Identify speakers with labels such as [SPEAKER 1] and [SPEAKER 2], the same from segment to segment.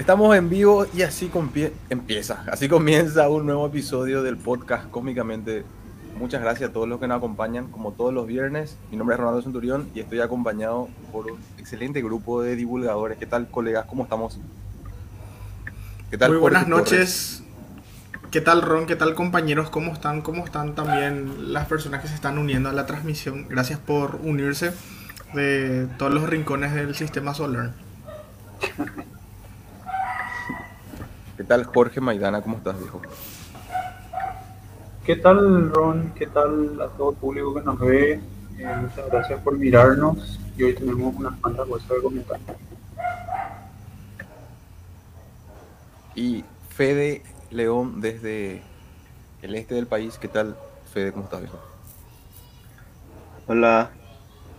[SPEAKER 1] Estamos en vivo y así empieza, así comienza un nuevo episodio del podcast Cómicamente. Muchas gracias a todos los que nos acompañan, como todos los viernes. Mi nombre es Ronaldo Centurión y estoy acompañado por un excelente grupo de divulgadores. ¿Qué tal, colegas? ¿Cómo estamos?
[SPEAKER 2] ¿Qué tal, Muy buenas noches. ¿Qué tal, Ron? ¿Qué tal, compañeros? ¿Cómo están? ¿Cómo están también las personas que se están uniendo a la transmisión? Gracias por unirse de todos los rincones del sistema solar.
[SPEAKER 1] ¿Qué tal Jorge Maidana? ¿Cómo estás, viejo?
[SPEAKER 3] ¿Qué tal Ron? ¿Qué tal a todo el público que nos ve? Eh, muchas gracias por mirarnos y hoy tenemos unas cuantas cosas de comentar.
[SPEAKER 1] Y Fede León desde el este del país, ¿qué tal Fede? ¿Cómo estás, viejo?
[SPEAKER 4] Hola,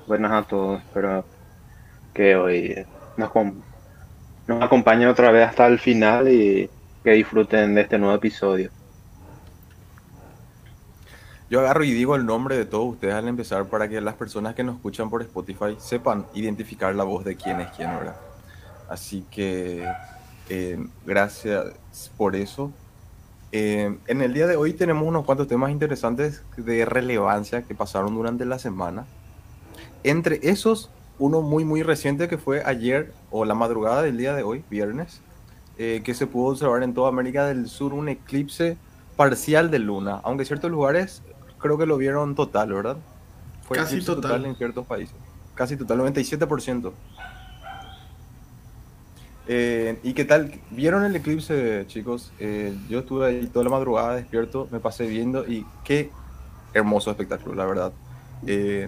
[SPEAKER 4] buenas a todos, espero que hoy nos, nos acompañen otra vez hasta el final y que disfruten de este nuevo episodio.
[SPEAKER 1] Yo agarro y digo el nombre de todos ustedes al empezar para que las personas que nos escuchan por Spotify sepan identificar la voz de quién es quién, ¿verdad? Así que eh, gracias por eso. Eh, en el día de hoy tenemos unos cuantos temas interesantes de relevancia que pasaron durante la semana. Entre esos, uno muy muy reciente que fue ayer o la madrugada del día de hoy, viernes, eh, que se pudo observar en toda América del Sur un eclipse parcial de luna, aunque en ciertos lugares creo que lo vieron total, ¿verdad?
[SPEAKER 2] Fue Casi total.
[SPEAKER 1] en ciertos países. Casi total, 97%. Eh, ¿Y qué tal? ¿Vieron el eclipse, chicos? Eh, yo estuve ahí toda la madrugada despierto, me pasé viendo y qué hermoso espectáculo, la verdad. Eh,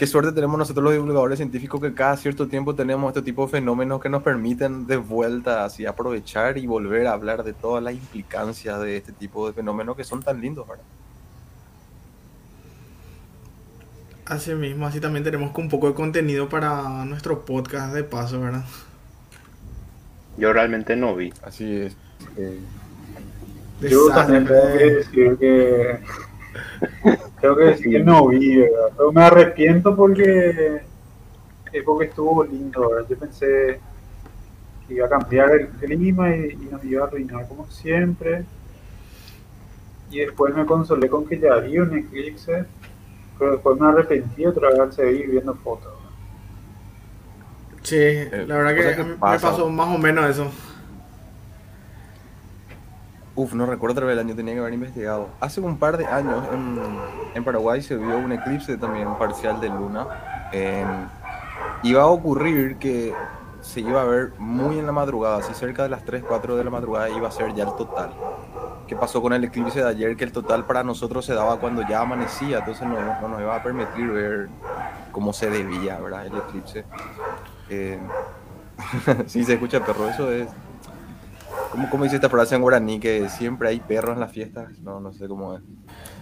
[SPEAKER 1] qué suerte tenemos nosotros los divulgadores científicos que cada cierto tiempo tenemos este tipo de fenómenos que nos permiten de vuelta así aprovechar y volver a hablar de todas las implicancias de este tipo de fenómenos que son tan lindos, ¿verdad?
[SPEAKER 2] Así mismo, así también tenemos un poco de contenido para nuestro podcast de paso, ¿verdad?
[SPEAKER 4] Yo realmente no vi.
[SPEAKER 1] Así es. Eh,
[SPEAKER 3] yo también decir que Tengo que decir que no vi, ¿verdad? Pero me arrepiento porque, es porque estuvo lindo, ¿verdad? Yo pensé que iba a cambiar el clima y, nos iba a arruinar como siempre. Y después me consolé con que ya había un eclipse, pero después me arrepentí otra vez al seguir viendo fotos.
[SPEAKER 2] Sí, la verdad que, me pasó más o menos eso.
[SPEAKER 1] Uf, no recuerdo el año, tenía que haber investigado. Hace un par de años en, Paraguay se vio un eclipse también parcial de luna. iba a ocurrir que se iba a ver muy en la madrugada, así cerca de las 3, 4 de la madrugada iba a ser ya el total. ¿Qué pasó con el eclipse de ayer? Que el total para nosotros se daba cuando ya amanecía, entonces no, nos iba a permitir ver cómo se debía, ¿verdad? El eclipse. Eh, se escucha perro, eso es ¿Cómo, ¿Cómo, dice esta frase en guaraní? Que siempre hay perros en las fiestas. No, no sé cómo es.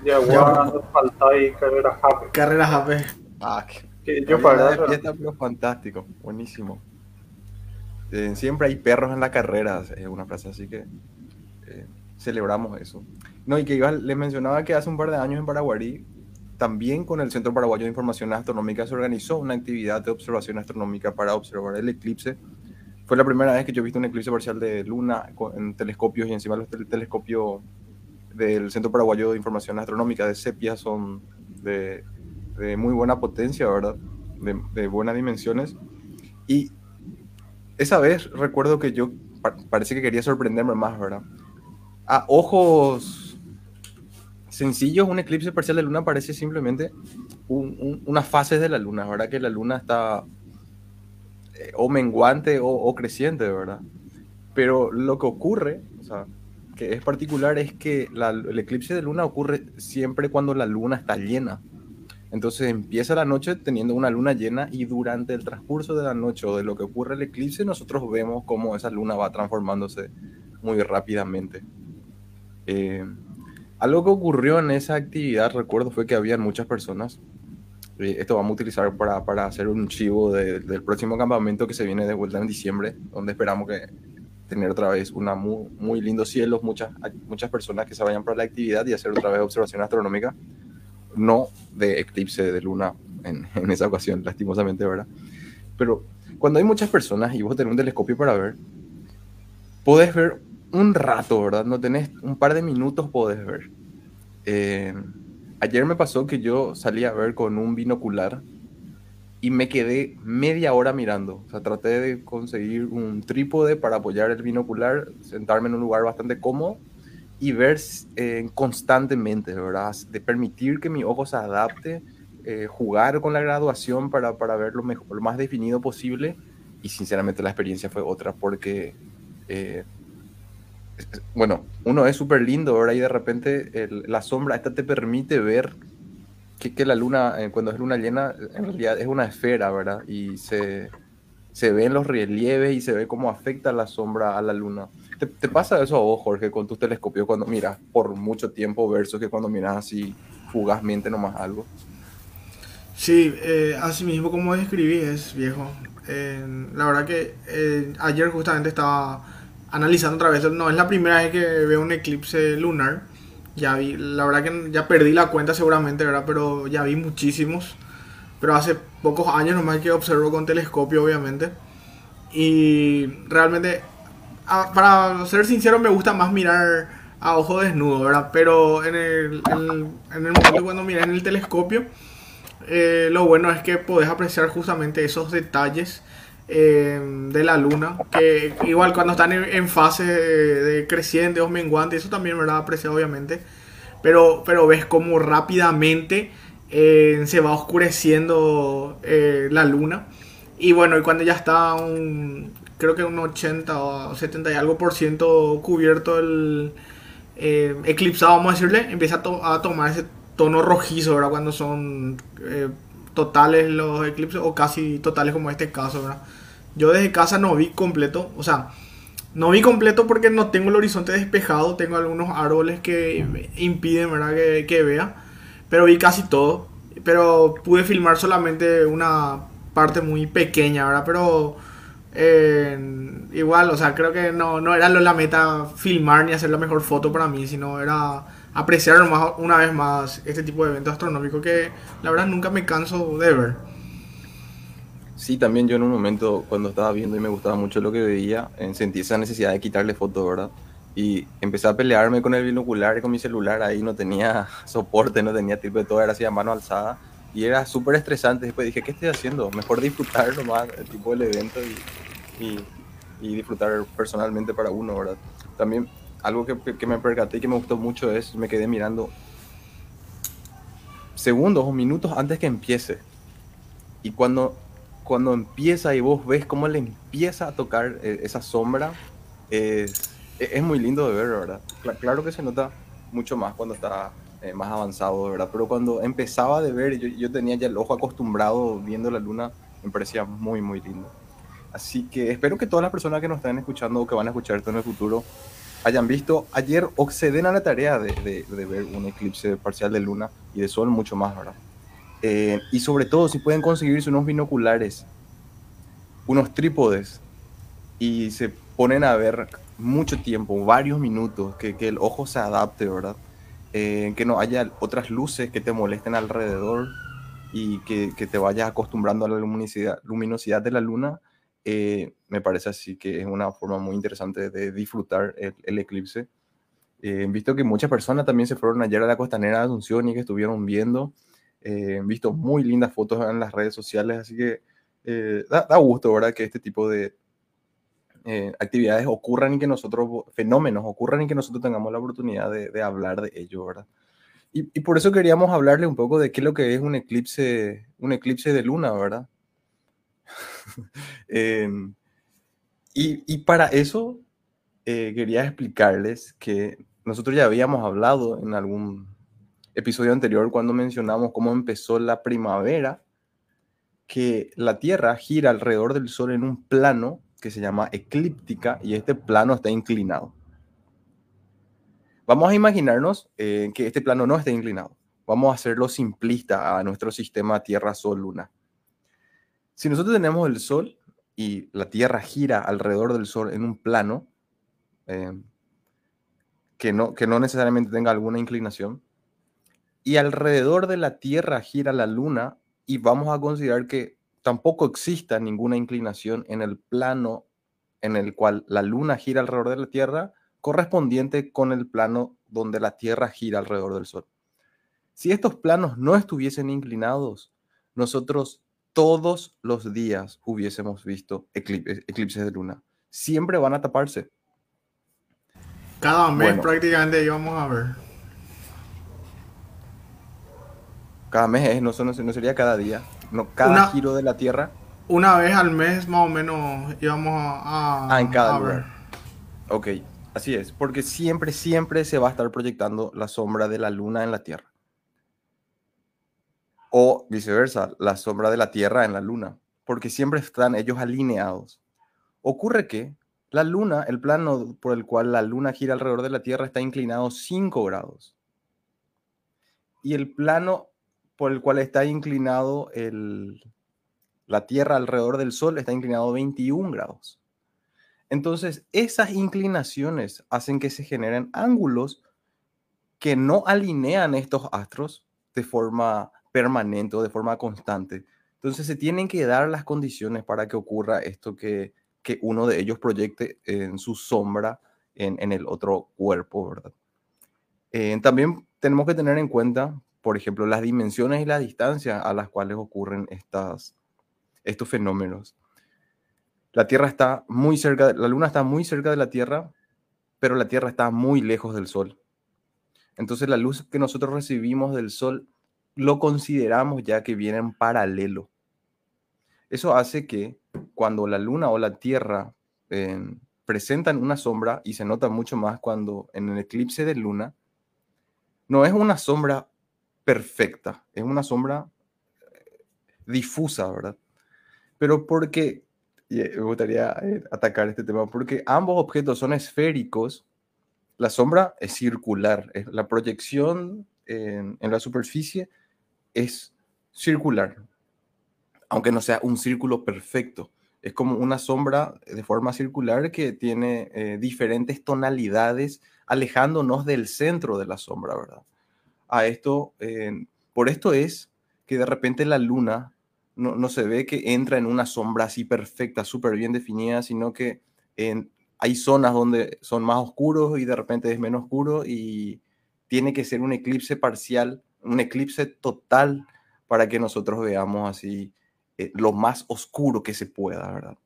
[SPEAKER 3] Ya, bueno, falta ahí carrera jape.
[SPEAKER 2] Carrera jape.
[SPEAKER 1] Ah, que, yo para de fiesta, pero fantástico. Buenísimo. Eh, siempre hay perros en la carrera, es una frase así que eh, celebramos eso. No, y que iba, les mencionaba que hace un par de años en Paraguay, también con el Centro Paraguayo de Información Astronómica, se organizó una actividad de observación astronómica para observar el eclipse fue la primera vez que yo he visto un eclipse parcial de luna en telescopios y encima los telescopios del Centro Paraguayo de Información Astronómica de Sepia son de, muy buena potencia, ¿verdad? De, buenas dimensiones. Y esa vez recuerdo que yo parece que quería sorprenderme más, ¿verdad? A ojos sencillos, un eclipse parcial de luna parece simplemente unas fases de la luna, ¿verdad? Que la luna está o menguante o, creciente, ¿verdad? Pero lo que ocurre, o sea, que es particular, es que el eclipse de luna ocurre siempre cuando la luna está llena. Entonces empieza la noche teniendo una luna llena y durante el transcurso de la noche o de lo que ocurre el eclipse, nosotros vemos cómo esa luna va transformándose muy rápidamente. Eh, algo que ocurrió en esa actividad, recuerdo, fue que habían muchas personas esto vamos a utilizar para, para hacer un chivo del próximo campamento que se viene de vuelta en diciembre, donde esperamos que tener otra vez una muy, muy lindo cielo, muchas, muchas personas que se vayan para la actividad y hacer otra vez observación astronómica, no de eclipse de luna en, en esa ocasión, lastimosamente, ¿verdad? Pero cuando hay muchas personas y vos tenés un telescopio para ver, podés ver un rato, ¿verdad? No tenés un par de minutos, podés ver. Eh, ayer me pasó que yo salí a ver con un binocular y me quedé media hora mirando. O sea, traté de conseguir un trípode para apoyar el binocular, sentarme en un lugar bastante cómodo y ver eh, constantemente, ¿verdad? De permitir que mi ojo se adapte, eh, jugar con la graduación para, para ver lo, mejor, lo más definido posible. Y sinceramente la experiencia fue otra porque, eh, bueno, uno es súper lindo, ¿verdad? Y de repente la sombra esta te permite ver que, la luna, cuando es luna llena, en realidad es una esfera, ¿verdad? Y se, se ven los relieves y se ve cómo afecta la sombra a la luna. ¿Te, pasa eso a vos, Jorge, con tu telescopio cuando miras por mucho tiempo versus que cuando miras así fugazmente nomás algo?
[SPEAKER 2] Sí, eh, así mismo como describí es viejo. la verdad que eh, ayer justamente estaba analizando otra vez, no es la primera vez que veo un eclipse lunar. Ya vi, la verdad que ya perdí la cuenta seguramente, ¿verdad? Pero ya vi muchísimos. Pero hace pocos años nomás que observo con telescopio, obviamente. Y realmente para ser sincero, me gusta más mirar a ojo desnudo, ¿verdad? Pero en el, en el momento cuando miras en el telescopio, eh, lo bueno es que podés apreciar justamente esos detalles eh, de la luna, que igual cuando están en, fase de, creciente o menguante, eso también, ¿verdad? Apreciado obviamente, pero, pero ves como rápidamente eh, se va oscureciendo la luna. Y bueno, y cuando ya está un, creo que un 80 o 70 y algo por ciento cubierto el eh, eclipsado, vamos a decirle, empieza a, tomar ese tono rojizo, ¿verdad? Cuando son eh, totales los eclipses o casi totales como este caso. Yo desde casa no vi completo, o sea, no vi completo porque no tengo el horizonte despejado, tengo algunos árboles que impiden, ¿verdad? Que, que vea, pero vi casi todo, pero pude filmar solamente una parte muy pequeña, ¿verdad? Pero igual, o sea, creo que no, no era la meta filmar ni hacer la mejor foto para mí, sino era apreciar más, una vez más este tipo de eventos astronómicos que la verdad nunca me canso de ver.
[SPEAKER 1] Sí, también yo en un momento cuando estaba viendo y me gustaba mucho lo que veía, eh, sentí esa necesidad de quitarle fotos, ¿verdad? Y empecé a pelearme con el binocular y con mi celular, ahí no tenía soporte, no tenía tipo de todo, era así a mano alzada y era súper estresante. Después dije, ¿qué estoy haciendo? Mejor disfrutar nomás el tipo del evento y, y, disfrutar personalmente para uno, ¿verdad? También algo que, que, me percaté y que me gustó mucho es, me quedé mirando segundos o minutos antes que empiece. Y cuando, cuando empieza y vos ves cómo le empieza a tocar eh, esa sombra, es, es muy lindo de ver, ¿verdad? Claro que se nota mucho más cuando está eh, más avanzado, ¿verdad? Pero cuando empezaba de ver, yo, yo, tenía ya el ojo acostumbrado viendo la luna, me parecía muy, muy lindo. Así que espero que todas las personas que nos están escuchando o que van a escuchar esto en el futuro hayan visto ayer o se den a la tarea de, de, ver un eclipse parcial de luna y de sol mucho más, ¿verdad? Eh, y sobre todo si pueden conseguirse unos binoculares, unos trípodes y se ponen a ver mucho tiempo, varios minutos, que, que el ojo se adapte, ¿verdad? Eh, que no haya otras luces que te molesten alrededor y que, que te vayas acostumbrando a la luminosidad, luminosidad de la luna, eh, me parece así que es una forma muy interesante de disfrutar el, eclipse. Eh, he visto que muchas personas también se fueron ayer a la costanera de Asunción y que estuvieron viendo. He visto muy lindas fotos en las redes sociales, así que da, da, gusto, ¿verdad? Que este tipo de, eh, actividades ocurran y que nosotros, fenómenos ocurran y que nosotros tengamos la oportunidad de, hablar de ello, ¿verdad? Y, por eso queríamos hablarle un poco de qué es lo que es un eclipse, un eclipse de luna, ¿verdad? Em, y, para eso eh, quería explicarles que nosotros ya habíamos hablado en algún episodio anterior cuando mencionamos cómo empezó la primavera, que la Tierra gira alrededor del Sol en un plano que se llama eclíptica y este plano está inclinado. Vamos a imaginarnos eh, que este plano no está inclinado. Vamos a hacerlo simplista a nuestro sistema Tierra-Sol-Luna. Si nosotros tenemos el Sol y la Tierra gira alrededor del Sol en un plano eh, que, no, que no necesariamente tenga alguna inclinación, y alrededor de la Tierra gira la Luna, y vamos a considerar que tampoco exista ninguna inclinación en el plano en el cual la luna gira alrededor de la Tierra correspondiente con el plano donde la Tierra gira alrededor del Sol. Si estos planos no estuviesen inclinados, nosotros todos los días hubiésemos visto eclipses, de luna. Siempre van a taparse.
[SPEAKER 2] Cada mes prácticamente íbamos a ver.
[SPEAKER 1] Cada mes no, no, sería cada día. No, cada giro de la Tierra.
[SPEAKER 2] Una vez al mes más o menos íbamos a,
[SPEAKER 1] ah, en cada lugar. Ok, así es. Porque siempre, siempre se va a estar proyectando la sombra de la Luna en la Tierra. O viceversa, la sombra de la Tierra en la Luna. Porque siempre están ellos alineados. Ocurre que la Luna, el plano por el cual la Luna gira alrededor de la Tierra está inclinado 5 grados. Y el plano por el cual está inclinado el, la Tierra alrededor del Sol está inclinado 21 grados. Entonces, esas inclinaciones hacen que se generen ángulos que no alinean estos astros de forma permanente o de forma constante. Entonces, se tienen que dar las condiciones para que ocurra esto que, que uno de ellos proyecte en su sombra en, el otro cuerpo, ¿verdad? Eh, también tenemos que tener en cuenta por ejemplo, las dimensiones y la distancia a las cuales ocurren estas, estos fenómenos. La Tierra está muy cerca, la Luna está muy cerca de la Tierra, pero la Tierra está muy lejos del Sol. Entonces la luz que nosotros recibimos del Sol lo consideramos ya que viene en paralelo. Eso hace que cuando la Luna o la Tierra eh, presentan una sombra, y se nota mucho más cuando en el eclipse de Luna, no es una sombra perfecta, es una sombra eh, difusa, ¿verdad? Pero porque, eh, me gustaría eh, atacar este tema, porque ambos objetos son esféricos, la sombra es circular, la proyección en, la superficie es circular, aunque no sea un círculo perfecto. Es como una sombra de forma circular que tiene diferentes tonalidades alejándonos del centro de la sombra, ¿verdad? A esto, por esto es que de repente la luna no, se ve que entra en una sombra así perfecta, súper bien definida, sino que hay zonas donde son más oscuros y de repente es menos oscuro y tiene que ser un eclipse parcial, un eclipse total para que nosotros veamos así eh, lo más oscuro que se pueda, ¿verdad?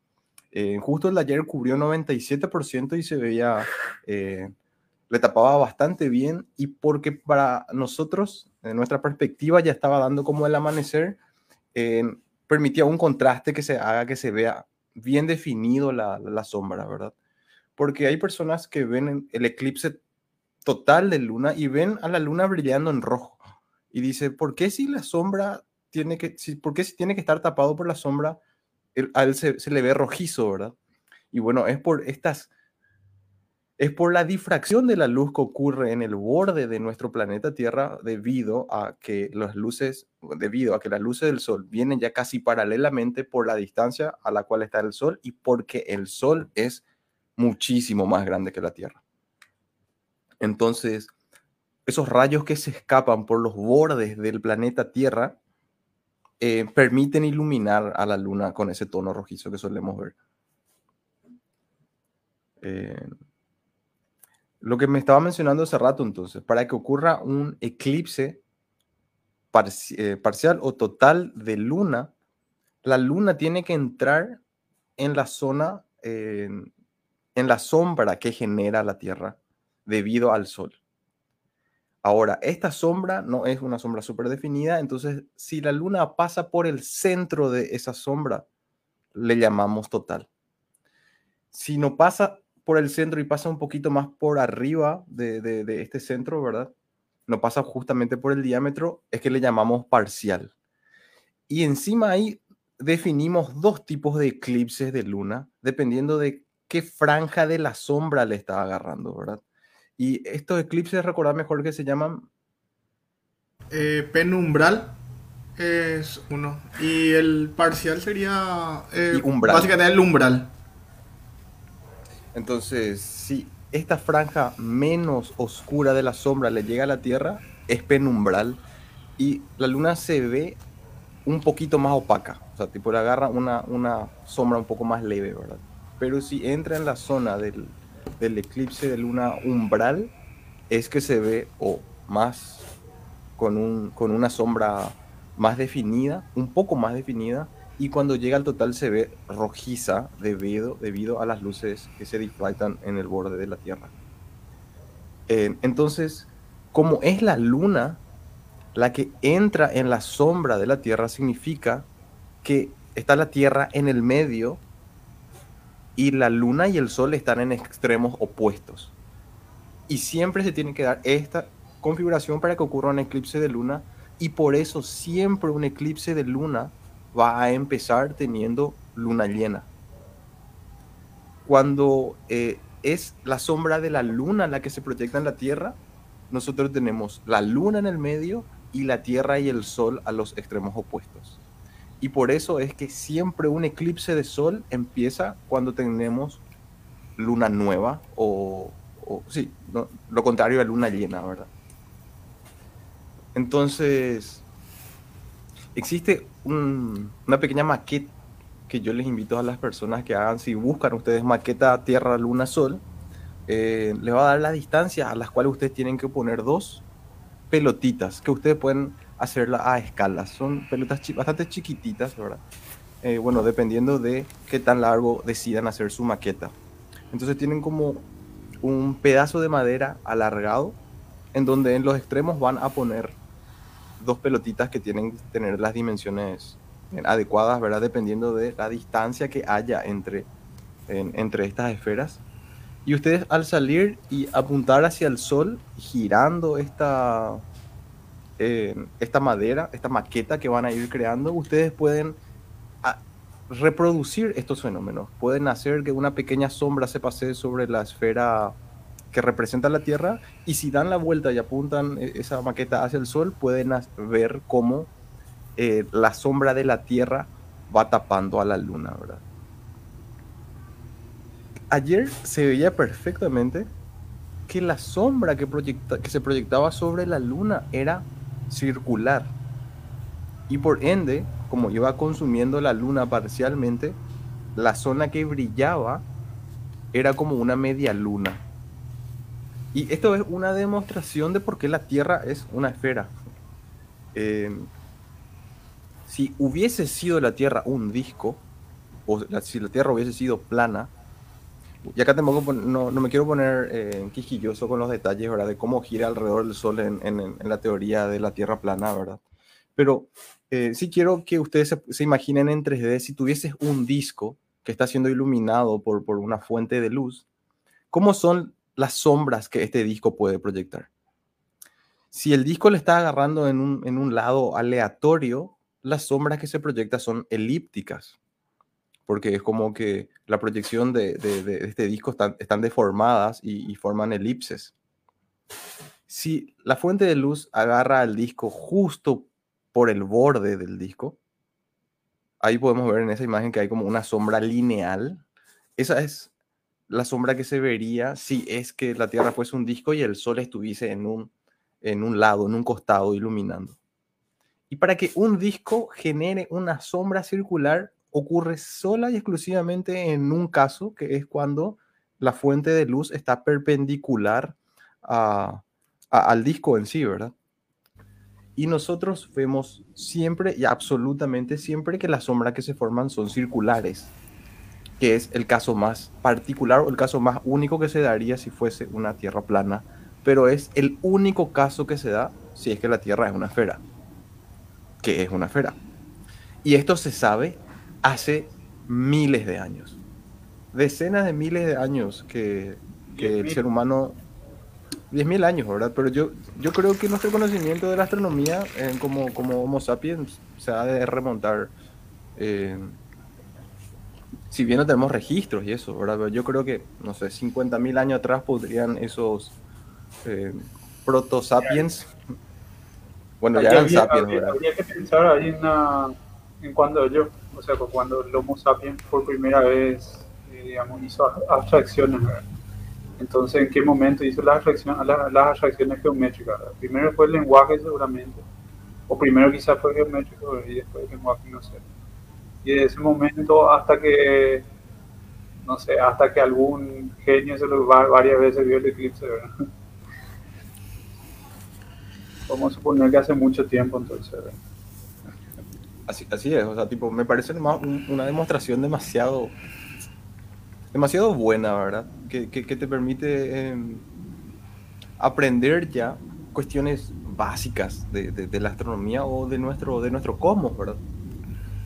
[SPEAKER 1] Eh, justo el de ayer cubrió 97% y se veía eh, le tapaba bastante bien y porque para nosotros, en nuestra perspectiva, ya estaba dando como el amanecer, eh, permitía un contraste que se haga que se vea bien definido la, la, sombra, ¿verdad? Porque hay personas que ven el eclipse total de luna y ven a la luna brillando en rojo y dice, ¿por qué si la sombra tiene que, si, por qué si tiene que estar tapado por la sombra, a él se, se le ve rojizo, ¿verdad? Y bueno, es por estas es por la difracción de la luz que ocurre en el borde de nuestro planeta Tierra debido a que las luces, debido a que las luces del Sol vienen ya casi paralelamente por la distancia a la cual está el Sol y porque el Sol es muchísimo más grande que la Tierra. Entonces, esos rayos que se escapan por los bordes del planeta Tierra eh, permiten iluminar a la Luna con ese tono rojizo que solemos ver. Eh, lo que me estaba mencionando hace rato entonces, para que ocurra un eclipse eh, parcial o total de luna, la luna tiene que entrar en la zona, en la sombra que genera la Tierra debido al Sol. Ahora, esta sombra no es una sombra súper definida, entonces si la luna pasa por el centro de esa sombra, le llamamos total. Si no pasa por el centro y pasa un poquito más por arriba de, este centro, ¿verdad? No pasa justamente por el diámetro, es que le llamamos parcial. Y encima ahí definimos dos tipos de eclipses de luna, dependiendo de qué franja de la sombra le está agarrando, ¿verdad? Y estos eclipses, recordad mejor que se llaman...
[SPEAKER 2] Eh, penumbral es uno. Y el parcial sería... Eh, básicamente el umbral.
[SPEAKER 1] Entonces, si esta franja menos oscura de la sombra le llega a la Tierra, es penumbral y la luna se ve un poquito más opaca. O sea, tipo le agarra una, una sombra un poco más leve, ¿verdad? pero si entra en la zona del, del eclipse de luna umbral, es que se ve o más con, un, con una sombra más definida, un poco más definida, y cuando llega al total se ve rojiza debido, debido a las luces que se difractan en el borde de la Tierra. Eh, entonces, como es la luna la que entra en la sombra de la Tierra, significa que está la Tierra en el medio y la luna y el sol están en extremos opuestos. Y siempre se tiene que dar esta configuración para que ocurra un eclipse de luna y por eso siempre un eclipse de luna va a empezar teniendo luna llena. Cuando eh, es la sombra de la luna la que se proyecta en la Tierra, nosotros tenemos la luna en el medio y la Tierra y el Sol a los extremos opuestos. Y por eso es que siempre un eclipse de Sol empieza cuando tenemos luna nueva o, sí, lo contrario a luna llena, ¿verdad? Entonces, existe una pequeña maqueta que yo les invito a las personas que hagan, si buscan ustedes maqueta Tierra, Luna, Sol, eh, les va a dar la distancia a las cuales ustedes tienen que poner dos pelotitas que ustedes pueden hacerla a escala. Son pelotas bastante chiquititas, ¿verdad? Eh, bueno, dependiendo de qué tan largo decidan hacer su maqueta. Entonces tienen como un pedazo de madera alargado en donde en los extremos van a poner dos pelotitas que tienen que tener las dimensiones adecuadas, ¿verdad? Dependiendo de la distancia que haya entre, entre estas esferas. Y ustedes al salir y apuntar hacia el sol, girando esta, eh, esta madera, esta maqueta que van a ir creando, ustedes pueden ah, reproducir estos fenómenos. Pueden hacer que una pequeña sombra se pase sobre la esfera que representa la Tierra y si dan la vuelta y apuntan e-, esa maqueta hacia el Sol, pueden ver cómo eh, la sombra de la Tierra va tapando a la Luna, ¿verdad? Ayer se veía perfectamente que la sombra que se proyectaba sobre la Luna era circular. Y por ende, como iba consumiendo la Luna parcialmente, la zona que brillaba era como una media luna y esto es una demostración de por qué la Tierra es una esfera. Eh, si hubiese sido la Tierra un disco, o si la Tierra hubiese sido plana, y acá tampoco no, no me quiero poner eh, quijilloso con los detalles, ¿verdad? De cómo gira alrededor del Sol en, la teoría de la Tierra plana, ¿verdad? Pero eh, sí quiero que ustedes se, se, imaginen en 3D, si tuvieses un disco que está siendo iluminado por, por una fuente de luz, ¿cómo son las sombras que este disco puede proyectar. Si el disco le está agarrando en un, lado aleatorio, las sombras que se proyectan son elípticas, porque es como que la proyección de, este disco están, deformadas y, forman elipses. Si la fuente de luz agarra al disco justo por el borde del disco, ahí podemos ver en esa imagen que hay como una sombra lineal. Esa es la sombra que se vería si es que la Tierra fuese un disco y el Sol estuviese en un, en un lado, en un costado, iluminando. Y para que un disco genere una sombra circular, ocurre sola y exclusivamente en un caso, que es cuando la fuente de luz está perpendicular al disco en sí, ¿verdad? Y nosotros vemos siempre y absolutamente siempre que las sombras que se forman son circulares que es el caso más particular o el caso más único que se daría si fuese una Tierra plana, pero es el único caso que se da si es que la Tierra es una esfera, que es una esfera. Y esto se sabe hace miles de años, decenas de miles de años que, el ser humano 10.000 años, ¿verdad? Pero yo, yo creo que nuestro conocimiento de la astronomía eh, como, como Homo sapiens se ha de remontar eh, si bien no tenemos registros y eso, ¿verdad? Pero yo creo que, no sé, 50.000 años atrás podrían esos eh, proto-sapiens, bueno, ya eran sapiens,
[SPEAKER 3] ¿verdad? Habría que pensar ahí en, cuando yo, o sea, cuando el Homo sapiens por primera vez, eh, digamos, hizo abstracciones, ¿verdad? Entonces, ¿en qué momento hizo las abstracciones, las, las abstracciones geométricas? Primero fue el lenguaje seguramente, o primero quizás fue geométrico y después el lenguaje, no sé y de ese momento hasta que, no sé, hasta que algún genio se lo va varias veces vio el eclipse, ¿verdad? Vamos a suponer que hace mucho tiempo entonces.
[SPEAKER 1] Así, así es, o sea, tipo, me parece una demostración demasiado demasiado buena, ¿verdad? Que, te permite em, aprender ya cuestiones básicas de, la astronomía o de nuestro, de nuestro cosmos, ¿verdad?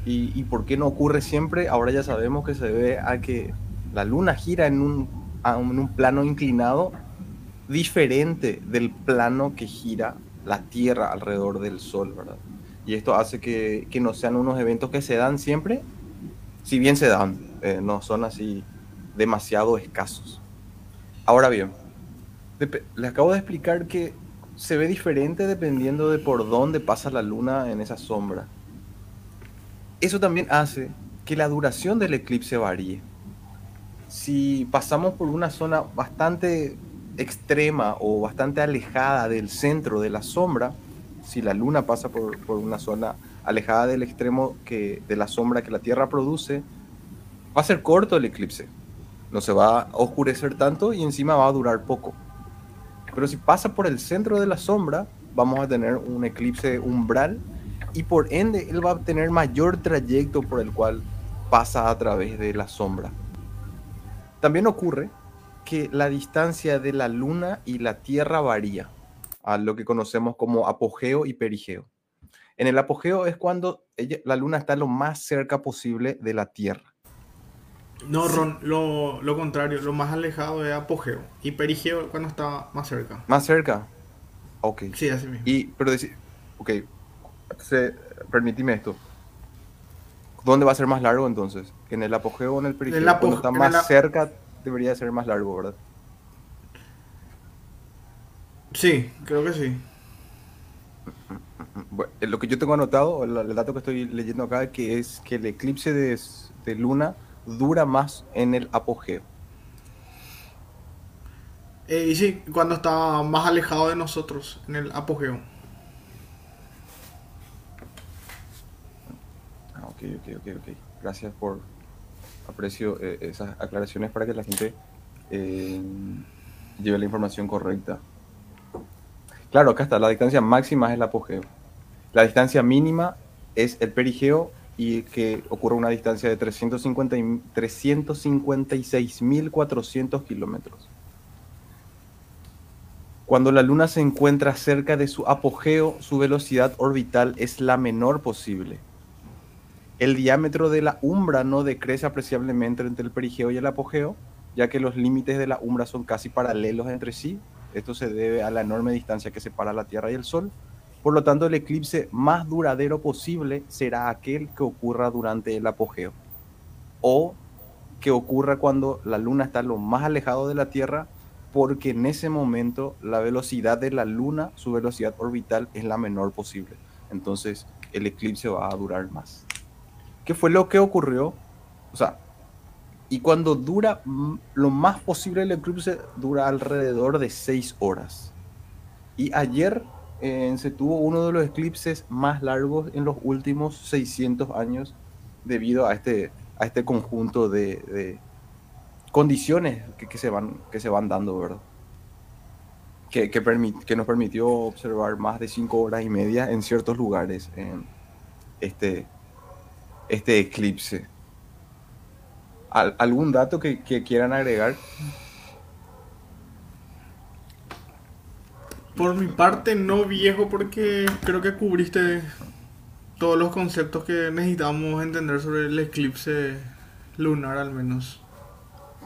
[SPEAKER 1] Y, por qué no ocurre siempre, ahora ya sabemos que se debe a que la luna gira en un, en un plano inclinado diferente del plano que gira la Tierra alrededor del Sol, ¿verdad? Y esto hace que, no sean unos eventos que se dan siempre, si bien se dan, eh, no son así demasiado escasos. Ahora bien, les acabo de explicar que se ve diferente dependiendo de por dónde pasa la luna en esa sombra. Eso también hace que la duración del eclipse varíe. Si pasamos por una zona bastante extrema o bastante alejada del centro de la sombra, si la luna pasa por, una zona alejada del extremo que, de la sombra que la Tierra produce, va a ser corto el eclipse. No se va a oscurecer tanto y encima va a durar poco. Pero si pasa por el centro de la sombra, vamos a tener un eclipse umbral y por ende él va a tener mayor trayecto por el cual pasa a través de la sombra. También ocurre que la distancia de la luna y la tierra varía a lo que conocemos como apogeo y perigeo. En el apogeo es cuando la luna está lo más cerca posible de la tierra.
[SPEAKER 2] No, Ron, lo, lo, contrario, lo más alejado es apogeo. Y perigeo cuando está más cerca.
[SPEAKER 1] ¿Más cerca? Ok.
[SPEAKER 2] Sí, así mismo.
[SPEAKER 1] Y, pero decir, ok, se, permíteme esto. ¿Dónde va a ser más largo entonces? ¿En el apogeo o en el perigeo? cuando está más cerca debería ser más largo, ¿verdad?
[SPEAKER 2] Sí, creo que sí.
[SPEAKER 1] Bueno, lo que yo tengo anotado, el, dato que estoy leyendo acá, que es que el eclipse de, de luna dura más en el apogeo.
[SPEAKER 2] Eh, y sí, cuando está más alejado de nosotros, en el apogeo.
[SPEAKER 1] Ok, ok, ok, ok. Gracias por aprecio eh, esas aclaraciones para que la gente eh, lleve la información correcta. Claro, acá está, la distancia máxima es el apogeo. La distancia mínima es el perigeo y que ocurre una distancia de 356.400 kilómetros. Cuando la Luna se encuentra cerca de su apogeo, su velocidad orbital es la menor posible. El diámetro de la umbra no decrece apreciablemente entre el perigeo y el apogeo, ya que los límites de la umbra son casi paralelos entre sí. Esto se debe a la enorme distancia que separa la Tierra y el Sol, por lo tanto, el eclipse más duradero posible será aquel que ocurra durante el apogeo o que ocurra cuando la luna está lo más alejado de la Tierra, porque en ese momento la velocidad de la luna, su velocidad orbital es la menor posible. Entonces, el eclipse va a durar más. ¿Qué fue lo que ocurrió? O sea, y cuando dura lo más posible el eclipse, dura alrededor de 6 horas. Y ayer se tuvo uno de los eclipses más largos en los últimos 600 años debido a este, a este conjunto de, condiciones que, se van, que se van dando, ¿verdad? Que, que, nos permitió observar más de 5 horas y media en ciertos lugares este, este eclipse. ¿Algún dato que, que quieran agregar?
[SPEAKER 2] Por mi parte, no viejo, porque creo que cubriste todos los conceptos que necesitamos entender sobre el eclipse lunar, al menos.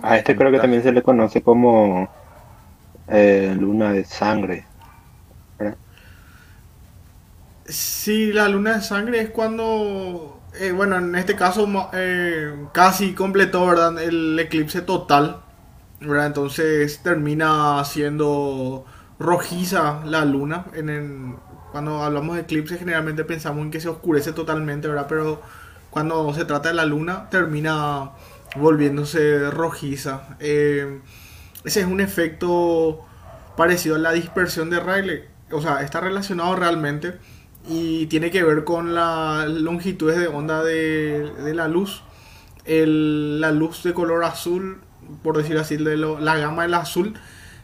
[SPEAKER 4] A este creo que también se le conoce como eh, luna de sangre.
[SPEAKER 2] Sí, la luna de sangre es cuando, eh, bueno, en este caso eh, casi completó, ¿verdad? El eclipse total, ¿verdad? Entonces termina siendo rojiza la luna. Cuando hablamos de eclipse generalmente pensamos en que se oscurece totalmente, ¿verdad? Pero cuando se trata de la luna termina volviéndose rojiza. Eh, ese es un efecto parecido a la dispersión de Rayleigh. O sea, está relacionado realmente y tiene que ver con las longitudes de onda de, de la luz. la luz de color azul, por decirlo así, de la gama del azul,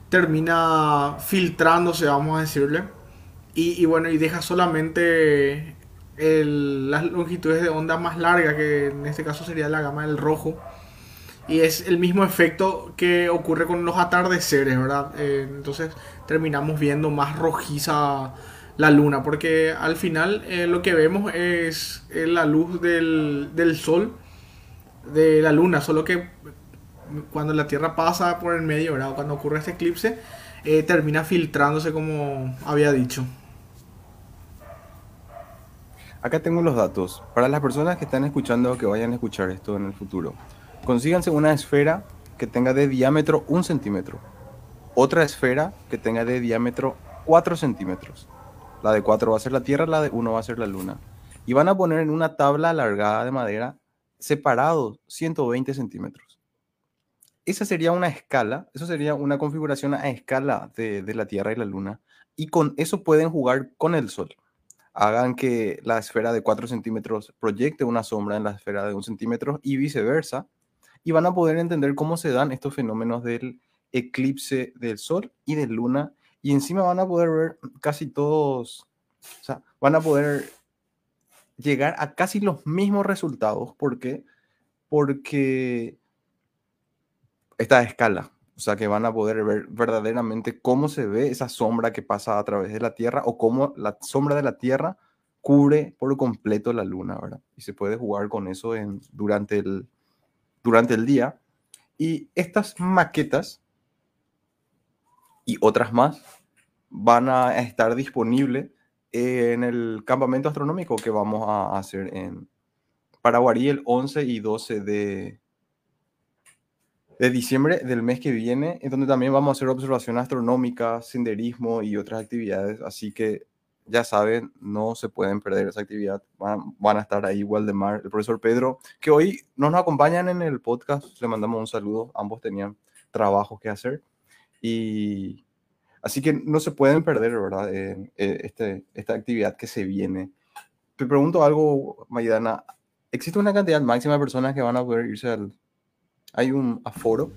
[SPEAKER 2] termina filtrándose, vamos a decirle. Y, bueno, y deja solamente las longitudes de onda más largas, que en este caso sería la gama del rojo. Y es el mismo efecto que ocurre con los atardeceres, ¿verdad? Eh, entonces terminamos viendo más rojiza la luna, porque al final eh, lo que vemos es, la luz del, del, sol de la luna, solo que cuando la Tierra pasa por el medio, ¿verdad? cuando ocurre este eclipse, eh, termina filtrándose como había dicho.
[SPEAKER 1] Acá tengo los datos. Para las personas que están escuchando o que vayan a escuchar esto en el futuro, consíganse una esfera que tenga de diámetro un centímetro, otra esfera que tenga de diámetro 4 centímetros. La de 4 va a ser la Tierra, la de 1 va a ser la Luna. Y van a poner en una tabla alargada de madera separados 120 centímetros. Esa sería una escala, eso sería una configuración a escala de, de la Tierra y la Luna. Y con eso pueden jugar con el Sol hagan que la esfera de 4 centímetros proyecte una sombra en la esfera de 1 centímetro y viceversa. Y van a poder entender cómo se dan estos fenómenos del eclipse del Sol y de Luna. Y encima van a poder ver casi todos, o sea, van a poder llegar a casi los mismos resultados. ¿Por qué? Porque esta escala, o sea, que van a poder ver verdaderamente cómo se ve esa sombra que pasa a través de la Tierra o cómo la sombra de la Tierra cubre por completo la Luna, ¿verdad? Y se puede jugar con eso en, durante, el, durante el día. Y estas maquetas y otras más van a estar disponibles en el campamento astronómico que vamos a hacer en Paraguarí el 11 y 12 de, de diciembre del mes que viene, en donde también vamos a hacer observación astronómica, senderismo y otras actividades. Así que ya saben, no se pueden perder esa actividad. Van, a estar ahí Waldemar, el profesor Pedro, que hoy no nos acompañan en el podcast. Le mandamos un saludo. Ambos tenían trabajo que hacer. Y así que no se pueden perder, ¿verdad? Eh, este, esta actividad que se viene. Te pregunto algo, Maidana. ¿Existe una cantidad máxima de personas que van a poder irse al, ¿Hay un aforo?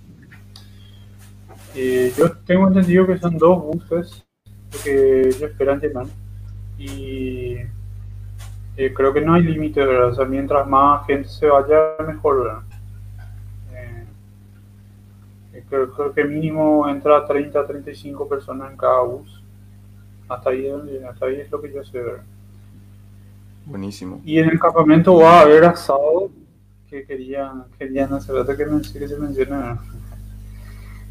[SPEAKER 3] Eh, yo tengo entendido que son dos buses que ellos esperan llenar. Y eh, creo que no hay límite, ¿verdad? O sea, mientras más gente se vaya, mejor, ¿verdad? Eh, creo, que mínimo entra 30 a 35 personas en cada bus. Hasta ahí, hasta ahí es lo que yo sé, ¿verdad?
[SPEAKER 1] Buenísimo.
[SPEAKER 3] Y en el campamento va a haber asado que querían, querían hacer rato que, que se menciona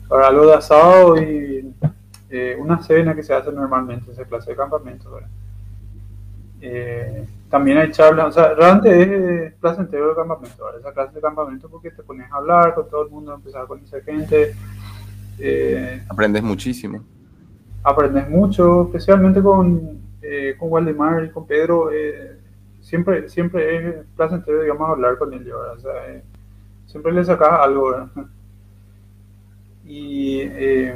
[SPEAKER 3] para algo de asado y eh, una cena que se hace normalmente, esa clase de campamento. Eh, también hay charlas, o sea, realmente es placentero el campamento, esa clase de campamento porque te pones a hablar con todo el mundo, empezar a conocer gente.
[SPEAKER 1] Eh, aprendes muchísimo.
[SPEAKER 3] Aprendes mucho, especialmente con, con Waldemar y con Pedro siempre, siempre es placentero, digamos, hablar con ellos, o sea, eh, siempre le sacas algo, Y eh,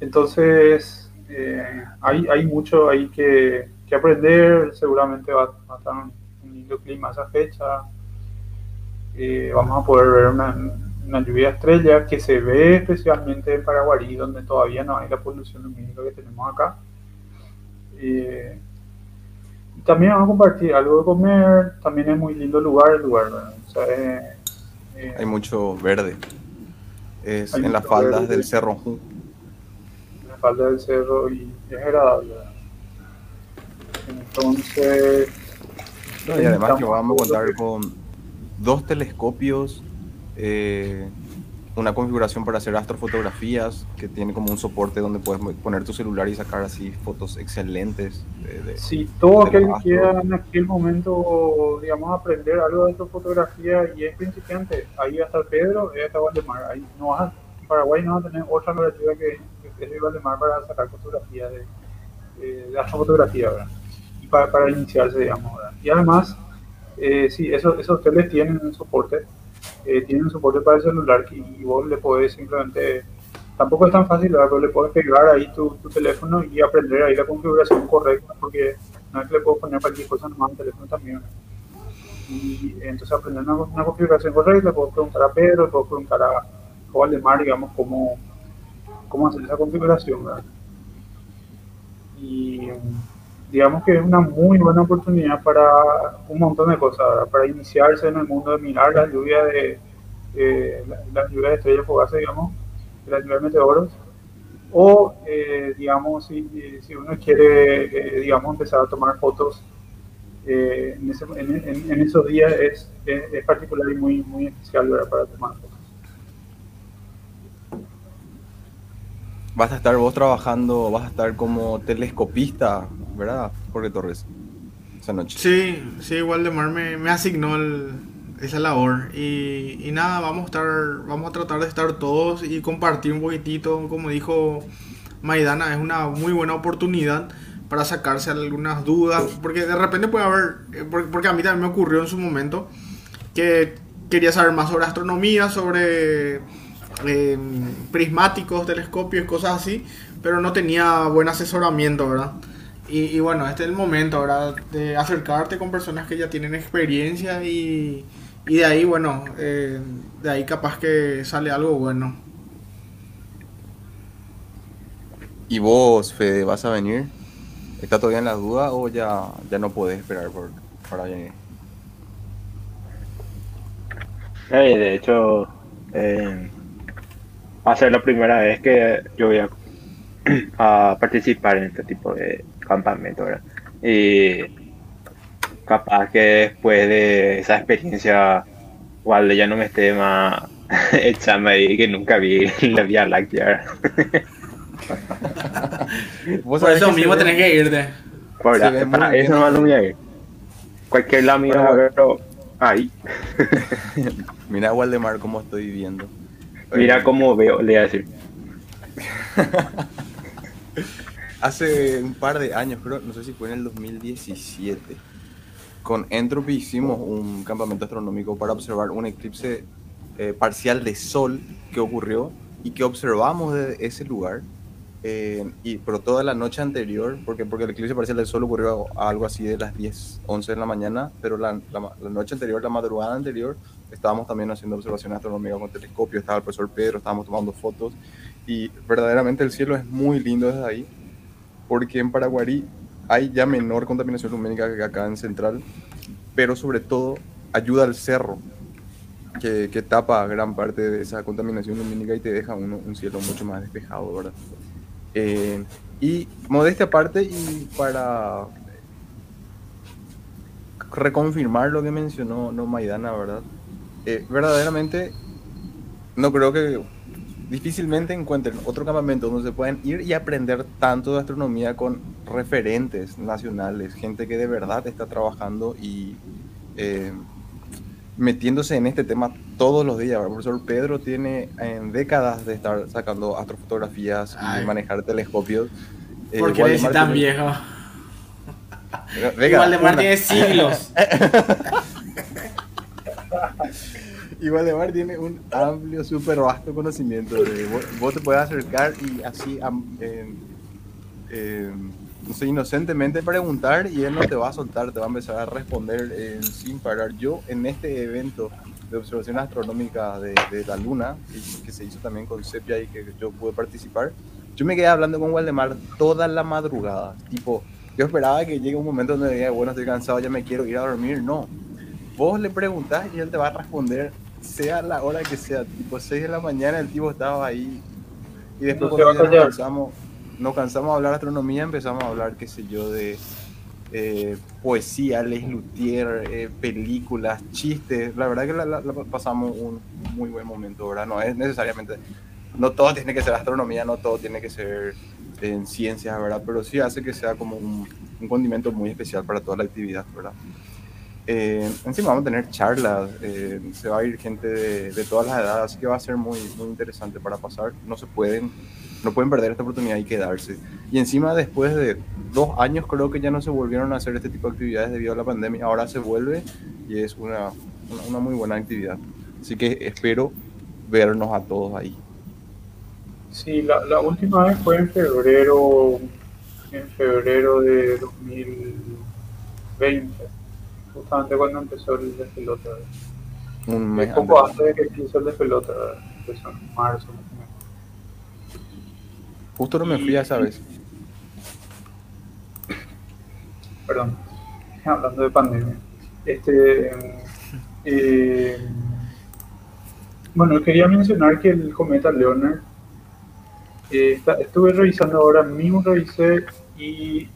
[SPEAKER 3] entonces eh, hay, hay mucho ahí que, que aprender, seguramente va, a estar un, lindo clima esa fecha, vamos a poder ver una, una, lluvia estrella que se ve especialmente en Paraguarí, donde todavía no hay la polución lumínica que tenemos acá también vamos a compartir algo de comer, también es muy lindo el lugar, el lugar,
[SPEAKER 1] eh, Hay mucho verde. Es en las faldas del cerro.
[SPEAKER 3] En las faldas del cerro y es agradable. Entonces...
[SPEAKER 1] y además que vamos a contar con dos telescopios, eh, una configuración para hacer astrofotografías que tiene como un soporte donde puedes poner tu celular y sacar así fotos excelentes.
[SPEAKER 3] De, sí, todo aquel que quiera en aquel momento, digamos, aprender algo de astrofotografía y es principiante, ahí va a estar Pedro, ahí está Valdemar. Ahí no vas en Paraguay no vas a tener otra narrativa que, que es Valdemar para sacar fotografías de, de, astrofotografía, ¿verdad? Para, para iniciarse, digamos, ¿verdad? Y además, eh, sí, esos, esos hoteles tienen un soporte eh, tienen soporte para el celular y vos le podés simplemente, tampoco es tan fácil, pero le puedes pegar ahí tu, teléfono y aprender ahí la configuración correcta, porque no es que le puedo poner cualquier cosa nomás al teléfono también. y entonces aprender una, configuración correcta, puedo preguntar a Pedro, puedo preguntar a, a Mar digamos, cómo, cómo hacer esa configuración, ¿verdad? Y digamos que es una muy buena oportunidad para un montón de cosas, para iniciarse en el mundo de mirar la lluvia de, las lluvias de estrellas fugaces, digamos, las lluvias de meteoros, o eh, digamos, si, si, uno quiere, eh, digamos, empezar a tomar fotos eh, en, esos días es, es, particular y muy, muy especial para tomar fotos.
[SPEAKER 1] Vas a estar vos trabajando, vas a estar como telescopista, ¿verdad, Jorge Torres? Esa noche.
[SPEAKER 2] Sí, sí, Waldemar me, me asignó esa labor. Y, y, nada, vamos a estar, vamos a tratar de estar todos y compartir un poquitito, como dijo Maidana, es una muy buena oportunidad para sacarse algunas dudas, porque de repente puede haber, eh, porque a mí también me ocurrió en su momento que quería saber más sobre astronomía, sobre Em, prismáticos, telescopios, cosas así, pero no tenía buen asesoramiento, ¿verdad? Y, bueno, este es el momento, ¿verdad? De acercarte con personas que ya tienen experiencia y, y de ahí, bueno, eh, de ahí capaz que sale algo bueno.
[SPEAKER 1] ¿Y vos, Fede, vas a venir? ¿Está todavía en la duda o ya, ya no puedes esperar por, para venir?
[SPEAKER 4] Eh, de hecho, eh, va a ser la primera vez que yo voy a, participar en este tipo de campamento, ¿verdad? Y capaz que después de esa experiencia, igual ya no me esté más echando ahí que nunca vi la Vía Láctea.
[SPEAKER 2] Por eso mismo tenés que irte.
[SPEAKER 4] Por eso no me voy a ir. Cualquier lado mira, pero ahí.
[SPEAKER 1] mira Waldemar cómo estoy viviendo.
[SPEAKER 4] Mira cómo veo, le voy a decir.
[SPEAKER 1] Hace un par de años, creo, no sé si fue en el 2017, con Entropy hicimos un campamento astronómico para observar un eclipse eh, parcial de sol que ocurrió y que observamos desde ese lugar. Eh, y, pero toda la noche anterior, porque, porque el eclipse parcial del sol ocurrió algo así de las 10, 11 de la mañana, pero la, la noche anterior, la madrugada anterior, estábamos también haciendo observaciones astronómicas con telescopio, estaba el profesor Pedro, estábamos tomando fotos y verdaderamente el cielo es muy lindo desde ahí, porque en Paraguarí hay ya menor contaminación lumínica que acá en Central, pero sobre todo ayuda al cerro, que, que, tapa gran parte de esa contaminación lumínica y te deja un cielo mucho más despejado, ¿verdad? Eh, y modestia aparte, y para reconfirmar lo que mencionó no Maidana, ¿verdad? Eh, verdaderamente no creo que difícilmente encuentren otro campamento donde se puedan ir y aprender tanto de astronomía con referentes nacionales, gente que de verdad está trabajando y eh, metiéndose en este tema todos los días. El profesor Pedro tiene en décadas de estar sacando astrofotografías y manejar telescopios.
[SPEAKER 2] Eh, ¿Por qué eres tan viejo? Igual tiene siglos.
[SPEAKER 1] Y Valdemar tiene un amplio, súper vasto conocimiento. De, vos, te puedes acercar y así, no sé, inocentemente preguntar y él no te va a soltar, te va a empezar a responder sin parar. Yo en este evento de observación astronómica de, la Luna, que, se hizo también con Sepia y que yo pude participar, yo me quedé hablando con Waldemar toda la madrugada. Tipo, yo esperaba que llegue un momento donde diga, bueno, estoy cansado, ya me quiero ir a dormir. No, vos le preguntás y él te va a responder sea la hora que sea, tipo 6 de la mañana el tipo estaba ahí. Y después cuando nos cansamos, nos cansamos de hablar de astronomía, empezamos a hablar, qué sé yo, de eh, poesía, Les Luthier, eh, películas, chistes. La verdad que la, pasamos un muy buen momento, ¿verdad? No es necesariamente, no todo tiene que ser astronomía, no todo tiene que ser en ciencias, ¿verdad? Pero sí hace que sea como un, un condimento muy especial para toda la actividad, ¿verdad? Eh, encima vamos a tener charlas, eh, se va a ir gente de, todas las edades, así que va a ser muy, muy interesante para pasar. No se pueden, no pueden perder esta oportunidad y quedarse. Y encima después de dos años creo que ya no se volvieron a hacer este tipo de actividades debido a la pandemia. Ahora se vuelve y es una, una, muy buena actividad. Así que espero vernos a todos ahí.
[SPEAKER 3] Sí, la, la última vez fue en febrero, en febrero de 2020 justamente cuando empezó el despelote. Un mes. Un poco antes. de que empezó el despelote, empezó en marzo.
[SPEAKER 1] Justo no me fui a esa vez.
[SPEAKER 3] Perdón, hablando de pandemia. Este. Eh, bueno, quería mencionar que el cometa Leonard. Eh, estuve revisando ahora mismo, revisé y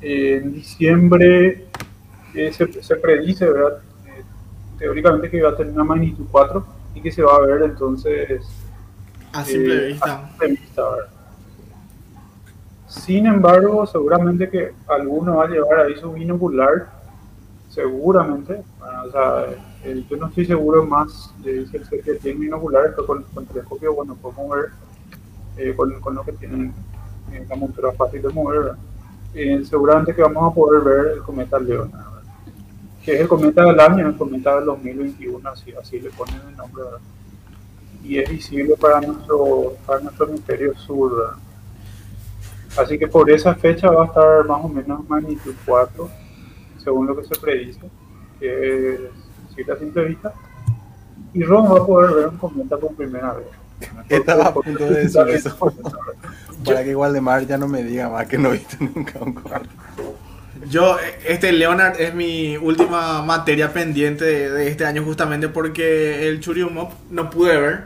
[SPEAKER 3] en diciembre eh, se, predice, ¿verdad? Eh, teóricamente que va a tener una magnitud 4 y que se va a ver entonces
[SPEAKER 2] a simple vista.
[SPEAKER 3] Sin embargo, seguramente que alguno va a llevar ahí su binocular, seguramente. o sea, yo no estoy seguro más de si el que tiene binocular, pero con, con telescopio, bueno, podemos ver eh, con, con, lo que tienen la montura fácil de mover. Eh, seguramente que vamos a poder ver el cometa Leonard, que es el cometa del año, el cometa del 2021, así, así le ponen el nombre, y es visible para nuestro, para nuestro hemisferio sur. Así que por esa fecha va a estar más o menos magnitud 4, según lo que se predice, que es la simple vista, y Ron va a poder ver un cometa por primera vez.
[SPEAKER 1] Estaba a punto de decir eso. Para que igual de mar ya no me diga más que no he visto nunca un cuarto.
[SPEAKER 2] Yo, este Leonard es mi última materia pendiente de, este año justamente porque el Churyumov no pude ver.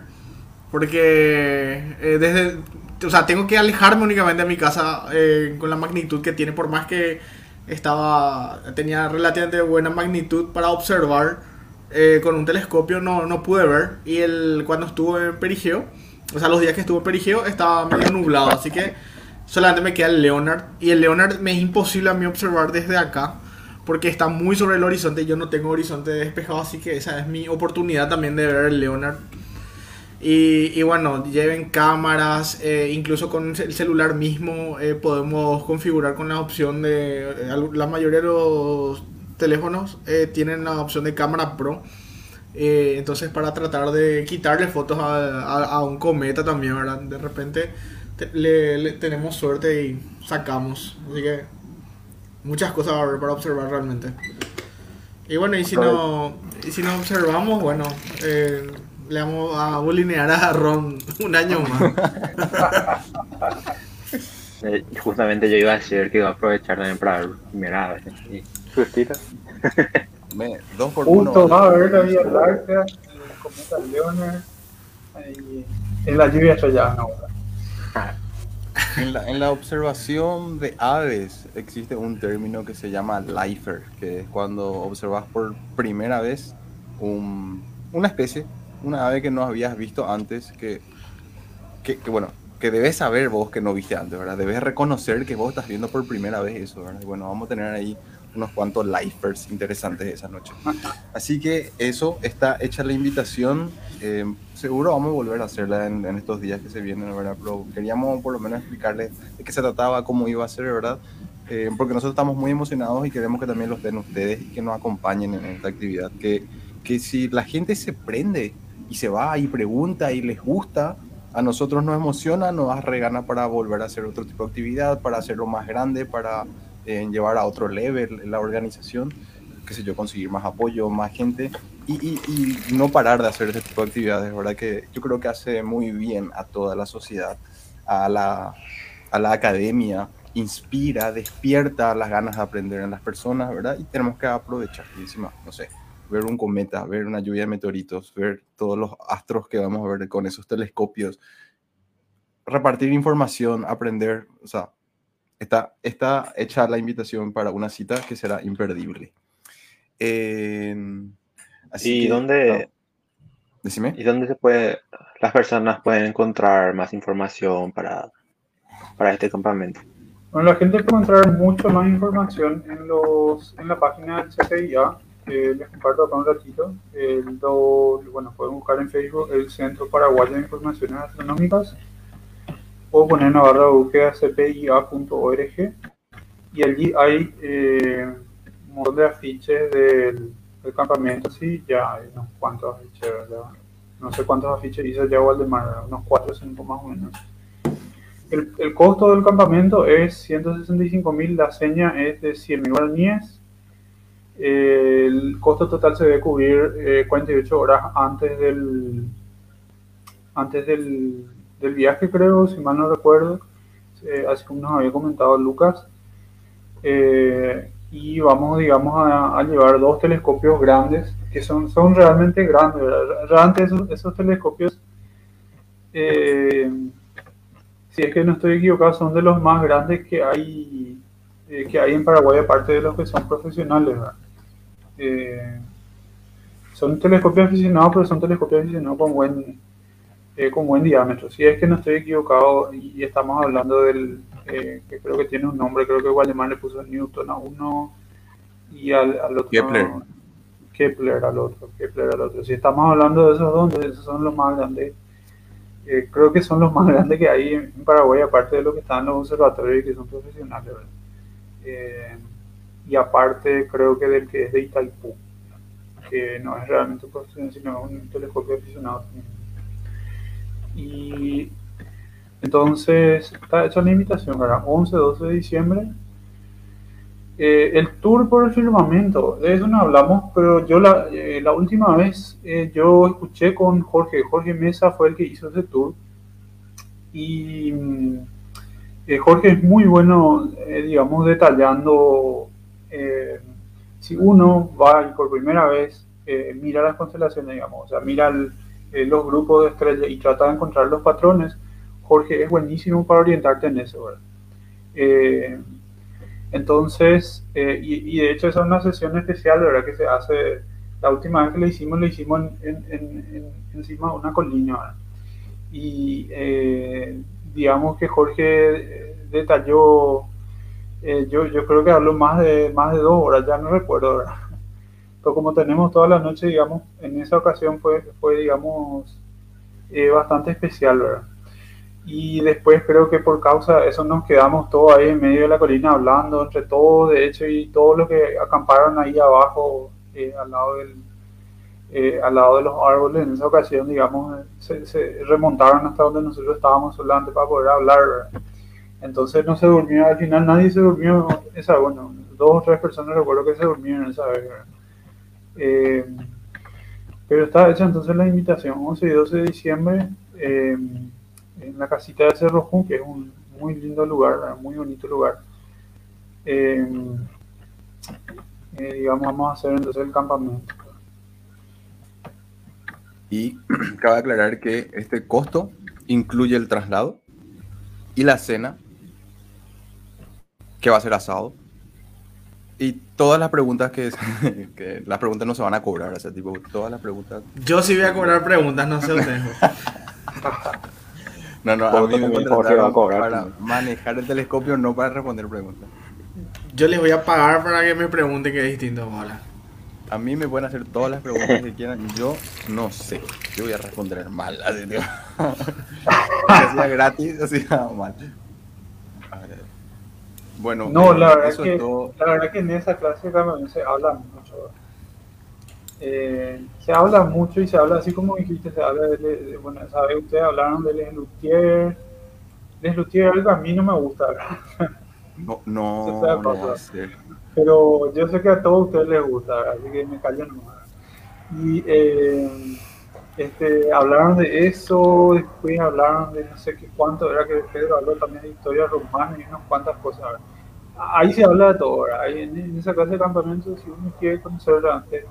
[SPEAKER 2] Porque eh, desde, o sea, tengo que alejarme únicamente de mi casa eh, con la magnitud que tiene, por más que estaba, tenía relativamente buena magnitud para observar eh, con un telescopio no, no pude ver. Y el, cuando estuvo en Perigeo, o sea, los días que estuvo en Perigeo estaba medio nublado. Así que solamente me queda el Leonard. Y el Leonard me es imposible a mí observar desde acá. Porque está muy sobre el horizonte y yo no tengo horizonte despejado. Así que esa es mi oportunidad también de ver el Leonard. Y, y bueno, lleven cámaras, eh, incluso con el celular mismo eh, podemos configurar con la opción de... la mayoría de los teléfonos eh, tienen la opción de cámara pro. Eh, entonces para tratar de quitarle fotos a, un cometa también, ¿verdad? De repente le, tenemos suerte y sacamos. Así que muchas cosas para observar realmente. Y bueno, y si no, y si no observamos, bueno, eh, le vamos a bolinear a Ron un año más.
[SPEAKER 4] justamente yo iba a decir que iba a aprovechar también para mirar Justito.
[SPEAKER 1] Me, dos por uno.
[SPEAKER 3] Punto va a ver la Vía Larga, el cometa Leonard, y en la lluvia estrellada ahora.
[SPEAKER 1] En la, observación de aves existe un término que se llama lifer, que es cuando observas por primera vez un, una especie, una ave que no habías visto antes, que, bueno, que debes saber vos que no viste antes, ¿verdad? Debes reconocer que vos estás viendo por primera vez eso, bueno, vamos a tener ahí unos cuantos lifers interesantes esa noche. Así que eso está hecha la invitación. Eh, seguro vamos a volver a hacerla en, estos días que se vienen, ¿verdad? Pero queríamos por lo menos explicarles de qué se trataba, cómo iba a ser, ¿verdad? Eh, porque nosotros estamos muy emocionados y queremos que también los den ustedes y que nos acompañen en esta actividad. Que, que si la gente se prende y se va y pregunta y les gusta, a nosotros nos emociona, nos regana para volver a hacer otro tipo de actividad, para hacerlo más grande, para en llevar a otro level la organización, qué sé yo, conseguir más apoyo, más gente y, y, no parar de hacer este tipo de actividades, ¿verdad? Que yo creo que hace muy bien a toda la sociedad, a la, a la academia, inspira, despierta las ganas de aprender en las personas, ¿verdad? Y tenemos que aprovechar, y encima, no sé, ver un cometa, ver una lluvia de meteoritos, ver todos los astros que vamos a ver con esos telescopios, repartir información, aprender, o sea, Está, está hecha la invitación para una cita que será imperdible.
[SPEAKER 4] así ¿Y dónde?
[SPEAKER 1] Decime.
[SPEAKER 4] ¿Y dónde se puede, las personas pueden encontrar más información para, para este campamento?
[SPEAKER 3] Bueno, la gente puede encontrar mucho más información en, los, en la página del CCIA, que les comparto acá un ratito. El bueno, pueden buscar en Facebook el Centro Paraguayo de Informaciones Astronómicas o poner una barra de búsqueda cpia.org y allí hay eh, un montón de afiches del, campamento, sí, ya hay unos cuantos afiches, No sé cuántos afiches hizo ya Waldemar, unos 4 o 5 más o menos. El, el, costo del campamento es 165 mil, la seña es de 100 mil guaraníes. el costo total se debe cubrir 48 horas antes del antes del, del, viaje, creo, si mal no recuerdo, así como nos había comentado Lucas. y vamos, digamos, a, llevar dos telescopios grandes, que son, son realmente grandes. Realmente esos, telescopios si es que no estoy equivocado, son de los más grandes que hay, eh, que hay en Paraguay, aparte de los que son profesionales. Eh, son telescopios aficionados, pero son telescopios aficionados con buen, eh, con buen diámetro. Si es que no estoy equivocado y, estamos hablando del, que creo que tiene un nombre, creo que Waldemar le puso Newton a uno y al, otro.
[SPEAKER 1] Kepler.
[SPEAKER 3] Kepler al otro, Kepler al otro. Si estamos hablando de esos dos, esos son los más grandes eh, creo que son los más grandes que hay en Paraguay, aparte de los que están en los observatorios y que son profesionales. Eh, y aparte creo que del que es de Itaipú, que no es realmente profesional, sino un telescopio aficionado Y entonces está hecha la invitación, para 11, 12 de diciembre. Eh, el tour por el firmamento, de eso no hablamos, pero yo la, eh, la última vez eh, yo escuché con Jorge, Jorge Mesa fue el que hizo ese tour. Y mm, Jorge es muy bueno, digamos, detallando, si uno va por primera vez mira las constelaciones, digamos, o sea, mira los grupos de estrellas y trata de encontrar los patrones, Jorge es buenísimo para orientarte en eso, ¿verdad? Entonces, eh, y, de hecho esa es una sesión especial, ¿verdad? Que se hace, la última vez que la hicimos, la hicimos en, encima de una colina. Y eh, digamos que Jorge eh, detalló, yo, yo creo que habló más de, más de dos horas, ya no recuerdo, ¿verdad? Pero como tenemos toda la noche, digamos, en esa ocasión fue, fue digamos, bastante especial, ¿verdad? y después creo que por causa de eso nos quedamos todos ahí en medio de la colina hablando entre todos, de hecho, y todos los que acamparon ahí abajo, eh, al, lado del, eh, al lado de los árboles, en esa ocasión, digamos, se, remontaron hasta donde nosotros estábamos solamente para poder hablar. Entonces no se durmió, al final nadie se durmió, esa, bueno, dos o tres personas recuerdo que se durmieron esa vez. Eh, pero está hecha entonces la invitación, 11 y 12 de diciembre en la casita de Cerro Jun, que es un muy lindo lugar, muy bonito lugar. Eh, eh, digamos, vamos a hacer entonces el campamento.
[SPEAKER 1] Y cabe aclarar que este costo incluye el traslado y la cena, que va a ser asado. Y todas las preguntas que, que las preguntas no se van a cobrar, o sea, tipo, todas las preguntas.
[SPEAKER 2] Yo sí voy a cobrar preguntas, no sé ustedes.
[SPEAKER 1] No, no, a mí me va a cobrar, para manejar el telescopio, no para responder preguntas.
[SPEAKER 2] Yo les voy a pagar para que me pregunten qué es distinto ahora.
[SPEAKER 1] A mí me pueden hacer todas las preguntas que quieran. Yo no sé. Yo voy a responder mal. Así, tío. hacía gratis, así mal.
[SPEAKER 3] Bueno, no, la verdad, que, la verdad que en esa clase también se habla mucho. Eh, se habla mucho y se habla, así como dijiste, se habla de, bueno, sabe, ustedes hablaron de Les Luthier. Les Luthier algo a mí no me gusta,
[SPEAKER 1] No, no, no
[SPEAKER 3] Pero yo sé que a todos ustedes les gusta, así que me callo nomás. Y eh, este, hablaron de eso, después hablaron de no sé qué cuánto, era que Pedro habló también de historia romana y unas cuantas cosas. Ahí se habla de todo, Ahí en, esa clase de campamento, si uno quiere conocer antes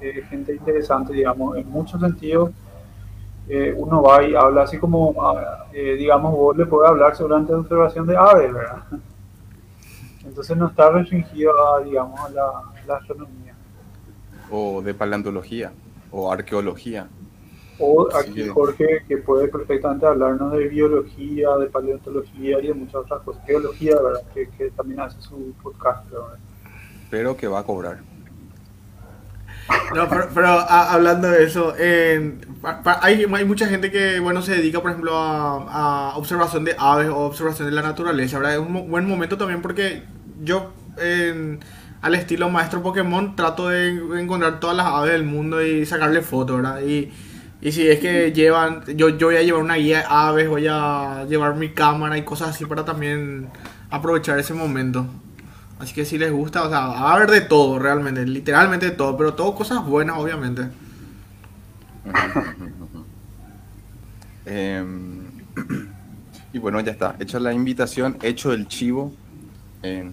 [SPEAKER 3] eh, gente interesante, digamos, en muchos sentidos. Eh, uno va y habla así como, ah, eh, digamos, vos le puedes hablar seguramente de observación de aves, ¿verdad? Entonces no está restringido a, digamos, a la, astronomía.
[SPEAKER 1] O de paleontología, o arqueología.
[SPEAKER 3] O aquí Jorge, que puede perfectamente hablarnos de biología, de paleontología y de muchas otras cosas. Geología, ¿verdad? Que, que también hace su podcast. ¿verdad?
[SPEAKER 1] Pero que va a cobrar.
[SPEAKER 2] No, pero, hablando de eso, hay, hay, mucha gente que, bueno, se dedica, por ejemplo, a, observación de aves o observación de la naturaleza, ¿verdad? Es un buen momento también porque yo, al estilo maestro Pokémon, trato de encontrar todas las aves del mundo y sacarle fotos, ¿verdad? Y, y si es que llevan, yo, yo voy a llevar una guía de aves, voy a llevar mi cámara y cosas así para también aprovechar ese momento. Así que si les gusta, o sea, va a haber de todo realmente, literalmente de todo, pero todo cosas buenas, obviamente.
[SPEAKER 1] Em, y bueno, ya está. Hecha la invitación, hecho el chivo. Em,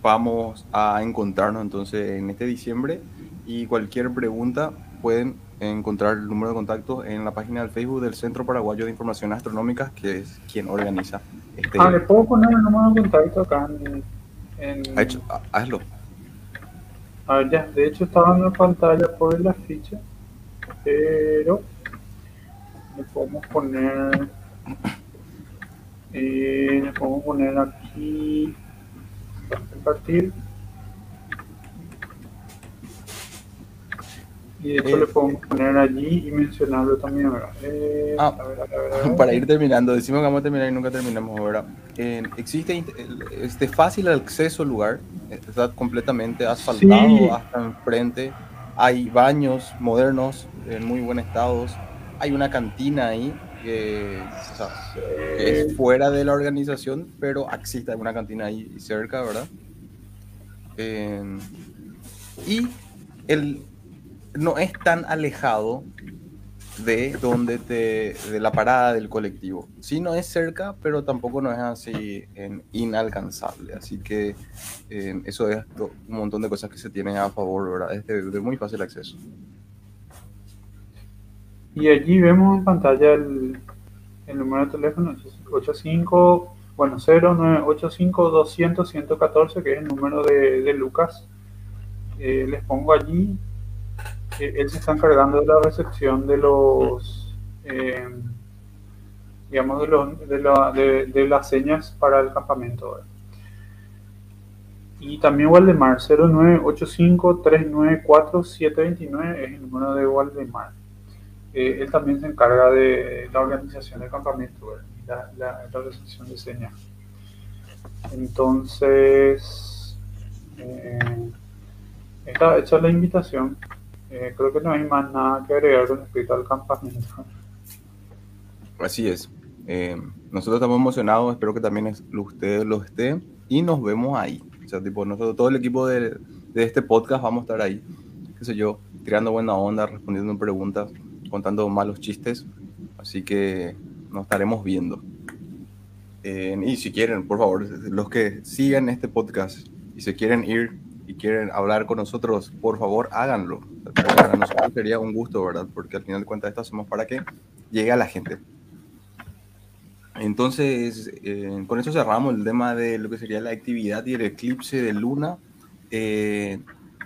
[SPEAKER 1] vamos a encontrarnos entonces en este diciembre y cualquier pregunta pueden encontrar el número de contacto en la página del Facebook del Centro Paraguayo de Información Astronómica, que es quien organiza
[SPEAKER 3] este... Ah, ¿le puedo poner el número de contacto acá en...
[SPEAKER 1] Hecho, hazlo.
[SPEAKER 3] A ver, ya, de hecho estaba en la pantalla por la ficha, pero le podemos poner... Eh, le podemos poner aquí compartir Y de hecho le podemos poner allí y mencionarlo también, eh,
[SPEAKER 1] ah, para ir terminando, decimos que vamos a terminar y nunca terminamos, ¿verdad? existe este fácil acceso al lugar, está completamente asfaltado hasta enfrente, hay baños modernos en muy buen estado, hay una cantina ahí que, es fuera de la organización, pero existe una cantina ahí cerca, ¿verdad? y el, no es tan alejado de donde te, de la parada del colectivo. Sí, no es cerca, pero tampoco no es así en inalcanzable. Así que eso es un montón de cosas que se tienen a favor, ¿verdad? Es de, muy fácil acceso.
[SPEAKER 3] Y allí vemos en pantalla el, el número de teléfono 85, bueno, 0985 200 114, que es el número de, de Lucas. Eh, les pongo allí él se está encargando de la recepción de los, eh, digamos, de, los, de, de, las señas para el campamento. Y también Waldemar, 0985-394-729 es el número de Waldemar. Eh, él también se encarga de la organización del campamento, la, la, recepción de señas. Entonces, eh, está hecha la invitación. Eh, creo que no hay más nada que agregar con respecto al campamento.
[SPEAKER 1] Así es. Eh, nosotros estamos emocionados, espero que también ustedes lo estén y nos vemos ahí. O sea, tipo, nosotros, todo el equipo de, de, este podcast vamos a estar ahí, qué sé yo, tirando buena onda, respondiendo preguntas, contando malos chistes. Así que nos estaremos viendo. Eh, y si quieren, por favor, los que sigan este podcast y se quieren ir y quieren hablar con nosotros, por favor, háganlo. Para nosotros sería un gusto, ¿verdad? Porque al final de cuentas, esto hacemos para que llegue a la gente. Entonces, eh, con eso cerramos el tema de lo que sería la actividad y el eclipse de luna. Eh,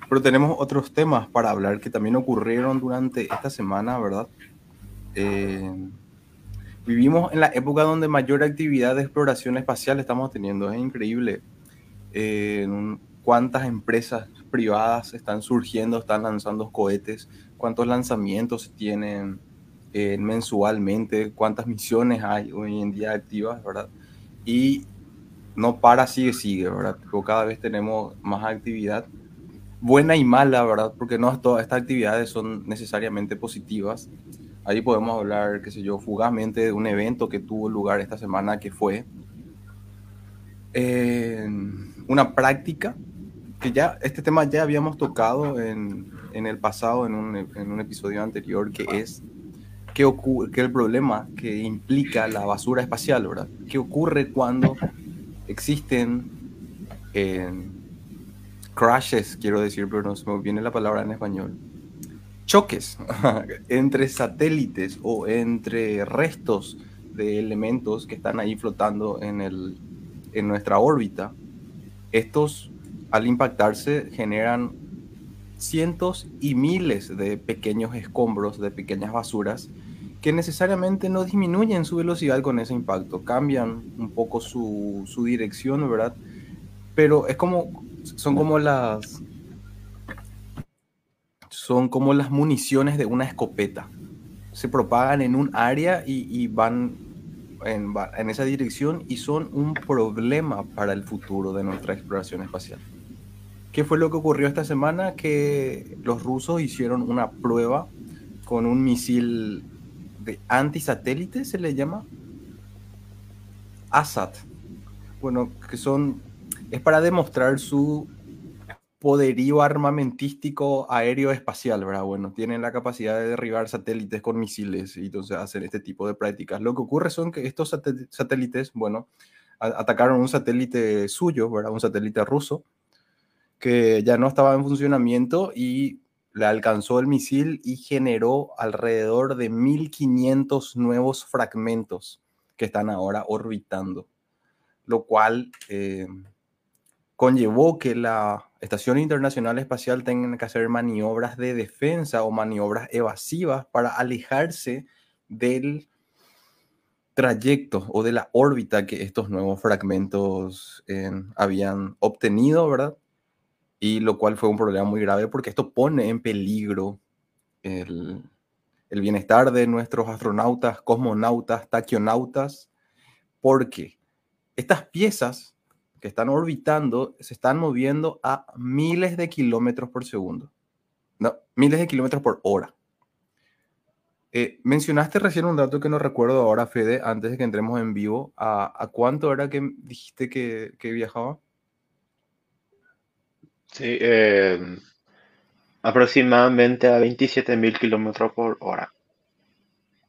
[SPEAKER 1] pero tenemos otros temas para hablar que también ocurrieron durante esta semana, ¿verdad? Eh, vivimos en la época donde mayor actividad de exploración espacial estamos teniendo. Es increíble. En cuántas empresas privadas están surgiendo, están lanzando cohetes, cuántos lanzamientos tienen eh, mensualmente, cuántas misiones hay hoy en día activas, ¿verdad? Y no para, sigue, sigue, ¿verdad? cada vez tenemos más actividad, buena y mala, ¿verdad? Porque no todas estas actividades son necesariamente positivas. Ahí podemos hablar, qué sé yo, fugazmente de un evento que tuvo lugar esta semana que fue eh, una práctica que ya este tema ya habíamos tocado en, en el pasado, en un, en un, episodio anterior, que es qué ocurre, que el problema que implica la basura espacial, ¿verdad? ¿Qué ocurre cuando existen crashes, quiero decir, pero no se me viene la palabra en español, choques entre satélites o entre restos de elementos que están ahí flotando en, el, en nuestra órbita? Estos al impactarse generan cientos y miles de pequeños escombros, de pequeñas basuras, que necesariamente no disminuyen su velocidad con ese impacto, cambian un poco su, su dirección, ¿verdad? Pero es como, son como las, son como las municiones de una escopeta. Se propagan en un área y, van en, en, esa dirección y son un problema para el futuro de nuestra exploración espacial. ¿Qué fue lo que ocurrió esta semana? Que los rusos hicieron una prueba con un misil de antisatélite, se le llama ASAT. Bueno, que son es para demostrar su poderío armamentístico aéreo espacial, ¿verdad? Bueno, tienen la capacidad de derribar satélites con misiles y entonces hacen este tipo de prácticas. Lo que ocurre son que estos satélites, bueno, atacaron un satélite suyo, ¿verdad? Un satélite ruso, que ya no estaba en funcionamiento y le alcanzó el misil y generó alrededor de 1500 nuevos fragmentos que están ahora orbitando, lo cual eh, conllevó que la Estación Internacional Espacial tenga que hacer maniobras de defensa o maniobras evasivas para alejarse del trayecto o de la órbita que estos nuevos fragmentos eh, habían obtenido, ¿verdad? Y lo cual fue un problema muy grave porque esto pone en peligro el, el bienestar de nuestros astronautas, cosmonautas, taquionautas, porque estas piezas que están orbitando se están moviendo a miles de kilómetros por segundo. No, miles de kilómetros por hora. Eh, mencionaste recién un dato que no recuerdo ahora, Fede, antes de que entremos en vivo. ¿A, cuánto era que dijiste que, viajaba?
[SPEAKER 4] Sí, em, aproximadamente a 27.000 kilómetros por hora.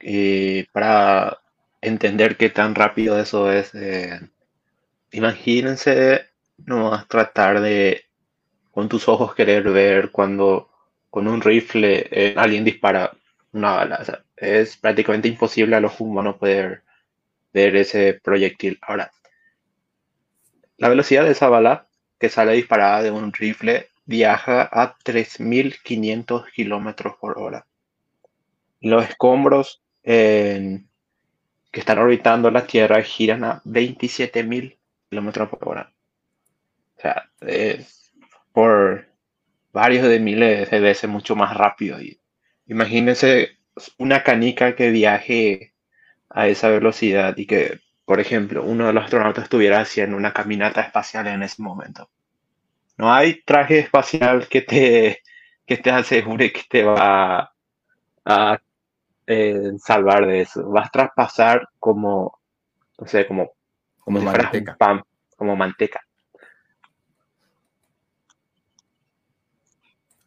[SPEAKER 4] Y para entender qué tan rápido eso es, eh, Imagínense nomás tratar de con tus ojos querer ver cuando con un rifle eh, alguien dispara una bala. es prácticamente imposible a los humanos poder ver ese proyectil. Ahora, la velocidad de esa bala que sale disparada de un rifle viaja a 3.500 kilómetros por hora. Los escombros que están orbitando la Tierra giran a 27.000 kilómetros por hora. O sea, es por varios de miles de veces mucho más rápido. Imagínense una canica que viaje a esa velocidad y que, por ejemplo, uno de los astronautas estuviera haciendo una caminata espacial en ese momento. No hay traje espacial que te, que te asegure que te va a, eh, salvar de eso. Vas a traspasar como, no sé, como
[SPEAKER 1] como manteca.
[SPEAKER 4] como manteca.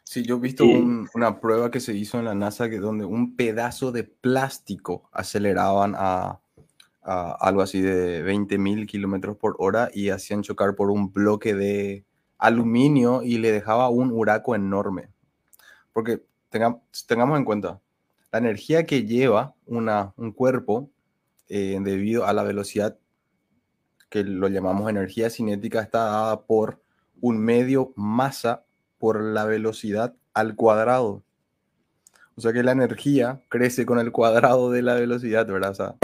[SPEAKER 1] Sí, yo he visto una prueba que se hizo en la NASA que donde un pedazo de plástico aceleraban a, algo así de 20.000 kilómetros por hora y hacían chocar por un bloque de aluminio y le dejaba un huraco enorme. Porque tengamos en cuenta, la energía que lleva una, un cuerpo eh, debido a la velocidad que lo llamamos energía cinética, está dada por un medio masa por la velocidad al cuadrado. O sea que la energía crece con el cuadrado de la velocidad, ¿verdad?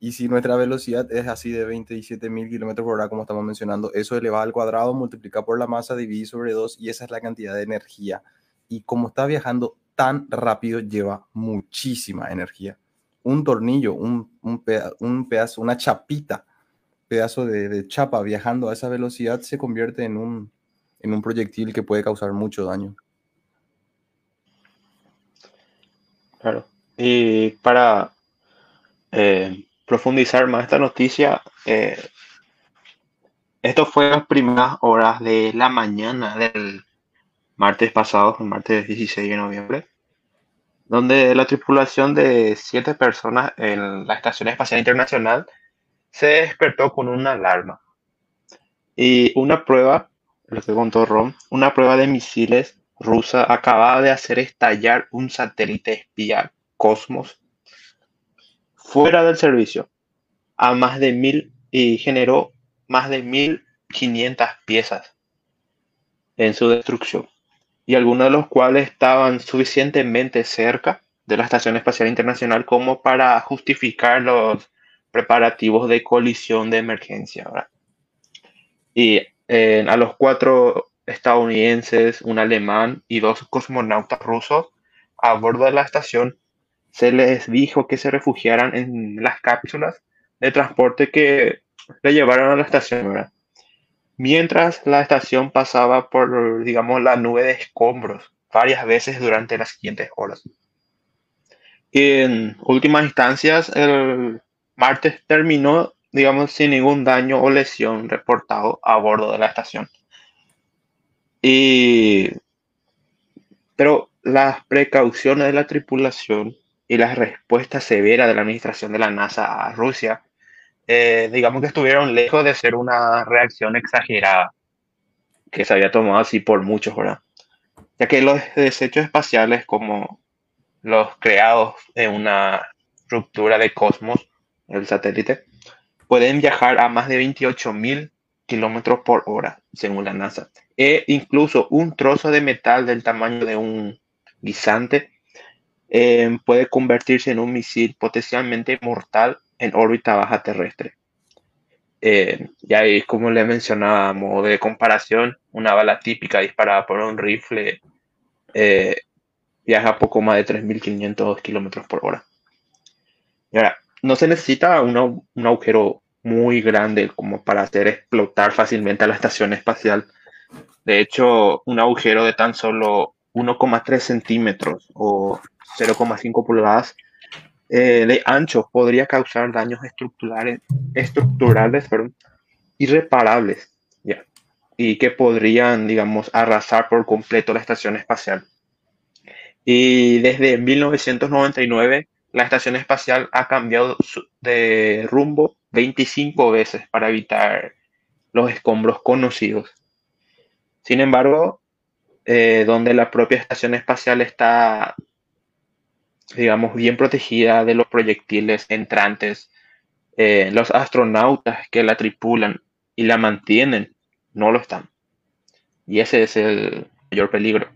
[SPEAKER 1] Y si nuestra velocidad es así de 27 mil kilómetros por hora, como estamos mencionando, eso elevado al cuadrado, multiplica por la masa, divide sobre 2 y esa es la cantidad de energía. Y como está viajando tan rápido, lleva muchísima energía. Un tornillo, un, un, un pedazo, una chapita pedazo de, chapa viajando a esa velocidad se convierte en un, en un proyectil que puede causar mucho daño.
[SPEAKER 4] Claro. Y para eh, profundizar más esta noticia, eh, esto fue las primeras horas de la mañana del martes pasado, el martes 16 de noviembre, donde la tripulación de siete personas en la Estación Espacial Internacional se despertó con una alarma. Y una prueba, lo que contó Ron, una prueba de misiles rusa acababa de hacer estallar un satélite espía Cosmos fuera del servicio a más de mil y generó más de mil quinientas piezas en su destrucción y algunos de los cuales estaban suficientemente cerca de la Estación Espacial Internacional como para justificar los preparativos de colisión de emergencia. Y eh, a los cuatro estadounidenses, un alemán y dos cosmonautas rusos a bordo de la estación se les dijo que se refugiaran en las cápsulas de transporte que le llevaron a la estación. Mientras la estación pasaba por, digamos, la nube de escombros varias veces durante las siguientes horas. En últimas instancias, el martes terminó digamos, sin ningún daño o lesión reportado a bordo de la estación. Y, pero las precauciones de la tripulación y la respuesta severa de la administración de la NASA a Rusia, eh, digamos que estuvieron lejos de ser una reacción exagerada que se había tomado así por muchos, ¿verdad? Ya que los desechos espaciales como los creados en una ruptura de cosmos, el satélite, pueden viajar a más de 28.000 kilómetros por hora, según la NASA. E incluso un trozo de metal del tamaño de un guisante eh, puede convertirse en un misil potencialmente mortal en órbita baja terrestre. Eh, y ahí, como le mencionaba, a modo de comparación, una bala típica disparada por un rifle eh, viaja poco más de 3.500 kilómetros por hora. Y ahora, no se necesita un agujero muy grande como para hacer explotar fácilmente a la estación espacial. De hecho, un agujero de tan solo 1,3 centímetros o 0,5 pulgadas eh, de ancho podría causar daños estructurales, estructurales irreparables y que podrían, digamos, arrasar por completo la estación espacial. Y desde 1999 la estación espacial ha cambiado de rumbo 25 veces para evitar los escombros conocidos. Sin embargo, eh, donde la propia estación espacial está, digamos, bien protegida de los proyectiles entrantes, eh, los astronautas que la tripulan y la mantienen no lo están. Y ese es el mayor peligro.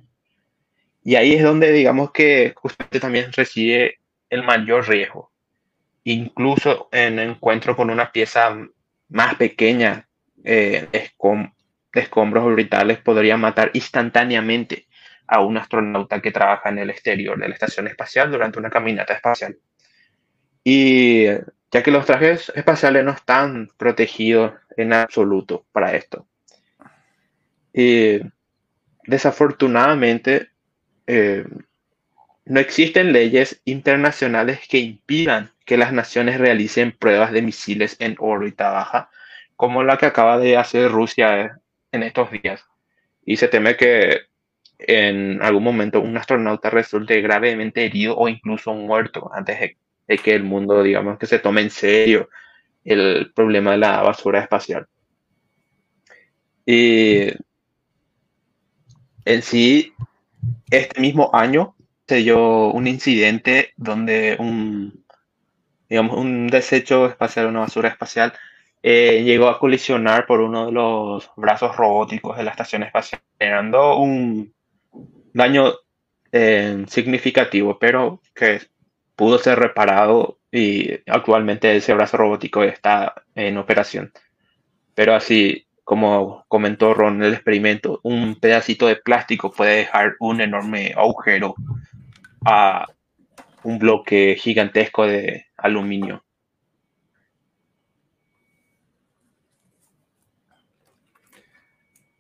[SPEAKER 4] Y ahí es donde digamos que usted también recibe el mayor riesgo. Incluso en encuentro con una pieza más pequeña eh, de escombros orbitales podría matar instantáneamente a un astronauta que trabaja en el exterior de la estación espacial durante una caminata espacial. Y ya que los trajes espaciales no están protegidos en absoluto para esto. Y desafortunadamente, eh, no existen leyes internacionales que impidan que las naciones realicen pruebas de misiles en órbita baja, como la que acaba de hacer Rusia en estos días. Y se teme que en algún momento un astronauta resulte gravemente herido o incluso muerto antes de, que el mundo, digamos, que se tome en serio el problema de la basura espacial. Y en sí, este mismo año se dio un incidente donde un, digamos, un desecho espacial, una basura espacial, eh, llegó a colisionar por uno de los brazos robóticos de la estación espacial, generando un daño eh, significativo, pero que pudo ser reparado y actualmente ese brazo robótico está en operación. Pero así, como comentó Ron en el experimento, un pedacito de plástico puede dejar un enorme agujero a un bloque gigantesco de aluminio.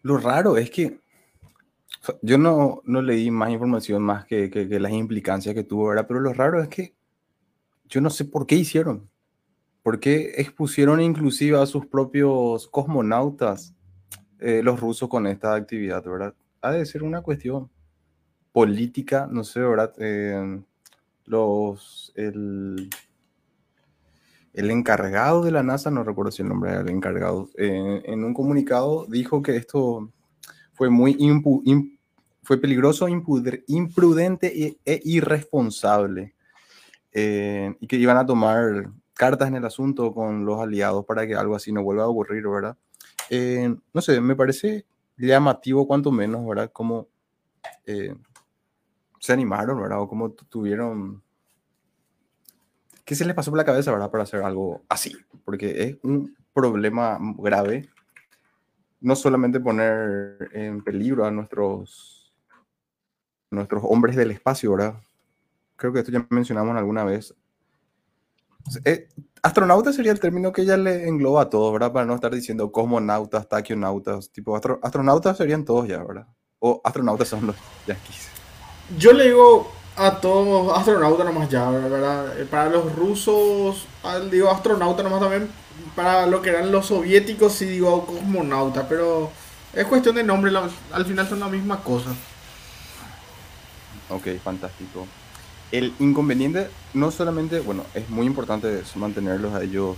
[SPEAKER 1] Lo raro es que yo no, no leí más información más que, que, las implicancias que tuvo, ¿verdad? Pero lo raro es que yo no sé por qué hicieron. ¿Por qué expusieron inclusive a sus propios cosmonautas eh, los rusos con esta actividad, verdad? Ha de ser una cuestión política, no sé, ¿verdad? Eh, los, el, el, encargado de la NASA, no recuerdo si el nombre era el encargado, eh, en un comunicado dijo que esto fue muy fue peligroso, imprudente e, e irresponsable y que iban a tomar cartas en el asunto con los aliados para que algo así no vuelva a ocurrir, ¿verdad? Eh, no sé, me parece llamativo cuanto menos, ¿verdad? Como eh, se animaron, ¿verdad? O como tuvieron... ¿Qué se les pasó por la cabeza, ¿verdad? Para hacer algo así, porque es un problema grave. No solamente poner en peligro a nuestros, nuestros hombres del espacio, ¿verdad? Creo que esto ya mencionamos alguna vez eh, astronauta sería el término que ya le engloba a todos, ¿verdad? Para no estar diciendo cosmonautas, taquionautas, tipo astronautas serían todos ya, ¿verdad? O astronautas son los yanquis.
[SPEAKER 2] Yo le digo a todos astronautas nomás ya, ¿verdad? Eh, para los rusos, digo astronauta nomás también, para lo que eran los soviéticos sí digo cosmonauta, pero es cuestión de nombre, al final son la misma cosa.
[SPEAKER 1] Ok, fantástico. El inconveniente no solamente, bueno, es muy importante mantenerlos a ellos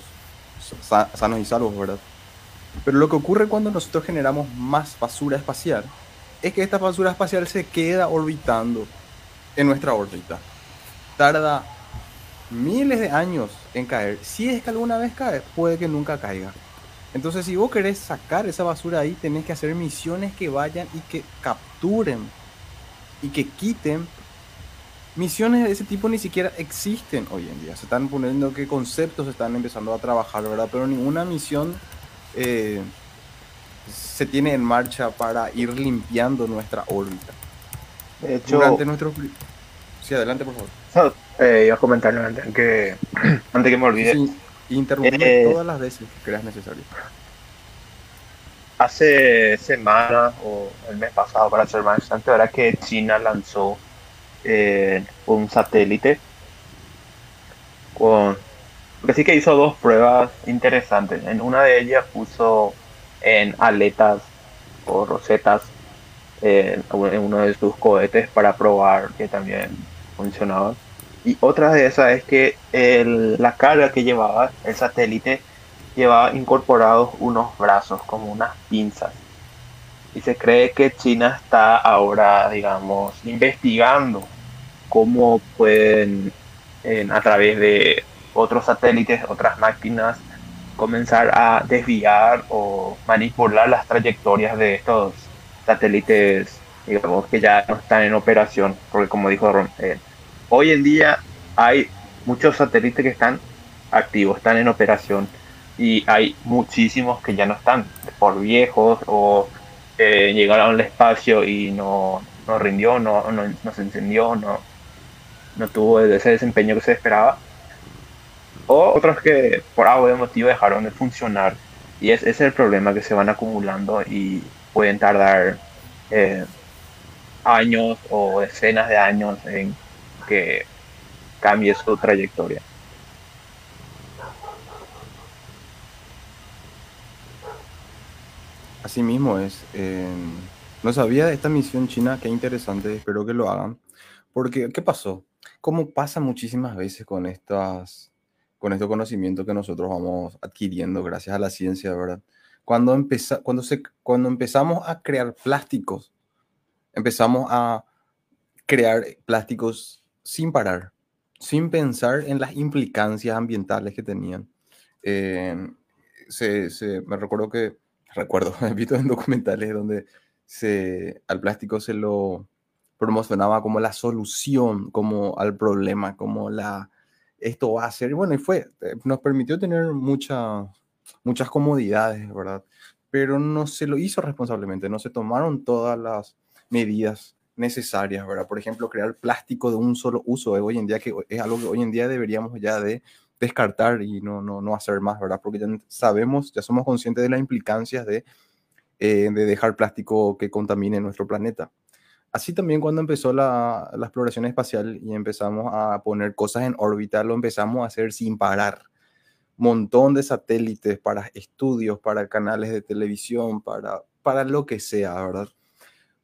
[SPEAKER 1] sanos y salvos, ¿verdad? Pero lo que ocurre cuando nosotros generamos más basura espacial es que esta basura espacial se queda orbitando en nuestra órbita. Tarda miles de años en caer. Si es que alguna vez cae, puede que nunca caiga. Entonces, si vos querés sacar esa basura ahí, tenés que hacer misiones que vayan y que capturen y que quiten. Misiones de ese tipo ni siquiera existen hoy en día. Se están poniendo que conceptos están empezando a trabajar, ¿verdad? Pero ninguna misión eh, se tiene en marcha para ir limpiando nuestra órbita.
[SPEAKER 4] De hecho, durante nuestro...
[SPEAKER 1] Sí, adelante, por favor.
[SPEAKER 4] eh, iba a comentarle antes que, antes que me olvide. Sí,
[SPEAKER 1] interrumpirme eh, todas las veces que creas necesario.
[SPEAKER 4] Hace semanas o el mes pasado, para ser más exacto, era que China lanzó eh, un satélite con que sí que hizo dos pruebas interesantes. En una de ellas puso en aletas o rosetas en uno de sus cohetes para probar que también funcionaba. Y otra de esas es que la carga que llevaba el satélite llevaba incorporados unos brazos como unas pinzas. Y se cree que China está ahora, digamos, investigando cómo pueden, a través de otros satélites, otras máquinas, comenzar a desviar o manipular las trayectorias de estos satélites, digamos, que ya no están en operación, porque como dijo Ron, eh, hoy en día hay muchos satélites que están activos, están en operación, y hay muchísimos que ya no están, por viejos o eh, llegaron al espacio y no, no rindió, no, no, se encendió, no, no tuvo ese desempeño que se esperaba o otros que por algo motivo dejaron de funcionar. Y es, ese es el problema que se van acumulando y pueden tardar eh, años o decenas de años en que cambie su trayectoria.
[SPEAKER 1] Así mismo es. no sabía de esta misión china, qué interesante, espero que lo hagan. Porque, ¿qué pasó? Como pasa muchísimas veces con estas con este conocimiento que nosotros vamos adquiriendo gracias a la ciencia, ¿verdad? Cuando, empeza, cuando, se, cuando empezamos a crear plásticos, empezamos a crear plásticos sin parar, sin pensar en las implicancias ambientales que tenían. Eh, se, se, me recuerdo que, recuerdo, he visto en documentales donde se, al plástico se lo promocionaba como la solución, como al problema, como la, esto va a ser, bueno, y fue, eh, nos permitió tener muchas muchas comodidades, ¿verdad? Pero no se lo hizo responsablemente, no se tomaron todas las medidas necesarias, ¿verdad? Por ejemplo, crear plástico de un solo uso, hoy en día que es algo que hoy en día deberíamos ya de descartar y no, no, no hacer más, ¿verdad? Porque ya sabemos, ya somos conscientes de las implicancias de, eh, de dejar plástico que contamine nuestro planeta. Así también cuando empezó la, exploración espacial y empezamos a poner cosas en órbita, lo empezamos a hacer sin parar. Montón de satélites para estudios, para canales de televisión, para, para lo que sea, ¿verdad?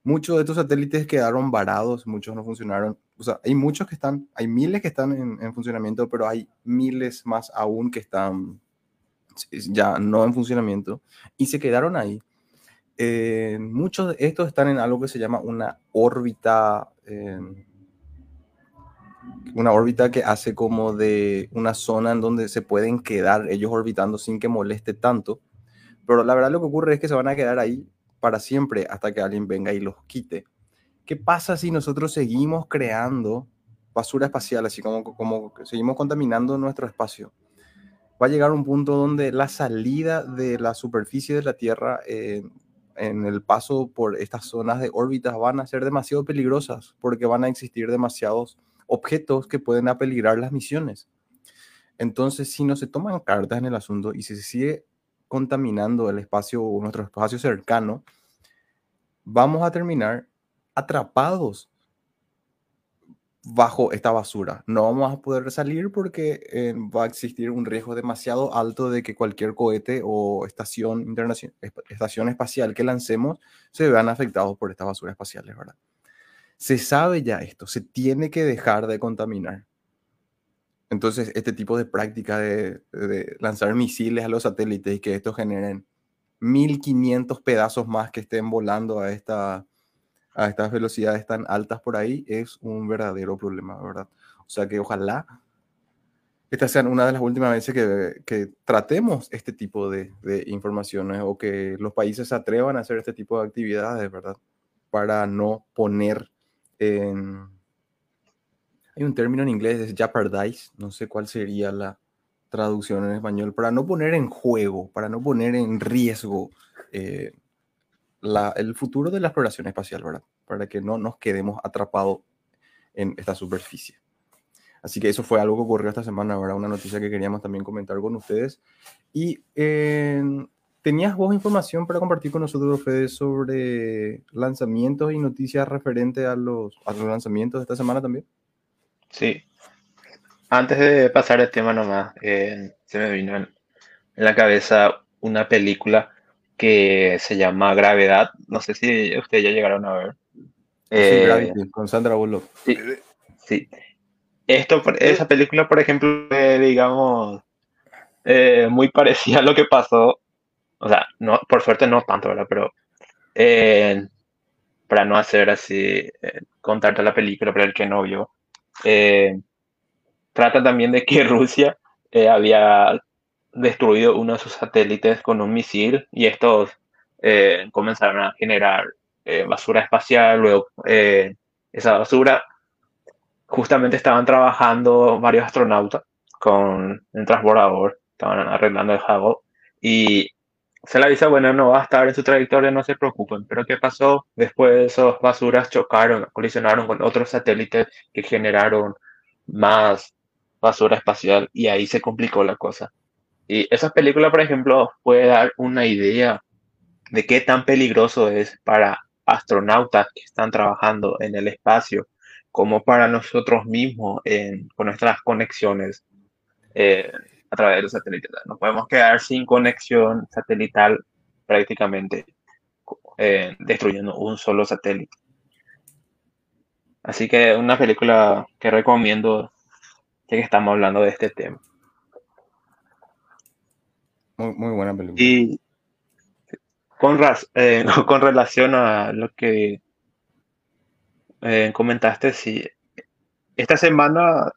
[SPEAKER 1] Muchos de estos satélites quedaron varados, muchos no funcionaron. O sea, hay muchos que están, hay miles que están en, en funcionamiento, pero hay miles más aún que están ya no en funcionamiento y se quedaron ahí eh, muchos de estos están en algo que se llama una órbita, una órbita que hace como de una zona en donde se pueden quedar ellos orbitando sin que moleste tanto. Pero la verdad lo que ocurre es que se van a quedar ahí para siempre hasta que alguien venga y los quite. ¿Qué pasa si nosotros seguimos creando basura espacial, así como, como seguimos contaminando nuestro espacio? Va a llegar un punto donde la salida de la superficie de la Tierra en el paso por estas zonas de órbitas van a ser demasiado peligrosas porque van a existir demasiados objetos que pueden apeligrar las misiones. Entonces, si no se toman cartas en el asunto y se sigue contaminando el espacio, nuestro espacio cercano, vamos a terminar atrapados bajo esta basura. No vamos a poder salir porque eh, va a existir un riesgo demasiado alto de que cualquier cohete o estación, estación espacial que lancemos se vean afectados por estas basuras espaciales, ¿verdad? Se sabe ya esto, se tiene que dejar de contaminar. Entonces, este tipo de práctica de, lanzar misiles a los satélites y que estos generen 1500 pedazos más que estén volando a, esta, a estas velocidades tan altas por ahí es un verdadero problema, ¿verdad? O sea que ojalá esta sea una de las últimas veces que, que tratemos este tipo de, de, informaciones o que los países se atrevan a hacer este tipo de actividades, ¿verdad? Para no poner Hay un término en inglés, es jeopardize, no sé cuál sería la, traducción en español, para no poner en juego, para no poner en riesgo eh, el futuro de la exploración espacial, ¿verdad? Para que no nos quedemos atrapados en esta superficie. Así que eso fue algo que ocurrió esta semana, ¿verdad? Una noticia que queríamos también comentar con ustedes. Y eh, ¿tenías vos información para compartir con nosotros, Fede, sobre lanzamientos y noticias referentes a los, a los lanzamientos de esta semana también?
[SPEAKER 4] Sí, antes de pasar el tema nomás, eh, se me vino en, la cabeza una película que se llama Gravedad. No sé si ustedes ya llegaron a ver.
[SPEAKER 1] sí, eh, Gravity, con Sandra Bullock.
[SPEAKER 4] Sí, sí. Esto, esa película, por ejemplo, digamos, eh, muy parecida a lo que pasó. O sea, no, por suerte no tanto, ¿verdad? Pero para no hacer así, contarte la película para el que no vio trata también de que Rusia eh, había destruido uno de sus satélites con un misil y estos eh, comenzaron a generar eh, basura espacial. Luego, esa basura, justamente estaban trabajando varios astronautas con el transbordador, estaban arreglando el Hubble y se le avisa, bueno, no va a estar en su trayectoria, no se preocupen. Pero ¿qué pasó? Después esas basuras chocaron, colisionaron con otros satélites que generaron más basura espacial y ahí se complicó la cosa. Y esa película, por ejemplo, puede dar una idea de qué tan peligroso es para astronautas que están trabajando en el espacio, como para nosotros mismos con nuestras conexiones eh, a través de los satélites. Nos podemos quedar sin conexión satelital prácticamente eh, destruyendo un solo satélite. Así que una película que recomiendo que estamos hablando de este tema.
[SPEAKER 1] Muy, buena película.
[SPEAKER 4] Y con, eh, con relación a lo que eh, comentaste, sí, esta semana,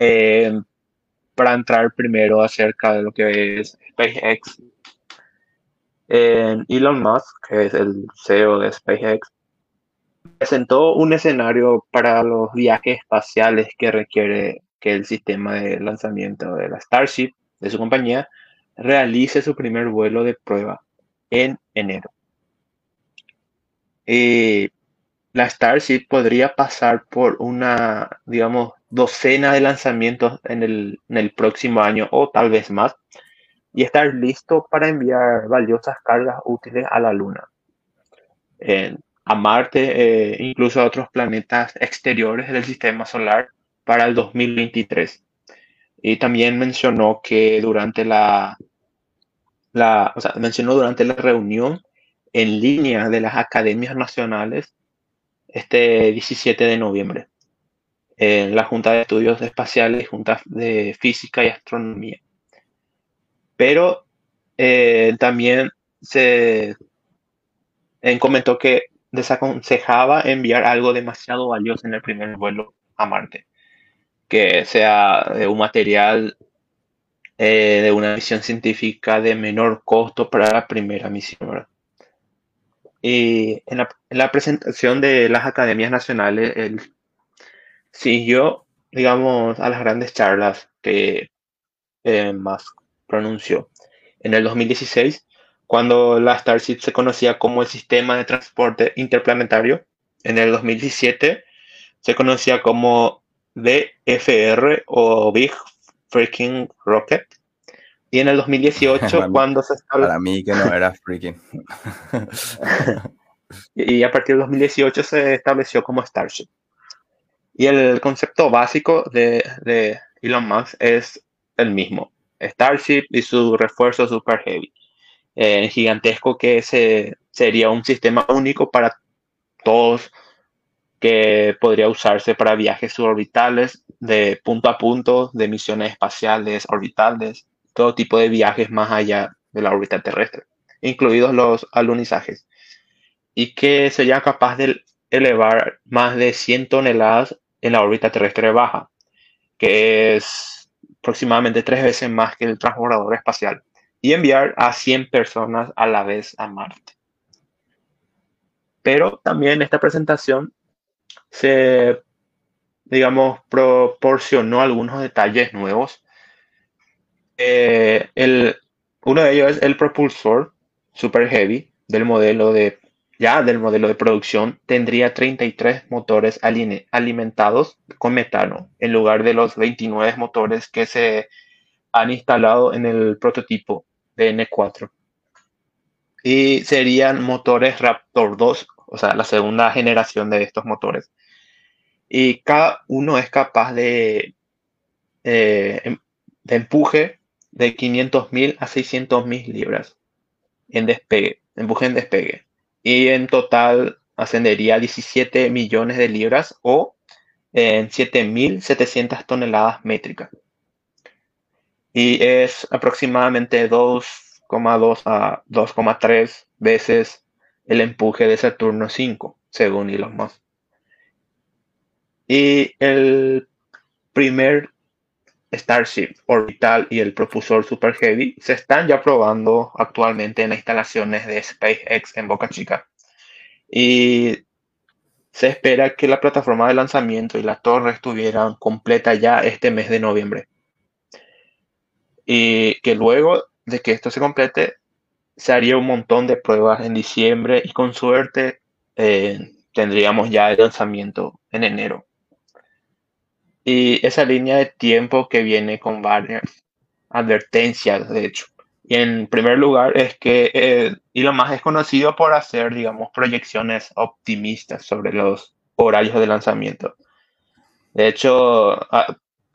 [SPEAKER 4] eh, para entrar primero acerca de lo que es SpaceX, Elon Musk, que es el CEO de SpaceX, presentó un escenario para los viajes espaciales que requiere que el sistema de lanzamiento de la Starship de su compañía realice su primer vuelo de prueba en enero. Y la Starship podría pasar por una, digamos, docena de lanzamientos en el, próximo año o tal vez más y estar listo para enviar valiosas cargas útiles a la Luna, a Marte, eh, incluso a otros planetas exteriores del sistema solar para el 2023. Y también mencionó que durante la, la mencionó durante la reunión en línea de las academias nacionales este 17 de noviembre en la Junta de Estudios Espaciales, Junta de Física y Astronomía. Pero eh, también se comentó que desaconsejaba enviar algo demasiado valioso en el primer vuelo a Marte que sea de un material eh, de una misión científica de menor costo para la primera misión. Y en la, presentación de las academias nacionales, él siguió, digamos, a las grandes charlas que eh, más pronunció. En el 2016, cuando la Starship se conocía como el sistema de transporte interplanetario, en el 2017 se conocía como FR o Big Freaking Rocket. Y en el 2018, cuando se
[SPEAKER 1] estableció. Para mí que no era freaking.
[SPEAKER 4] y a partir del 2018 se estableció como Starship. Y el concepto básico de, Elon Musk es el mismo. Starship y su refuerzo Super Heavy. Eh, gigantesco que ese sería un sistema único para todos que podría usarse para viajes suborbitales de punto a punto, de misiones espaciales orbitales, todo tipo de viajes más allá de la órbita terrestre, incluidos los alunizajes, y que sería capaz de elevar más de 100 toneladas en la órbita terrestre baja, que es aproximadamente tres veces más que el transbordador espacial, y enviar a 100 personas a la vez a Marte. Pero también esta presentación se, digamos, proporcionó algunos detalles nuevos. Eh, el, uno de ellos es el propulsor Super Heavy del modelo de ya del modelo de producción tendría 33 motores alimentados con metano en lugar de los 29 motores que se han instalado en el prototipo de N4. Y serían motores Raptor 2, o sea, la segunda generación de estos motores. Y cada uno es capaz de, eh, em, de empuje de 500.000 a 600.000 libras en despegue, empuje en despegue. Y en total ascendería a 17 millones de libras o en 7.700 toneladas métricas. Y es aproximadamente 2,2 a 2,3 veces el empuje de Saturno 5, según Elon Musk. Y el primer Starship orbital y el propulsor Super Heavy se están ya probando actualmente en las instalaciones de SpaceX en Boca Chica. Y se espera que la plataforma de lanzamiento y la torre estuvieran completa ya este mes de noviembre. Y que luego de que esto se complete, se haría un montón de pruebas en diciembre y con suerte eh, tendríamos ya el lanzamiento en enero. Y esa línea de tiempo que viene con varias advertencias, de hecho. Y en primer lugar es que eh, Elon Musk es conocido por hacer, digamos, proyecciones optimistas sobre los horarios de lanzamiento. De hecho,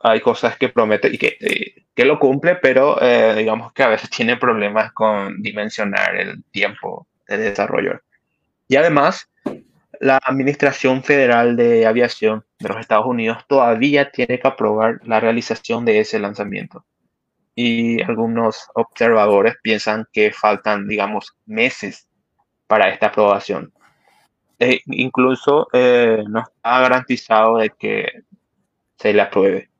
[SPEAKER 4] hay cosas que promete y que, eh, que lo cumple, pero eh, digamos que a veces tiene problemas con dimensionar el tiempo de desarrollo. Y además, la Administración Federal de Aviación de los Estados Unidos todavía tiene que aprobar la realización de ese lanzamiento. Y algunos observadores piensan que faltan, digamos, meses para esta aprobación. E incluso eh, no está garantizado de que se le apruebe,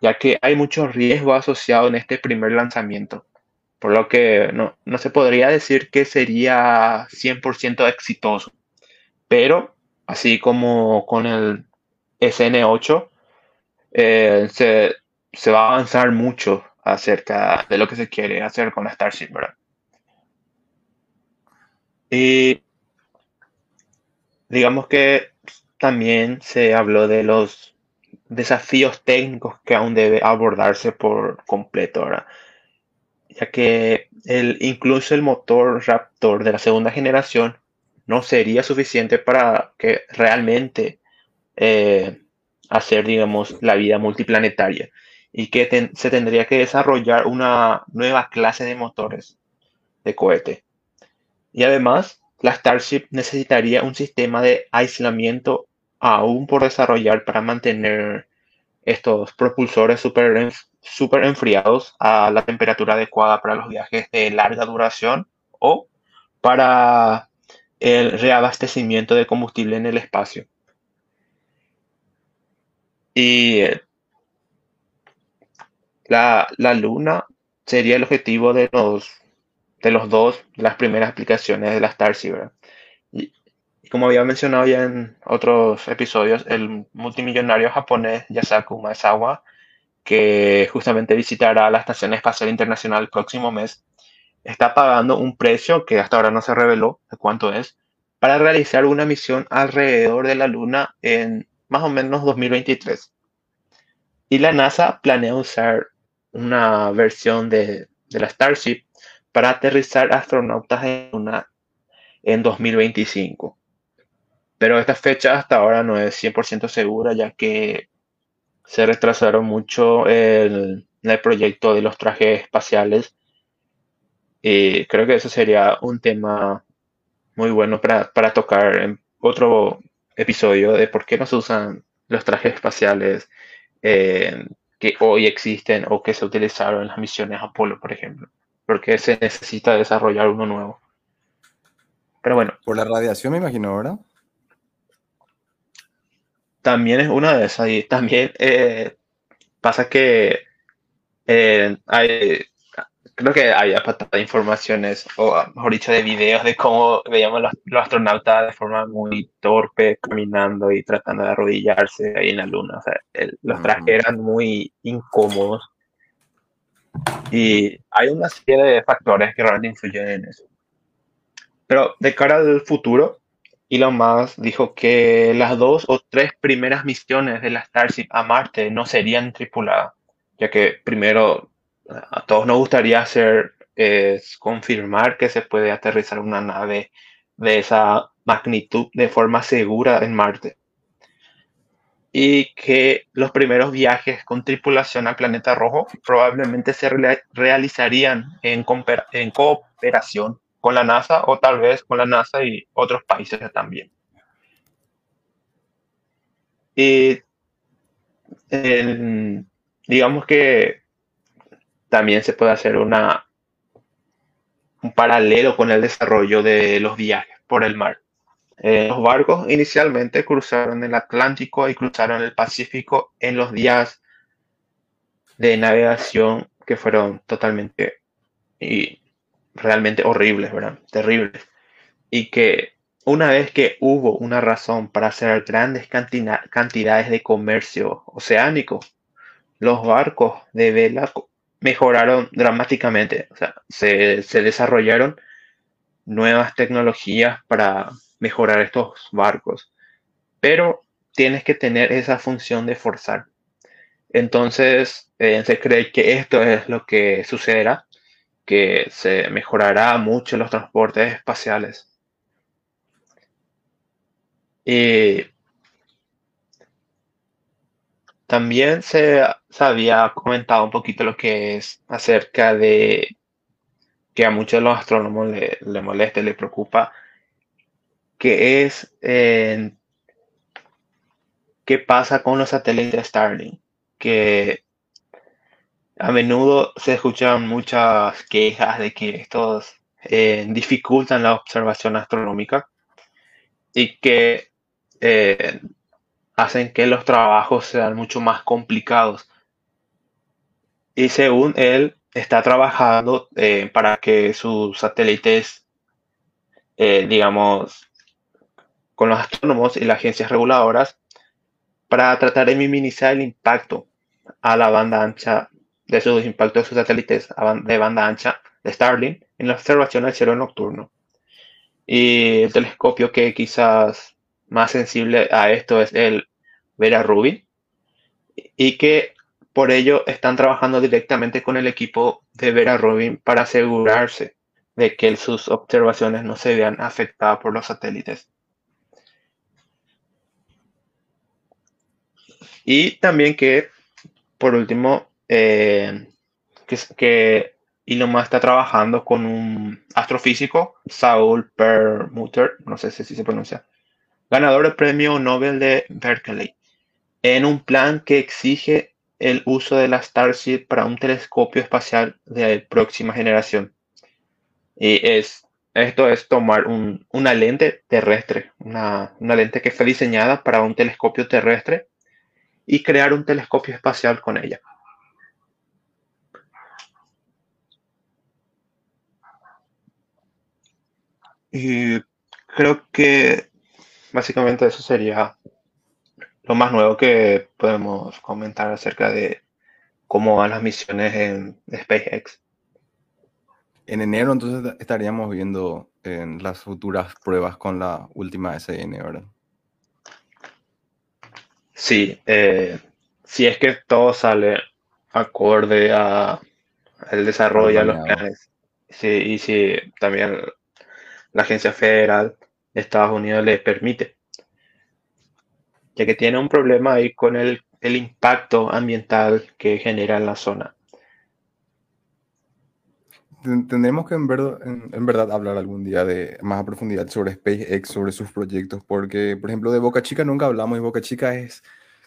[SPEAKER 4] ya que hay mucho riesgo asociado en este primer lanzamiento, por lo que no, no se podría decir que sería 100% exitoso pero así como con el SN8, eh, se, va a avanzar mucho acerca de lo que se quiere hacer con Starship, ¿verdad? Y digamos que también se habló de los desafíos técnicos que aún debe abordarse por completo, ¿verdad? Ya que el, incluso el motor Raptor de la segunda generación no sería suficiente para que realmente eh, hacer, digamos, la vida multiplanetaria y que se tendría que desarrollar una nueva clase de motores de cohete. Y además, la Starship necesitaría un sistema de aislamiento aún por desarrollar para mantener estos propulsores super, super enfriados a la temperatura adecuada para los viajes de larga duración o para el reabastecimiento de combustible en el espacio. Y eh, la, Luna sería el objetivo de los, de los dos, las primeras aplicaciones de la Starship. Y, como había mencionado ya en otros episodios, el multimillonario japonés Yasaku Maezawa, que justamente visitará la Estación Espacial Internacional el próximo mes, está pagando un precio que hasta ahora no se reveló de cuánto es, para realizar una misión alrededor de la Luna en más o menos 2023. Y la NASA planea usar una versión de, la Starship para aterrizar astronautas en Luna en 2025. pero esta fecha hasta ahora no es 100% segura, ya que se retrasaron mucho el, el proyecto de los trajes espaciales. Y creo que eso sería un tema muy bueno para, para tocar en otro episodio de por qué no se usan los trajes espaciales eh, que hoy existen o que se utilizaron en las misiones Apolo, por ejemplo. Porque se necesita desarrollar uno nuevo. Pero bueno.
[SPEAKER 1] Por la radiación, me imagino, ¿verdad?
[SPEAKER 4] También es una de esas. Y también eh, pasa que eh, hay creo que había de informaciones, o mejor dicho, de videos de cómo veíamos los, los, astronautas de forma muy torpe caminando y tratando de arrodillarse ahí en la luna. O sea, los trajes eran muy incómodos. Y hay una serie de factores que realmente influyen en eso. Pero de cara al futuro, Elon Musk dijo que las dos o tres primeras misiones de la Starship a Marte no serían tripuladas, ya que primero a todos nos gustaría hacer es confirmar que se puede aterrizar una nave de esa magnitud de forma segura en Marte. Y que los primeros viajes con tripulación al planeta rojo probablemente se realizarían en, en cooperación con la NASA o tal vez con la NASA y otros países también. Y digamos que también se puede hacer una, un paralelo con el desarrollo de los viajes por el mar. Eh, los barcos inicialmente cruzaron el Atlántico y cruzaron el Pacífico en los días de navegación que fueron totalmente y realmente horribles, ¿verdad? Terribles. Y que una vez que hubo una razón para hacer grandes cantidades de comercio oceánico, los barcos de vela mejoraron dramáticamente. O sea, se, desarrollaron nuevas tecnologías para mejorar estos barcos. Pero tienes que tener esa función de forzar. Entonces, eh, se cree que esto es lo que sucederá, que se mejorará mucho los transportes espaciales. Y también se, había comentado un poquito lo que es acerca de que a muchos de los astrónomos le, le molesta, le preocupa, que es qué pasa con los satélites Starlink, que a menudo se escuchan muchas quejas de que estos eh, dificultan la observación astronómica y que eh, hacen que los trabajos sean mucho más complicados. Y según él, está trabajando eh, para que sus satélites, eh, digamos, con los astrónomos y las agencias reguladoras, para tratar de minimizar el impacto a la banda ancha de sus impactos de sus satélites de banda ancha de Starlink en la observación del cielo nocturno. Y el telescopio que quizás más sensible a esto es el Vera Rubin y que por ello están trabajando directamente con el equipo de Vera Rubin para asegurarse de que sus observaciones no se vean afectadas por los satélites. Y también que, por último, eh, que, que está trabajando con un astrofísico, Saul Permuter, no sé si se pronuncia, ganador del Premio Nobel de Berkeley, en un plan que exige el uso de la Starship para un telescopio espacial de próxima generación. Y es, esto es tomar una lente terrestre, una, una lente que fue diseñada para un telescopio terrestre y crear un telescopio espacial con ella. Y creo que básicamente eso sería lo más nuevo que podemos comentar acerca de cómo van las misiones en SpaceX.
[SPEAKER 1] En enero entonces estaríamos viendo en las futuras pruebas con la última SN, ¿verdad?
[SPEAKER 4] Sí, eh, si es que todo sale acorde a el desarrollo, de los planes. Sí, y si también la agencia federal Estados Unidos le permite. ya que tiene un problema ahí con el, el impacto ambiental que genera en la zona.
[SPEAKER 1] Tendremos que en verdad, en, verdad, hablar algún día de más a profundidad sobre SpaceX, sobre sus proyectos, porque, por ejemplo, de Boca Chica nunca hablamos y Boca Chica es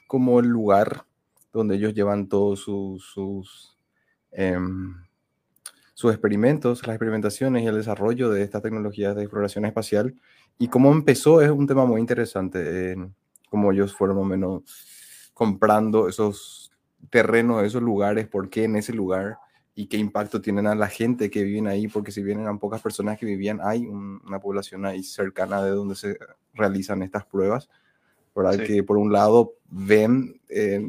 [SPEAKER 1] como el lugar donde ellos llevan todos sus, sus, em, sus experimentos, las experimentaciones y el desarrollo de estas tecnologías de exploración espacial. Y cómo empezó es un tema muy interesante, cómo ellos fueron o menos comprando esos terrenos, esos lugares, por qué en ese lugar y qué impacto tienen a la gente que vive ahí, porque si bien eran pocas personas que vivían, hay una población ahí cercana de donde se realizan estas pruebas, ¿verdad? Que por un lado ven eh,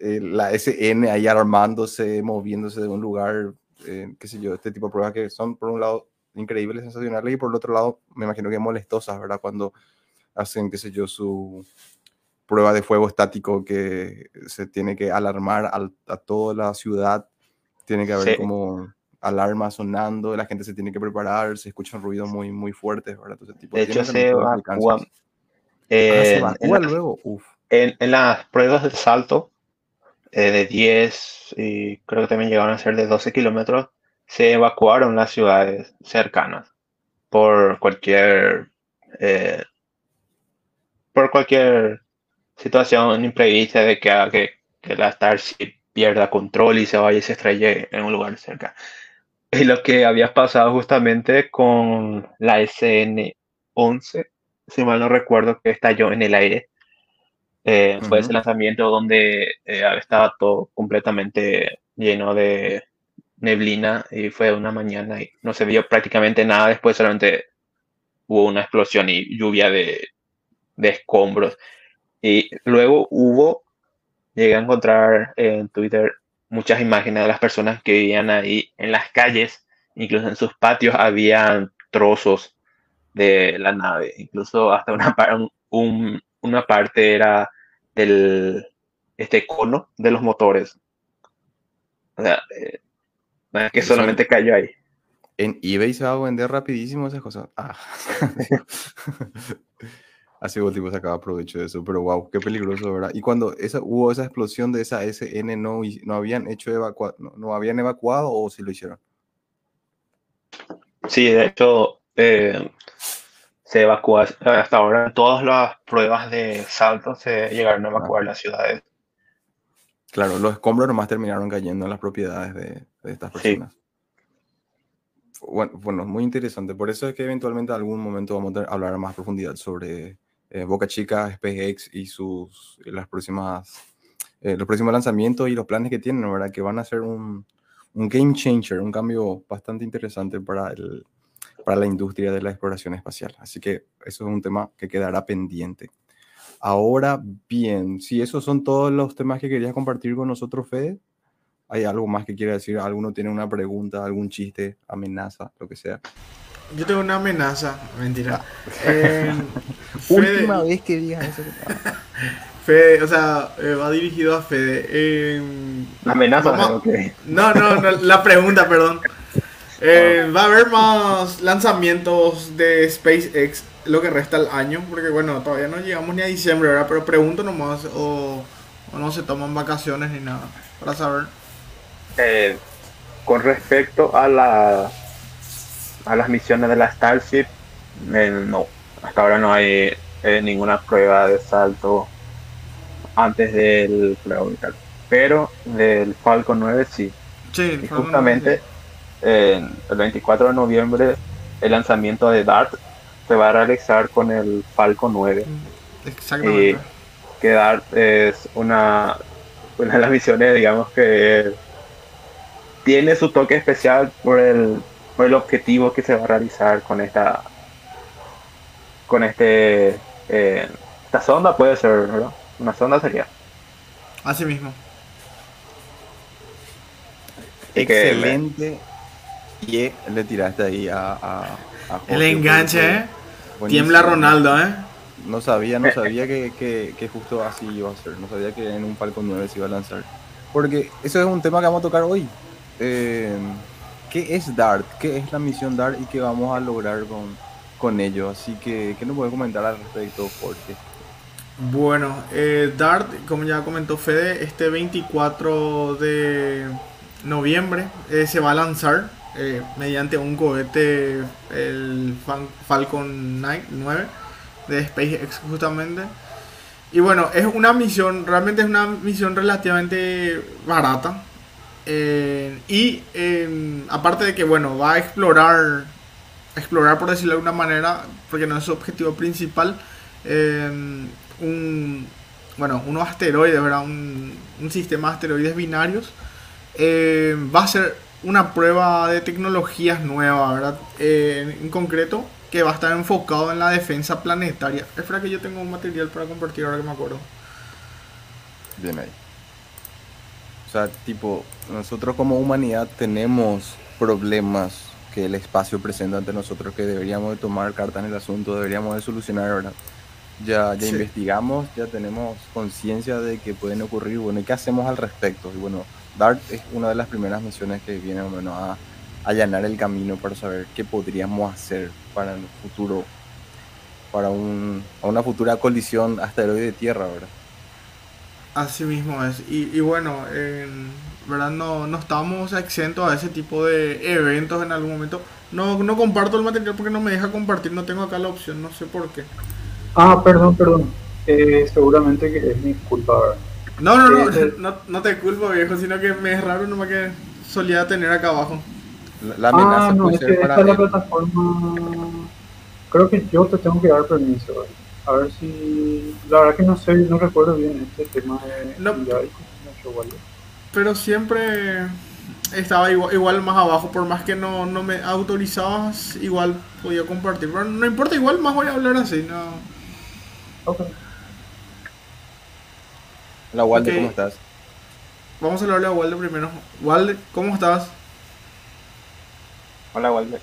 [SPEAKER 1] la SN ahí armándose, moviéndose de un lugar, eh, qué sé yo, este tipo de pruebas que son por un lado increíbles, sensacionales, y por el otro lado me imagino que molestosas, ¿verdad? Cuando hacen, qué sé yo, su prueba de fuego estático que se tiene que alarmar a toda la ciudad tiene que haber como alarma sonando, la gente se tiene que preparar, se escuchan ruidos muy, muy fuertes, ¿verdad? Entonces, tipo,
[SPEAKER 4] de hecho, se evacúa.
[SPEAKER 1] Ah, se evacúa luego. Uf.
[SPEAKER 4] En, en, las pruebas de salto eh, de 10 y creo que también llegaron a ser de 12 kilómetros, se evacuaron las ciudades cercanas por cualquier eh, por cualquier situación imprevista de que, que, que la Starship pierda control y se vaya y se estrelle en un lugar cerca. Y lo que había pasado justamente con la SN-11, si mal no recuerdo, que estalló en el aire. Eh, fue ese lanzamiento donde eh, estaba todo completamente lleno de neblina y fue una mañana y no se vio prácticamente nada. Después solamente hubo una explosión y lluvia de, de escombros. Y luego hubo llegué a encontrar en Twitter muchas imágenes de las personas que vivían ahí en las calles, incluso en sus patios había trozos de la nave, incluso hasta una, una parte era del este cono de los motores. O sea, eh, que solamente cayó ahí.
[SPEAKER 1] En eBay se va a vender rapidísimo esas cosas. Ah. Así último sacaba provecho de eso, pero wow, qué peligroso, ¿verdad? Y cuando esa, hubo esa explosión de esa SN, ¿no, no habían hecho evacua no, habían evacuado o sí lo hicieron?
[SPEAKER 4] Sí, de hecho, eh, se evacuó hasta ahora. Todas las pruebas de salto se llegaron a ah. evacuar las ciudades.
[SPEAKER 1] Claro, los escombros nomás terminaron cayendo en las propiedades de, de estas personas. Bueno, bueno, muy interesante. Por eso es que eventualmente en algún momento vamos a hablar a más profundidad sobre eh, Boca Chica, SpaceX y sus las próximas eh, los próximos lanzamientos y los planes que tienen, ¿verdad? Que van a ser un, un game changer, un cambio bastante interesante para, el, para la industria de la exploración espacial. Así que eso es un tema que quedará pendiente. Ahora bien, si esos son todos los temas que querías compartir con nosotros, Fede, ¿hay algo más que quiera decir? ¿Alguno tiene una pregunta, algún chiste, amenaza, lo que sea?
[SPEAKER 2] Yo tengo una amenaza, mentira.
[SPEAKER 1] Eh, Última vez que digas eso.
[SPEAKER 2] Fede, o sea, eh, va dirigido a Fede. Eh,
[SPEAKER 4] amenaza,
[SPEAKER 2] no, no, no, la pregunta, perdón. Eh. ¿Va a haber más lanzamientos de SpaceX lo que resta el año? Porque bueno, todavía no llegamos ni a diciembre, ¿verdad? Pero pregunto nomás, o, o no se toman vacaciones ni nada, para saber.
[SPEAKER 4] con respecto a la a las misiones de la Starship, eh, no, hasta ahora no hay eh, ninguna prueba de salto antes del tal Pero del Falcon 9 sí.
[SPEAKER 2] Sí,
[SPEAKER 4] y justamente el 24 de noviembre el lanzamiento de DART se va a realizar con el Falcon 9.
[SPEAKER 2] Mm, exactamente.
[SPEAKER 4] Y que DART es una, una de las misiones, digamos que tiene su toque especial por el el objetivo que se va a realizar con esta con este eh, esta sonda puede ser ¿verdad? una sonda sería
[SPEAKER 2] así mismo
[SPEAKER 1] excelente y le tiraste ahí a,
[SPEAKER 2] el enganche ¿eh? tiembla Ronaldo eh
[SPEAKER 1] no sabía no sabía que, que, justo así iba a ser. No sabía que en un Falcon 9 se iba a lanzar. Porque eso es un tema que vamos a tocar hoy. Eh, qué es DART, qué es la misión DART y qué vamos a lograr con, con ello. Así que, ¿qué nos puede comentar al respecto, Jorge?
[SPEAKER 2] Bueno, eh, DART, como ya comentó Fede, este 24 de noviembre eh, se va a lanzar eh, mediante un cohete, el Falcon 9 de SpaceX justamente. Y bueno, es una misión, realmente es una misión relativamente barata. y aparte de que, bueno, va a explorar, explorar por decirlo de alguna manera, porque no es su objetivo principal, un, bueno, unos asteroides, ¿verdad? Un, sistema de asteroides binarios. Eh, va a ser una prueba de tecnologías nuevas, ¿verdad? Eh, en concreto, que va a estar enfocado en la defensa planetaria. Espera que yo tengo un material para compartir ahora que me acuerdo.
[SPEAKER 1] Bien ahí. O sea, tipo, nosotros como humanidad tenemos problemas que el espacio presenta ante nosotros que deberíamos de tomar carta en el asunto, deberíamos de solucionar, ¿verdad? ya, ya investigamos, ya tenemos conciencia de que pueden ocurrir, bueno, ¿y qué hacemos al respecto? Y bueno, DART es una de las primeras misiones que viene menos a allanar el camino para saber qué podríamos hacer para el futuro, para un, una futura colisión asteroide Tierra, ¿verdad?
[SPEAKER 2] Así mismo es. Y, y bueno, ¿verdad? No, no estamos exentos a ese tipo de eventos en algún momento. No, no comparto el material porque no me deja compartir, no tengo acá la opción, no sé por qué.
[SPEAKER 3] Ah, perdón, perdón. Eh, seguramente que es mi culpa.
[SPEAKER 2] No, no, no, eh, no, no te culpo, viejo, sino que me es raro nomás que solía tener acá abajo.
[SPEAKER 3] La, amenaza ah, no, es que esta es la plataforma. Creo que yo te tengo que dar permiso. A ver si. La verdad que no sé, no recuerdo bien este tema de. No,
[SPEAKER 2] pero siempre estaba igual, igual, más abajo, por más que no, no me autorizabas, igual podía compartir. Pero no importa, igual más voy a hablar así, no.
[SPEAKER 1] Ok. Hola Walde, ¿cómo estás?
[SPEAKER 2] Vamos a hablarle a Walde primero. Walde, ¿cómo estás?
[SPEAKER 4] Hola Walde.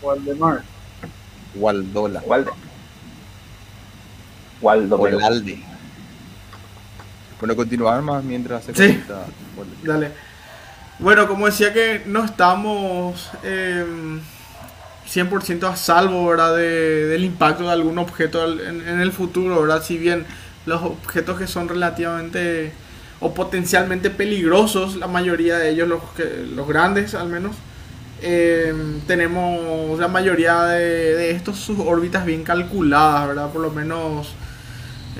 [SPEAKER 3] Waldemar.
[SPEAKER 1] Waldola.
[SPEAKER 4] Walde. Waldo.
[SPEAKER 1] Walde. Bueno, continuar más mientras se
[SPEAKER 2] sí. Dale. Bueno, como decía que no estamos... Eh, 100% a salvo ¿verdad? De, del impacto de algún objeto en, el futuro, ¿verdad? Si bien los objetos que son relativamente o potencialmente peligrosos, la mayoría de ellos, los, que, los grandes al menos, eh, tenemos la mayoría de, estos sus órbitas bien calculadas, ¿verdad? Por lo menos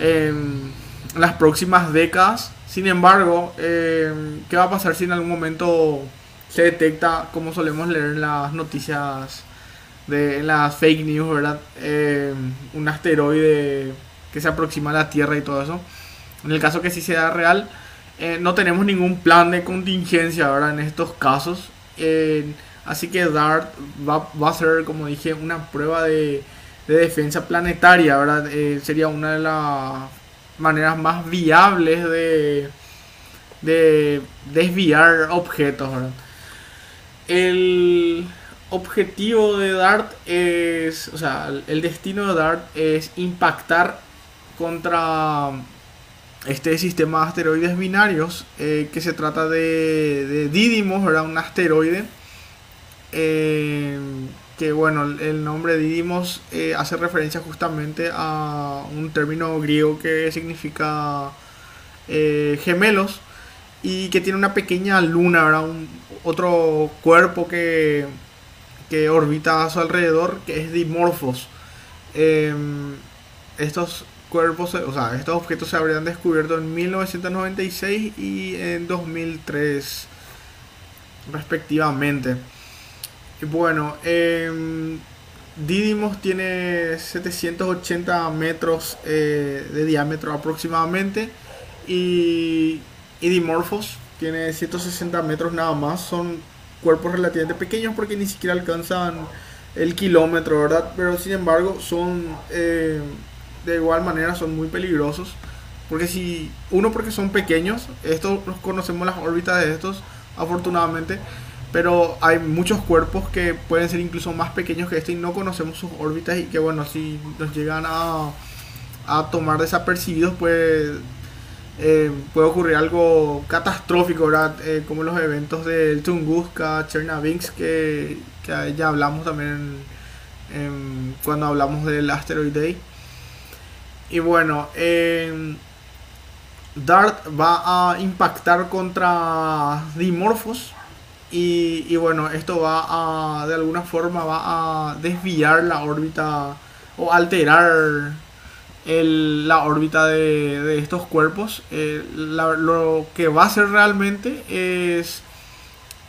[SPEAKER 2] en las próximas décadas. Sin embargo, eh, ¿qué va a pasar si en algún momento se detecta, como solemos leer en las noticias de las fake news, ¿verdad? Eh, un asteroide que se aproxima a la Tierra y todo eso. En el caso que sí sea real, eh, no tenemos ningún plan de contingencia, ¿verdad? En estos casos. Eh, así que DART va, a ser, como dije, una prueba de, de defensa planetaria, ¿verdad? sería una de las maneras más viables de, de desviar objetos, ¿verdad? El objetivo de Dart es, o sea, el destino de Dart es impactar contra este sistema de asteroides binarios, eh, que se trata de, de Didymos, ¿verdad? Un asteroide. Eh, que bueno, el nombre Didymos eh, hace referencia justamente a un término griego que significa gemelos y que tiene una pequeña luna, ¿verdad? Un, otro cuerpo que que orbita a su alrededor, que es Dimorphos. Em, estos cuerpos, o sea, estos objetos se habrían descubierto en 1996 y en 2003, respectivamente. Bueno, eh, Didymos tiene 780 metros eh, de diámetro aproximadamente y, y Dimorphos tiene 160 metros nada más. Son cuerpos relativamente pequeños porque ni siquiera alcanzan el kilómetro, ¿verdad? Pero sin embargo son eh, de igual manera son muy peligrosos. Porque si, uno porque son pequeños, estos conocemos las órbitas de estos, afortunadamente, pero hay muchos cuerpos que pueden ser incluso más pequeños que este y no conocemos sus órbitas y que bueno, si nos llegan a, a tomar desapercibidos, pues eh, puede ocurrir algo catastrófico, ¿verdad? Eh, como los eventos del Tunguska, Chernavix, que, que ya hablamos también cuando hablamos del Asteroid Day. y bueno, Dart va a impactar contra Dimorphos. Y, y, bueno, esto va a, de alguna forma, va a desviar la órbita o alterar la órbita de, estos cuerpos. Eh, lo que va a hacer realmente es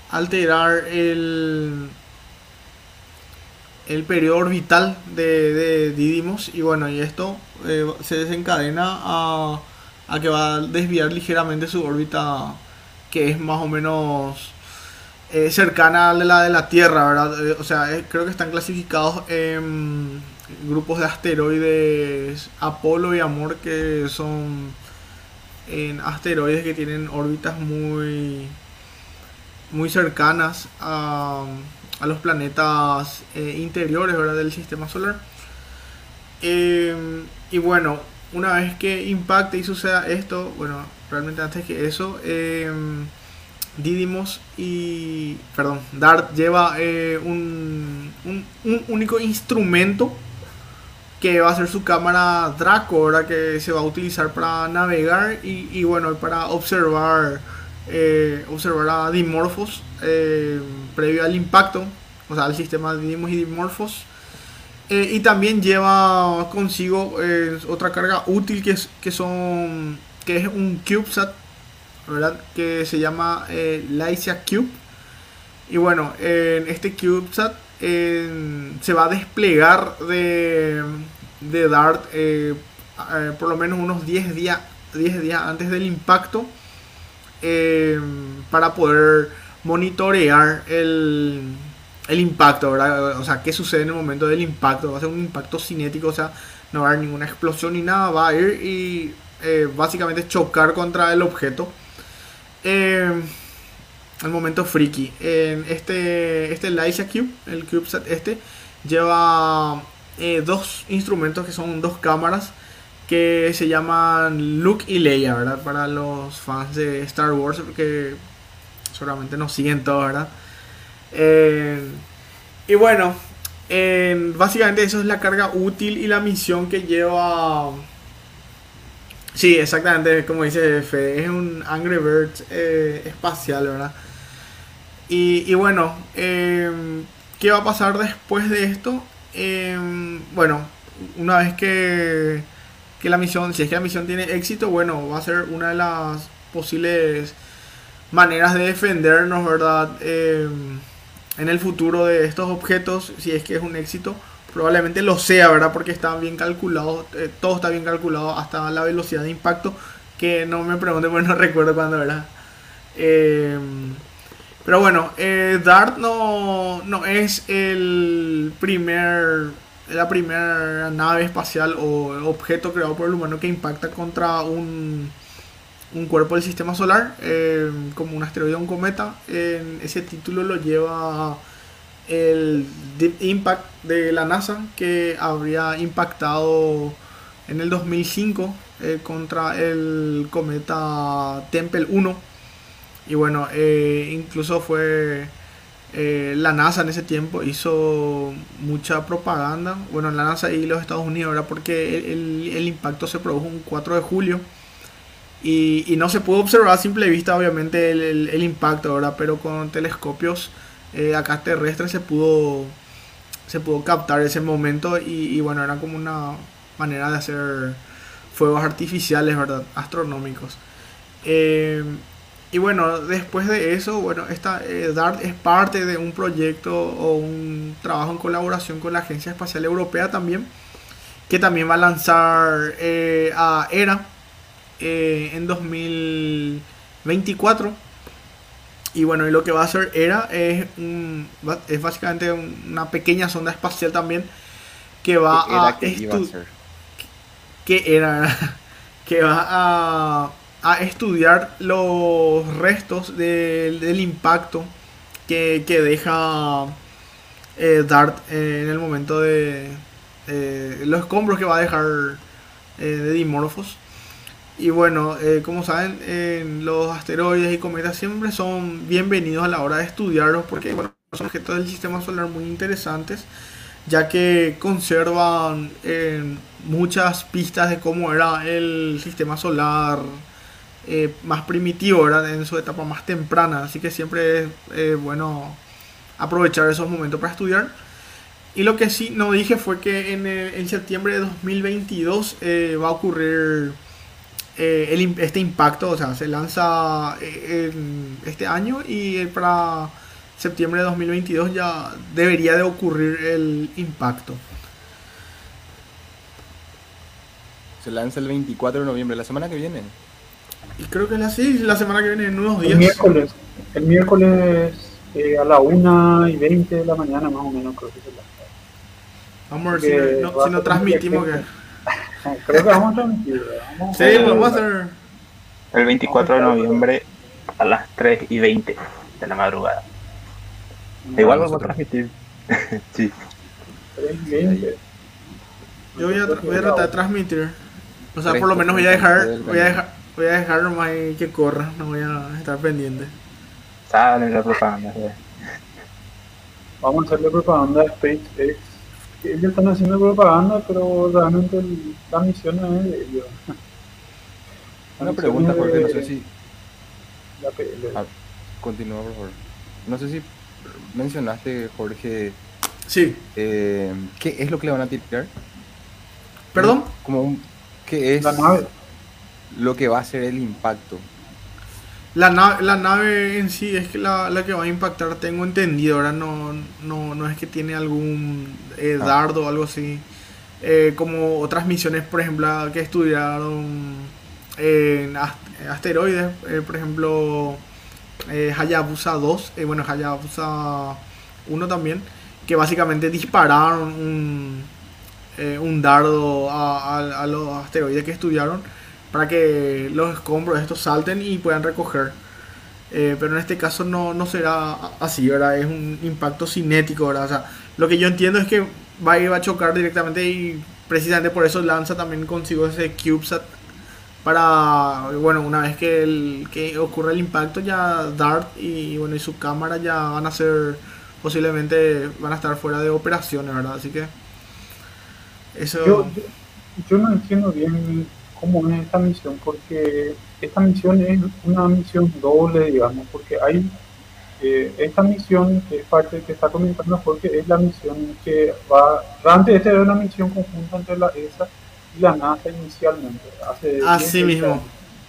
[SPEAKER 2] alterar el, el periodo orbital de, de Didymos. Y bueno, y esto eh, se desencadena a, que va a desviar ligeramente su órbita, que es más o menos eh, cercana a la de la Tierra, ¿verdad? O sea, creo que están clasificados en grupos de asteroides Apolo y Amor, que son en asteroides que tienen órbitas muy, muy cercanas a, a los planetas interiores ¿verdad? del sistema solar. y bueno, una vez que impacte y suceda esto, bueno, realmente antes que eso, Didymos y. Perdón, Dart lleva eh, un, un, único instrumento que va a ser su cámara Draco, ahora que se va a utilizar para navegar y, bueno, para observar, eh, observar a Dimorphos eh, previo al impacto, o sea, al sistema de Didymos y Dimorphos. y también lleva consigo otra carga útil que es, que son que es un CubeSat ¿verdad? Que se llama eh, Lysia Cube. Y bueno, en este CubeSat se va a desplegar de, de Dart eh, eh, por lo menos unos 10 días, 10 días antes del impacto para poder monitorear el, el impacto, ¿verdad? O sea, qué sucede en el momento del impacto. Va a ser un impacto cinético, o sea, no va a haber ninguna explosión ni nada. Va a ir y básicamente chocar contra el objeto. Eh, el momento friki. En este, este Lysia Cube, el CubeSat este, lleva eh, dos instrumentos que son dos cámaras que se llaman Luke y Leia, ¿verdad? Para los fans de Star Wars, porque seguramente nos siguen todos, ¿verdad? Eh, y bueno, básicamente eso es la carga útil y la misión que lleva Sí, exactamente, como dice Fede, es un Angry Birds eh, espacial, ¿verdad? Y, bueno, em, ¿qué va a pasar después de esto? Em, bueno, una vez que, que la misión, si es que la misión tiene éxito, bueno, va a ser una de las posibles maneras de defendernos, ¿verdad? Em, en el futuro de estos objetos, si es que es un éxito probablemente lo sea, ¿verdad? Porque está bien calculado, eh, todo está bien calculado, hasta la velocidad de impacto, que no me pregunte, porque no recuerdo cuándo, ¿verdad? Em, pero bueno, eh, Dart no, no es el primer, la primera nave espacial o objeto creado por el humano que impacta contra un, un cuerpo del sistema solar, em, como un asteroide o un cometa. ese título lo lleva el Deep Impact de la NASA que habría impactado en el 2005 eh, contra el cometa Tempel 1 y bueno eh, incluso fue eh, la NASA en ese tiempo hizo mucha propaganda. Bueno la NASA y los Estados Unidos era porque el, impacto se produjo un 4 de julio. Y, no se pudo observar a simple vista obviamente el, impacto ahora pero con telescopios eh, acá terrestre se pudo se pudo captar ese momento y, bueno era como una manera de hacer fuegos artificiales verdad astronómicos. Eh, y bueno después de eso bueno esta eh, DART es parte de un proyecto o un trabajo en colaboración con la agencia espacial europea también que también va a lanzar a ERA en 2024 y bueno, y lo que va a hacer ERA es, es básicamente una pequeña sonda espacial también que va a, estudiar que era que va a, a estudiar los restos del impacto que, que deja eh, Dart en el momento de eh, los escombros que va a dejar eh, de Dimorphos y bueno, como saben, los asteroides y cometas siempre son bienvenidos a la hora de estudiarlos porque bueno, son objetos del sistema solar muy interesantes. ya que conservan muchas pistas de cómo era el sistema solar eh, más primitivo, en su etapa más temprana, así que siempre es bueno aprovechar esos momentos para estudiar. Y lo que sí no dije fue que en, en septiembre de 2022 va a ocurrir eh, este impacto, o sea, se lanza eh, este año y para septiembre de 2022 ya debería de ocurrir el impacto.
[SPEAKER 1] Se lanza el 24 de noviembre, la semana que viene.
[SPEAKER 2] Y creo que es así, la semana que viene, en unos días.
[SPEAKER 3] El miércoles, el miércoles eh, a la 1 y 20 de la mañana más o menos creo que se lanza.
[SPEAKER 2] Vamos a ver si, no, si no transmitimos que...
[SPEAKER 3] Creo que vamos a transmitir.
[SPEAKER 2] sí, vamos a hacer.
[SPEAKER 4] El 24 de noviembre a las 3 y 20 de la madrugada. Igual vamos a transmitir. sí.
[SPEAKER 3] 3 y 20.
[SPEAKER 2] Yo voy a, voy a tratar de transmitir. O sea, por lo menos voy a dejar, voy a dejar, voy a dejar nomás que corra, no voy a estar pendiente.
[SPEAKER 4] Sale la propaganda.
[SPEAKER 3] Vamos a hacerle propaganda a SpaceX ellos están haciendo propaganda, pero realmente la misión no es de ellos.
[SPEAKER 1] Una pregunta, porque no sé si. Ah, continúa, por favor. No sé si mencionaste, Jorge.
[SPEAKER 2] Sí.
[SPEAKER 1] Eh, ¿Qué es lo que le van a tirar?
[SPEAKER 2] ¿Perdón?
[SPEAKER 1] Como ¿Qué es
[SPEAKER 3] la nave.
[SPEAKER 1] Lo que va a ser el impacto?
[SPEAKER 2] La nave, la nave en sí es que la, que va a impactar, tengo entendido, ahora no, no, es que tiene algún eh, ah. dardo o algo así. Eh, como otras misiones, por ejemplo, que estudiaron en asteroides, eh, por ejemplo, Hayabusa 2, bueno, Hayabusa 1 también, que básicamente dispararon un, un dardo a los asteroides que estudiaron para que los escombros estos salten y puedan recoger. Eh, pero en este caso no, no será así, ¿verdad? Es un impacto cinético, ¿verdad? O sea, lo que yo entiendo es que va a ir a chocar directamente y precisamente por eso lanza también consigo ese CubeSat para, bueno, una vez que, el, que ocurre el impacto ya Dart y, bueno, y su cámara ya van a ser, posiblemente van a estar fuera de operaciones, ¿verdad? Así que eso...
[SPEAKER 3] Yo, yo no entiendo bien cómo es esta misión, porque esta misión es una misión doble, digamos, porque hay eh, esta misión que es parte que está comentando porque es la misión que va, antes esta era una misión conjunta entre la ESA y la NASA inicialmente, hace
[SPEAKER 2] Así mismo,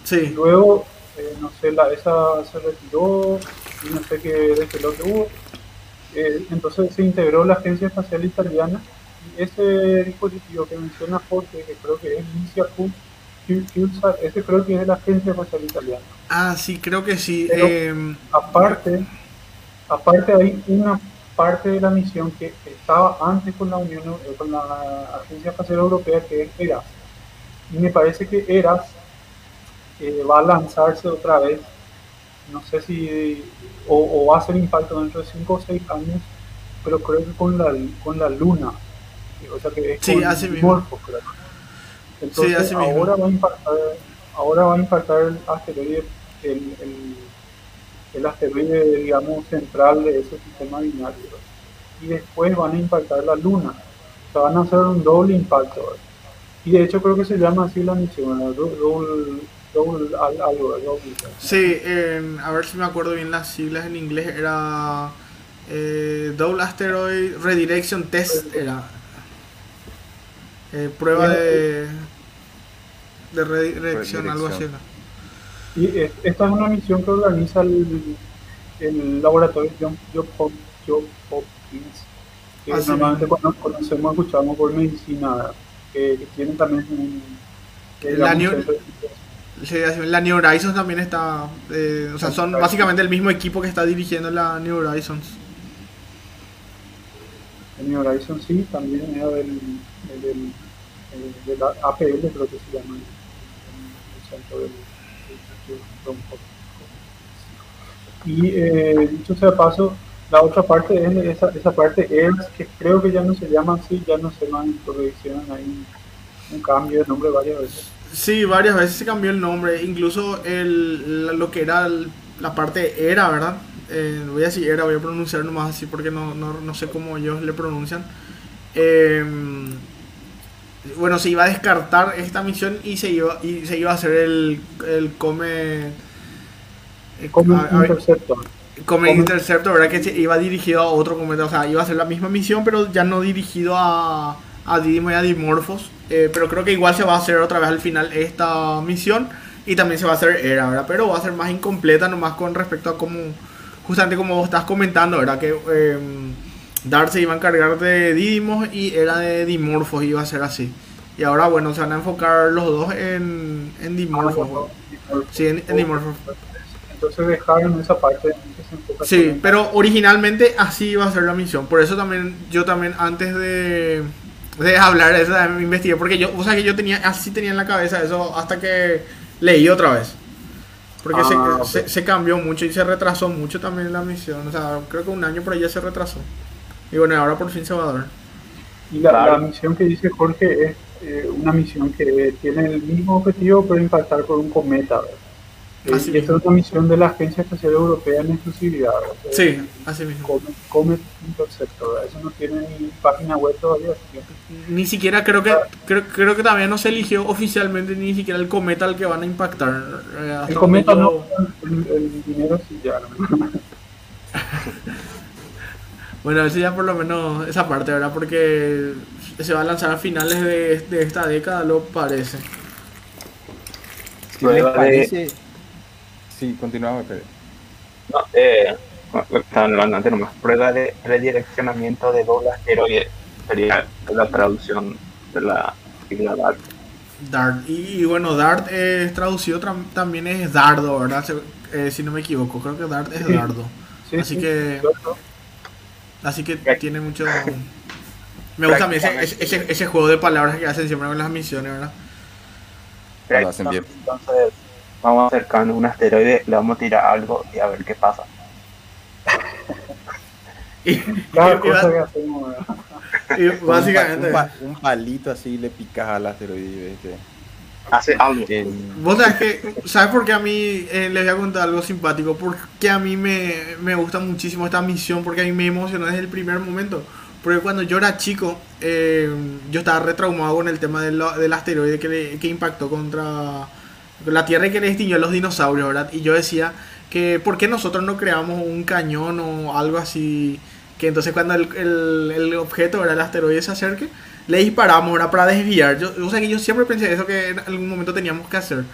[SPEAKER 2] sí.
[SPEAKER 3] Luego, eh, no sé, la ESA se retiró y no sé qué de qué lo que hubo. Eh, entonces se integró la Agencia Espacial Italiana y ese dispositivo que menciona Jorge, que creo que es Ese creo que es de la Agencia Espacial Italiana.
[SPEAKER 2] Ah, sí, creo que sí.
[SPEAKER 3] Em, aparte, aparte hay una parte de la misión que estaba antes con la Unión eh, con la Agencia Espacial Europea que es ERAS. Y me parece que ERAS eh, va a lanzarse otra vez, no sé si, o, va a hacer impacto dentro de 5 o 6 años, pero creo que con la, con la Luna. O sea que es
[SPEAKER 2] sí, así mismo.
[SPEAKER 3] Entonces ahora, va a impactar, ahora va a impactar el asteroide, el, el, asteroide, digamos, central de ese sistema binario. Y después van a impactar la Luna. O sea, van a hacer un doble impacto. Y de hecho creo que se llama así la misión, doble, doble, algo, doble.
[SPEAKER 2] Sí, a ver si me acuerdo bien las siglas en inglés, era eh, Double Asteroid Redirection Test, era. Eh, prueba de de redirección, algo así.
[SPEAKER 3] Y esta es una misión que organiza el, el laboratorio John, Hopkins, que ah, normalmente cuando conocemos, escuchamos por medicina, que, tienen también un...
[SPEAKER 2] La New, la New Horizons también está, eh, o sea, son básicamente el mismo equipo que está dirigiendo la New Horizons.
[SPEAKER 3] La New Horizons sí, también era del, del, del, APL creo que se llama y eh, dicho sea paso, la otra parte es esa, esa parte es que creo que ya no se llama así, ya no se llama introducción, hay un cambio de nombre varias veces.
[SPEAKER 2] Sí, varias veces se cambió el nombre, incluso el, lo que era la parte era, ¿verdad? Eh, voy a decir era, voy a pronunciar nomás así porque no, no, no sé cómo ellos le pronuncian. Em, bueno, se iba a descartar esta misión y se iba, y se iba a hacer el, el come...
[SPEAKER 3] Eh, come Interceptor.
[SPEAKER 2] Come Interceptor, ¿verdad? Que iba dirigido a otro cometa, o sea, iba a ser la misma misión, pero ya no dirigido a, a Didimo y a Dimorphos. Eh, pero creo que igual se va a hacer otra vez al final esta misión. Y también se va a hacer Era, ¿verdad? Pero va a ser más incompleta nomás con respecto a cómo, justamente como vos estás comentando, ¿verdad? Que eh, Dart se iba a encargar de Didymos y era de Dimorphos, iba a ser así. Y ahora, bueno, se van a enfocar los dos en, en Dimorphos. Sí, en, Dimorphos.
[SPEAKER 3] Entonces dejaron esa parte.
[SPEAKER 2] Sí, pero originalmente así iba a ser la misión. Por eso también, yo también antes de, de hablar de eso, me investigué. Porque yo, o sea, que yo tenía, así tenía en la cabeza eso hasta que leí otra vez. Porque ah, se, se, cambió mucho y se retrasó mucho también la misión. O sea, creo que un año por ahí ya se retrasó. Y bueno, ahora por fin se va a dar.
[SPEAKER 3] Y la, misión que dice Jorge es eh, una misión que tiene el mismo objetivo, pero impactar por un cometa. Así y esta es una misión de la Agencia Espacial Europea en exclusividad.
[SPEAKER 2] Sí, así mismo.
[SPEAKER 3] Comet, Comet Interceptor, eso no tiene ni página web todavía.
[SPEAKER 2] Ni siquiera creo que creo, creo que todavía no se eligió oficialmente ni siquiera el cometa al que van a impactar.
[SPEAKER 3] Eh, el cometa no, el, dinero sí ya.
[SPEAKER 2] bueno, eso ya por lo menos esa parte, ¿verdad? Porque se va a lanzar a finales de, de esta década, lo parece.
[SPEAKER 1] Sí, parece? Sí, continuamos, Pedro.
[SPEAKER 4] No, eh, estaban hablando antes nomás. Prueba de redireccionamiento de doble asteroide sería la traducción de la sigla DART.
[SPEAKER 2] DART. Y, bueno, DART es traducido también es dardo, ¿verdad? Eh, si no me equivoco, creo que DART es dardo. así que. Así que tiene mucho. Me gusta a mí ese, ese, ese, juego de palabras que hacen siempre con las misiones, ¿verdad?
[SPEAKER 4] Lo hacen bien. Entonces, vamos a acercarnos a un asteroide, le vamos a tirar algo y a ver qué pasa.
[SPEAKER 2] y, Cada cosa que hacemos, y básicamente
[SPEAKER 1] un, palito así le picas al asteroide
[SPEAKER 4] ¿viste? Hace algo
[SPEAKER 2] vos sabes que sabes por qué a mí eh, les voy a contar algo simpático porque a mí me, me gusta muchísimo esta misión porque a mí me emocionó desde el primer momento porque cuando yo era chico eh, yo estaba retraumado con el tema del, del asteroide que, que impactó contra la Tierra que le extinguió a los dinosaurios, ¿verdad? Y yo decía que ¿por qué nosotros no creamos un cañón o algo así? Que entonces cuando el, el, objeto, ¿verdad? El asteroide se acerque, le disparamos, ¿verdad? Para desviar. Yo, o sea que yo siempre pensé eso que en algún momento teníamos que hacer.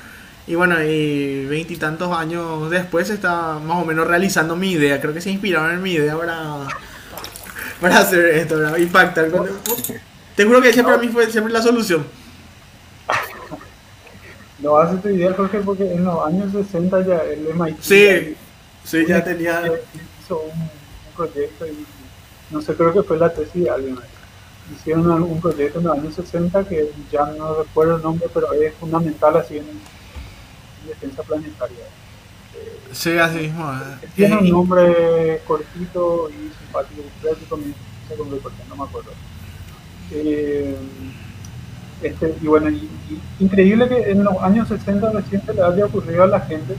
[SPEAKER 2] Y bueno, y veintitantos años después está más o menos realizando mi idea. Creo que se inspiraron en mi idea para, para hacer esto, ¿verdad? Impactar. Te juro que esa para mí fue siempre la solución.
[SPEAKER 3] No hace tu idea, Jorge, porque en los años 60 ya el MIT
[SPEAKER 2] sí, sí, ya tenía
[SPEAKER 3] hizo un, proyecto y no sé, creo que fue la tesis de alguien. Hicieron un proyecto en los años 60 que ya no recuerdo el nombre, pero es fundamental así en, defensa planetaria.
[SPEAKER 2] sí, así mismo.
[SPEAKER 3] Eh. Tiene un nombre cortito y simpático, creo que no me acuerdo. Eh, este, y bueno, increíble que en los años 60 recién se le haya ocurrido a la gente,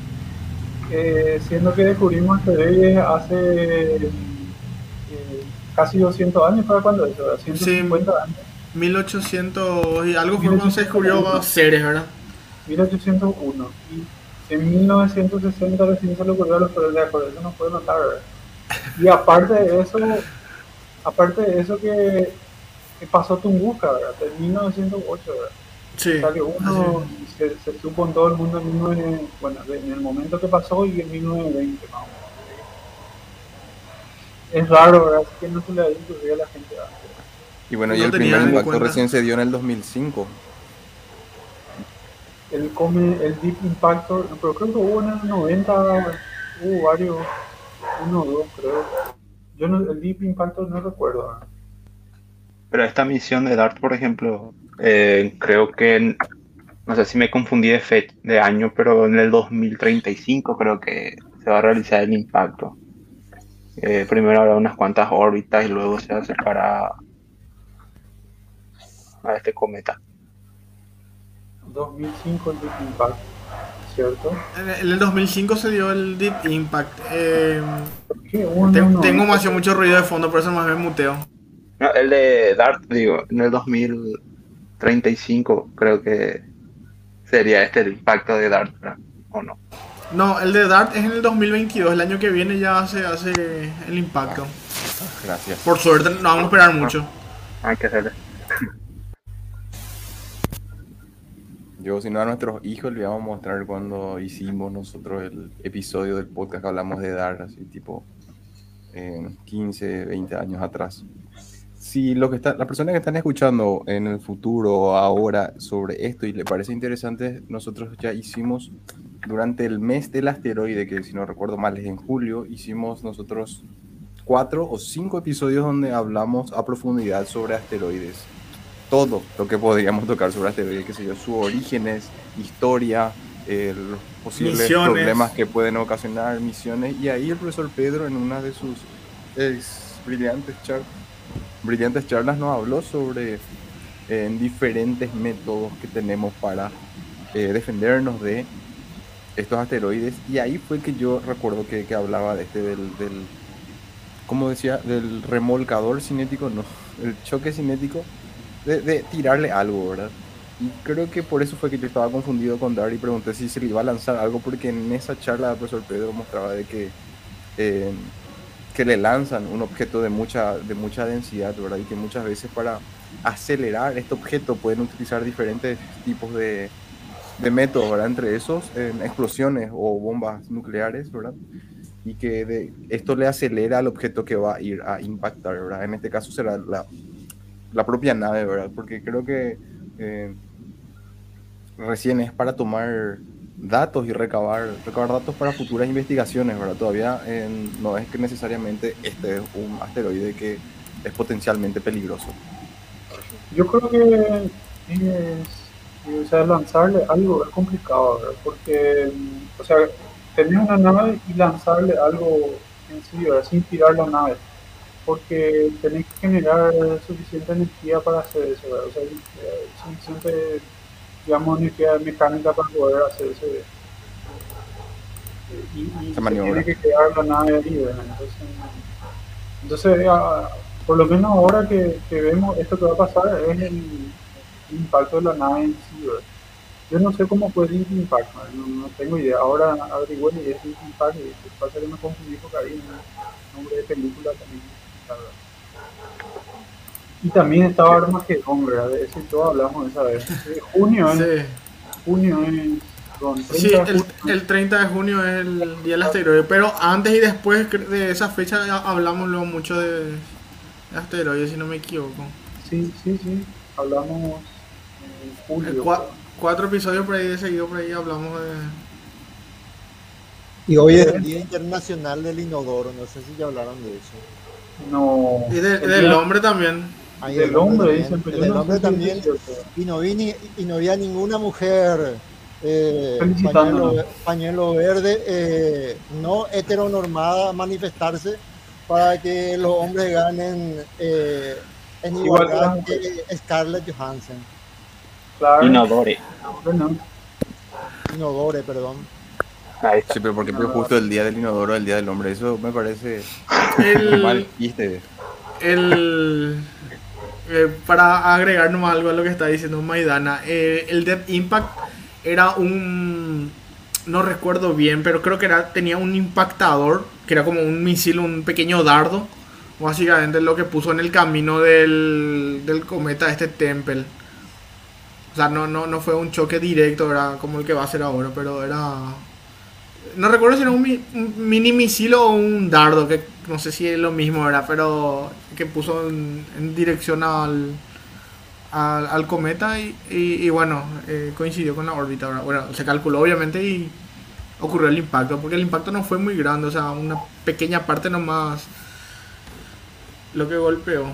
[SPEAKER 3] eh, siendo que descubrimos asteroides hace casi 200 años, ¿para cuándo eso? 150 años.
[SPEAKER 2] 1800 y algo fue cuando se descubrió Ceres, ¿verdad?
[SPEAKER 3] 1801. Y en 1960 recién se le ocurrió a los asteroides, por eso no puede notar, ¿verdad? Y aparte de eso, aparte de eso que que pasó Tunguska, ¿verdad? En 1908, ¿verdad? Sí. O sea que uno se, se, supo en todo el mundo en, bueno, en el momento que pasó y en 1920, más o menos. Es raro, ¿verdad? Es que no se le ha ocurrido a la gente antes.
[SPEAKER 1] Y bueno, y el primer impacto recién se dio en el 2005.
[SPEAKER 3] El, come, el Deep Impactor, pero creo que hubo en el 90, hubo varios, uno o dos creo. Yo no, el Deep Impactor no recuerdo. ¿verdad?
[SPEAKER 4] Pero esta misión de Dart, por ejemplo, eh, creo que, no sé si me confundí de, fecha, de año, pero en el 2035 creo que se va a realizar el impacto. Eh, primero habrá unas cuantas órbitas y luego se acercará a este cometa.
[SPEAKER 3] 2005 el Deep Impact, ¿cierto?
[SPEAKER 2] En el 2005 se dio el Deep Impact. Eh, tengo, tengo mucho ruido de fondo, por eso más me muteo.
[SPEAKER 4] No, el de Dart, digo, en el 2035 creo que sería este el impacto de Dart, ¿o no?
[SPEAKER 2] No, el de Dart es en el 2022, el año que viene ya se hace el impacto.
[SPEAKER 1] Gracias.
[SPEAKER 2] Por suerte, no vamos a esperar mucho.
[SPEAKER 4] Hay que hacerlo.
[SPEAKER 1] Yo, si no a nuestros hijos, les vamos a mostrar cuando hicimos nosotros el episodio del podcast que hablamos de Dart, así tipo en 15, 20 años atrás si lo que está, las personas que están escuchando en el futuro ahora sobre esto y le parece interesante, nosotros ya hicimos durante el mes del asteroide, que si no recuerdo mal es en julio, hicimos nosotros cuatro o cinco episodios donde hablamos a profundidad sobre asteroides. Todo lo que podríamos tocar sobre asteroides, que sé yo, sus orígenes, historia, eh, los posibles problemas que pueden ocasionar, misiones. Y ahí el profesor Pedro, en una de sus brillantes charlas, Brillantes Charlas nos habló sobre eh, diferentes métodos que tenemos para eh, defendernos de estos asteroides. Y ahí fue que yo recuerdo que, hablaba de este, del, del, ¿cómo decía? Del remolcador cinético, no, el choque cinético, de, tirarle algo, ¿verdad? Y creo que por eso fue que yo estaba confundido con Dar y pregunté si se le iba a lanzar algo, porque en esa charla el profesor Pedro mostraba de que eh, que le lanzan un objeto de mucha, de mucha densidad, ¿verdad? Y que muchas veces para acelerar este objeto pueden utilizar diferentes tipos de, de métodos, ¿verdad? Entre esos, explosiones o bombas nucleares, ¿verdad? Y que de, esto le acelera al objeto que va a ir a impactar, ¿verdad? En este caso será la, la propia nave, ¿verdad? Porque creo que eh, recién es para tomar datos y recabar, recabar datos para futuras investigaciones, ¿verdad? Todavía no es que necesariamente este es un asteroide que es potencialmente peligroso.
[SPEAKER 3] Yo creo que es, o sea, lanzarle algo es complicado, ¿verdad? Porque, o sea, tener una nave y lanzarle algo en sí, ¿verdad? Sin tirar la nave. Porque tenés que generar suficiente energía para hacer eso, ¿verdad? O sea, suficiente digamos, energía mecánica para poder hacer ese. Y, y se tiene que quedar la nave ahí, Entonces, entonces por lo menos ahora que, que, vemos esto que va a pasar es el, impacto de la nave en sí, Yo no sé cómo fue el impacto, no, no, tengo idea. Ahora averigué y es impacto y pasa que me confundí porque hay un nombre de película también, la verdad. Y también estaba Armagedón, ¿verdad? De eso todo hablamos esa vez. junio es. Junio es.
[SPEAKER 2] sí, el, el, 30 de junio es el día del asteroide, pero antes y después de esa fecha hablamos luego mucho de, asteroides, si no me equivoco.
[SPEAKER 3] Sí, sí, sí, hablamos en julio.
[SPEAKER 2] cuatro episodios por ahí de seguido, por ahí hablamos de...
[SPEAKER 5] Y hoy es el Día Internacional del Inodoro, no sé si ya hablaron de eso.
[SPEAKER 3] No.
[SPEAKER 2] Y del hombre también.
[SPEAKER 3] Ahí el hombre, dicen,
[SPEAKER 5] pero el hombre también. Y no, vi ni, y no había ninguna mujer eh, pañuelo, verde eh, no heteronormada manifestarse para que los hombres ganen eh, en igualdad que Scarlett Johansson.
[SPEAKER 4] Claro. Inodore.
[SPEAKER 5] Inodore, perdón.
[SPEAKER 1] Sí, pero porque fue justo el día del inodoro, el día del hombre, eso me parece
[SPEAKER 2] el,
[SPEAKER 1] mal
[SPEAKER 2] El eh, para agregar nomás algo a lo que está diciendo Maidana, eh, el Death Impact era un. No recuerdo bien, pero creo que era, tenía un impactador, que era como un misil, un pequeño dardo. Básicamente lo que puso en el camino del, del cometa este Temple. O sea, no, no, no fue un choque directo, era como el que va a ser ahora, pero era no recuerdo si era un, mini misil o un dardo, que no sé si es lo mismo, era, pero que puso en, dirección al, al, cometa y, bueno, eh, coincidió con la órbita. Bueno, se calculó obviamente y ocurrió el impacto, porque el impacto no fue muy grande, o sea, una pequeña parte nomás lo que golpeó.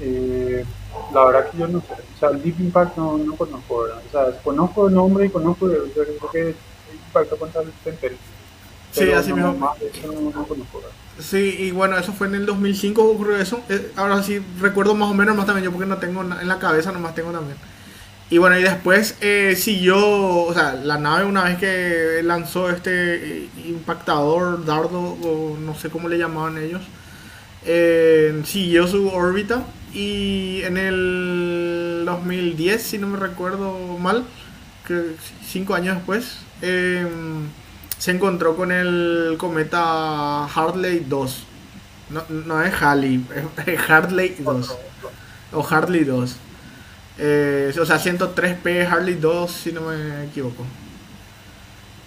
[SPEAKER 3] Eh, la verdad que yo no sé, o sea, el Deep Impact no, no conozco, O sea, conozco el nombre y conozco, yo creo que Impacto contra el Temple.
[SPEAKER 2] Sí, así mismo. No, conozco, sí, y bueno, eso fue en el 2005 ocurrió eso. Eh, ahora sí recuerdo más o menos más también yo porque no tengo en la cabeza, nomás tengo también. Y bueno, y después eh, siguió, o sea, la nave una vez que lanzó este eh, impactador, dardo, o no sé cómo le llamaban ellos, siguió su órbita y en el 2010, si no me recuerdo mal, que cinco años después, em, se encontró con el cometa Hartley 2. No, no es Halley, es Hartley 2. O Hartley 2. Eh, o sea, 103P Hartley 2, si no me equivoco.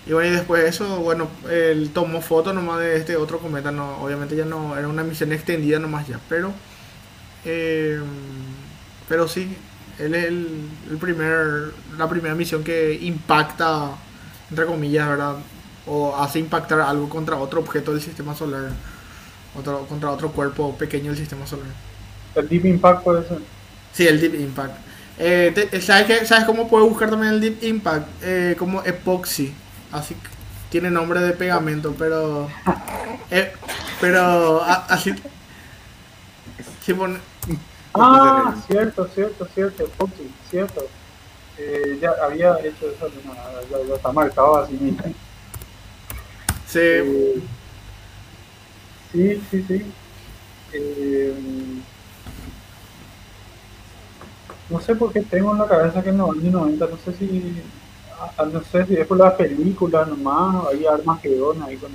[SPEAKER 2] Y bueno, y después de eso, bueno, él tomó fotos nomás de este otro cometa. No, obviamente ya no era una misión extendida nomás ya, pero. Eh, pero sí, él es el, primer, la primera misión que impacta, entre comillas, ¿verdad? O hace impactar algo contra otro objeto del sistema solar. Otro, contra otro cuerpo pequeño del sistema solar.
[SPEAKER 3] ¿El Deep Impact puede ser?
[SPEAKER 2] Sí, el Deep Impact. Eh, ¿sabes, ¿Sabes cómo puedes buscar también el Deep Impact? Eh, como Epoxy. Así que tiene nombre de pegamento, pero. Eh, pero así.
[SPEAKER 3] Sí, pone, ah, cierto, cierto, cierto, Epoxy, cierto. Eh, ya había hecho eso, ya, ya, está marcado así mismo. Sí. Eh, sí, sí, sí. Eh, no sé por qué tengo en la cabeza que en los años 90, no sé si, ah, no sé si es por la película nomás, hay Armagedón ahí con...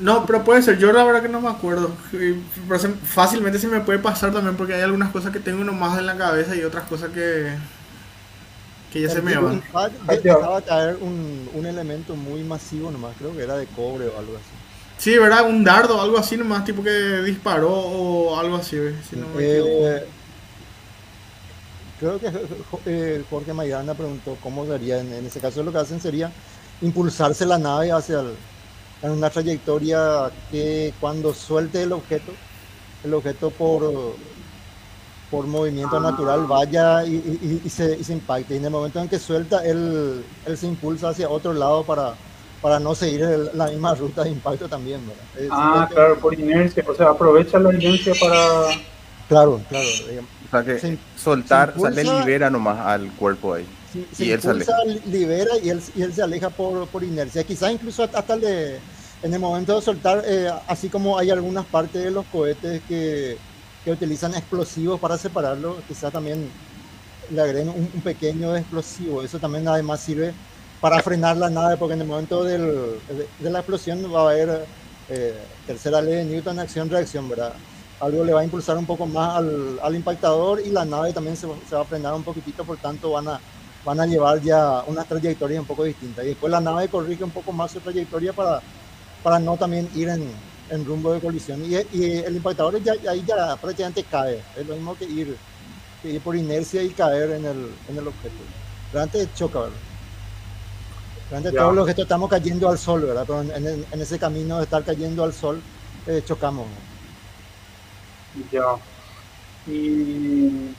[SPEAKER 2] No, pero puede ser, yo la verdad que no me acuerdo. Fácilmente se me puede pasar también porque hay algunas cosas que tengo nomás en la cabeza y otras cosas que, que ya se me van.
[SPEAKER 5] Dejaba caer un, un elemento muy masivo nomás, creo que era de cobre o algo así.
[SPEAKER 2] Sí, ¿verdad? Un dardo, algo así nomás, tipo que disparó o algo así, si no me eh,
[SPEAKER 5] creo que eh, Jorge Maidana preguntó cómo sería, en, ese caso lo que hacen sería impulsarse la nave hacia en una trayectoria que cuando suelte el objeto, el objeto por, por movimiento natural vaya y, se, y, se, impacte. Y en el momento en que suelta, él, él se impulsa hacia otro lado para para no seguir la misma ruta de impacto también,
[SPEAKER 3] ¿verdad? ah, claro, por inercia, o sea, aprovecha la inercia para...
[SPEAKER 5] Claro, claro.
[SPEAKER 1] O sea que soltar, sale libera nomás al cuerpo ahí.
[SPEAKER 5] y él impulsa, libera y él, y él se aleja por, por inercia. Quizás incluso hasta de, en el momento de soltar, eh, así como hay algunas partes de los cohetes que, que utilizan explosivos para separarlo, quizás también le agreguen un, pequeño explosivo. Eso también además sirve para frenar la nave, porque en el momento del, de, la explosión va a haber eh, tercera ley de Newton, acción-reacción, ¿verdad? Algo le va a impulsar un poco más al, al impactador y la nave también se, se, va a frenar un poquitito, por tanto van a, van a llevar ya una trayectoria un poco distinta. Y después la nave corrige un poco más su trayectoria para, para no también ir en, en rumbo de colisión. Y, y, el impactador ya, ahí ya prácticamente cae. Es lo mismo que ir, que ir por inercia y caer en el, en el objeto. Realmente choca, ¿verdad? todos los que estamos cayendo al sol, ¿verdad? Pero en, en, ese camino de estar cayendo al sol, eh, chocamos.
[SPEAKER 3] Ya. Y,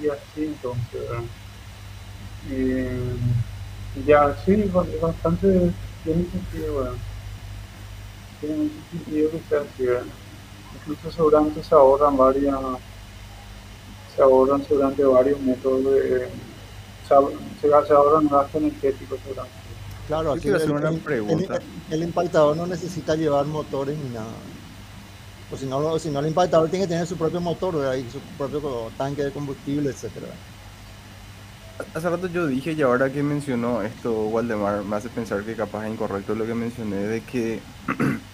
[SPEAKER 3] y así entonces, eh, ya, sí, bastante tiene sentido, ¿verdad? Tiene sentido que sea así, ¿verdad? Incluso seguramente se ahorran varias, se ahorran seguramente varios métodos de, se, se, ahorran gastos energéticos seguramente.
[SPEAKER 5] Claro, aquí el, una pregunta. El, impactador no necesita llevar motores ni nada. O si no, si no el impactador tiene que tener su propio motor y su propio tanque de combustible, etcétera.
[SPEAKER 1] Hace rato yo dije y ahora que mencionó esto Waldemar me hace pensar que capaz es incorrecto lo que mencioné de que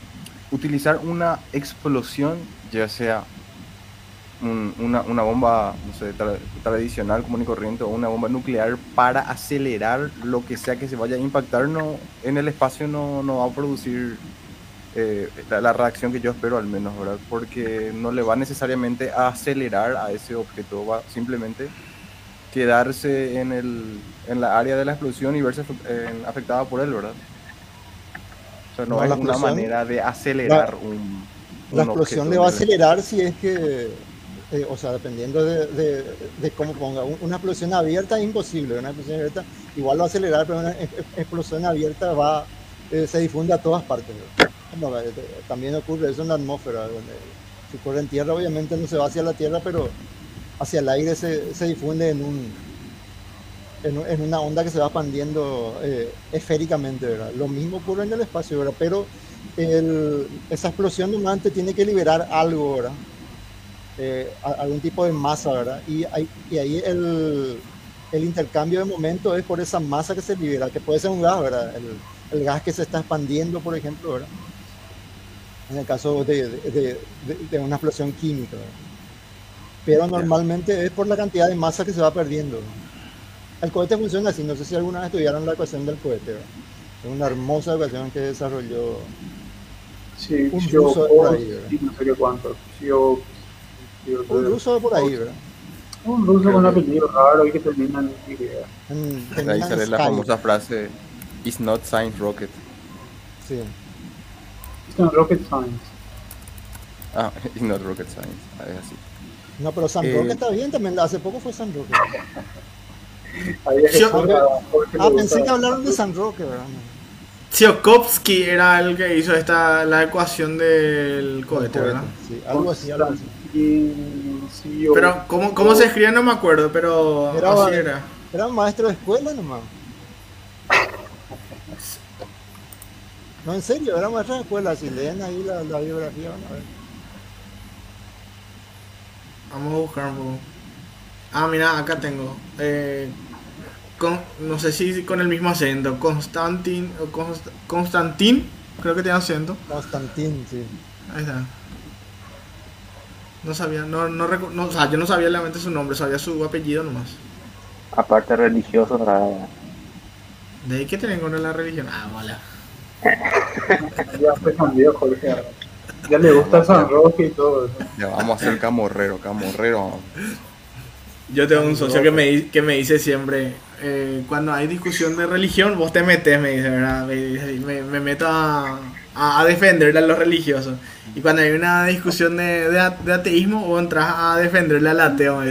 [SPEAKER 1] utilizar una explosión ya sea una, bomba tradicional, común y corriente, o una bomba nuclear para acelerar lo que sea que se vaya a impactar, no, en el espacio no, no va a producir eh, la, reacción que yo espero al menos, ¿verdad? Porque no le va necesariamente a acelerar a ese objeto, va simplemente quedarse en, el, en la área de la explosión y verse afectada por él, ¿verdad? Sea, no, es una manera de acelerar un,
[SPEAKER 5] La explosión le va a acelerar si es que eh, o sea, dependiendo de, de, cómo ponga. Una explosión abierta es imposible, una explosión abierta igual va a acelerar, pero una explosión abierta va, eh, se difunde a todas partes. Eh, también ocurre eso en la atmósfera, donde si ocurre en tierra obviamente no se va hacia la tierra, pero hacia el aire se, se difunde en un en, una onda que se va expandiendo esféricamente, ¿verdad? Lo mismo ocurre en el espacio, ¿verdad? Pero esa explosión normalmente tiene que liberar algo, ¿verdad? Eh, algún tipo de masa, ¿verdad? Y, y ahí el, el, intercambio de momento es por esa masa que se libera, que puede ser un gas, ¿verdad? El, el gas que se está expandiendo, por ejemplo, ¿verdad? En el caso de, de, de, una explosión química, Pero normalmente es por la cantidad de masa que se va perdiendo. El cohete funciona así, no sé si alguna vez estudiaron la ecuación del cohete, ¿verdad? Es una hermosa ecuación que desarrolló
[SPEAKER 3] sí, un ruso por ahí, ¿verdad? No sé qué cuánto.
[SPEAKER 5] un ruso de por ahí, ¿verdad?
[SPEAKER 3] Un ruso con un apellido raro y que termina en
[SPEAKER 1] Y. Ahí sale la famosa frase: It's not science rocket.
[SPEAKER 5] Sí.
[SPEAKER 3] It's not rocket science.
[SPEAKER 1] Ah, it's not rocket science. Ah, es así.
[SPEAKER 5] No, pero San eh, Roque está bien también. Hace poco fue San Roque. ah, pensé que hablaron de San Roque, ¿verdad?
[SPEAKER 2] Tsiolkovsky era el que hizo esta la ecuación del cohete, ¿verdad?
[SPEAKER 5] Sí, algo así, algo así.
[SPEAKER 2] Pero, ¿cómo, cómo se escribe? No me acuerdo, pero
[SPEAKER 5] era, así era. Era un maestro de escuela nomás. No, en serio, era maestro de escuela. Si leen ahí la, la biografía, van a ver.
[SPEAKER 2] Vamos a buscar un poco. Ah, mira, acá tengo. Eh, no sé si con el mismo acento. Constantin. Constantin, creo que tiene acento.
[SPEAKER 5] Constantin, sí.
[SPEAKER 2] Ahí está. No sabía, no, no, no, o sea, yo no sabía realmente su nombre, sabía su apellido nomás.
[SPEAKER 4] Aparte religioso,
[SPEAKER 2] nada. ¿De ahí qué tienen con la religión? Ah, vale.
[SPEAKER 3] ya fue San Jorge. Ya le gusta San Roque y todo eso.
[SPEAKER 1] Ya vamos a hacer camorrero, camorrero.
[SPEAKER 2] Yo tengo un socio que me, que me dice siempre, eh, cuando hay discusión de religión, vos te metes, me dice, ¿verdad? Me, me, meto a, a, defenderle a los religiosos. Y cuando hay una discusión de, de, ateísmo, vos entras a defenderle al ateo.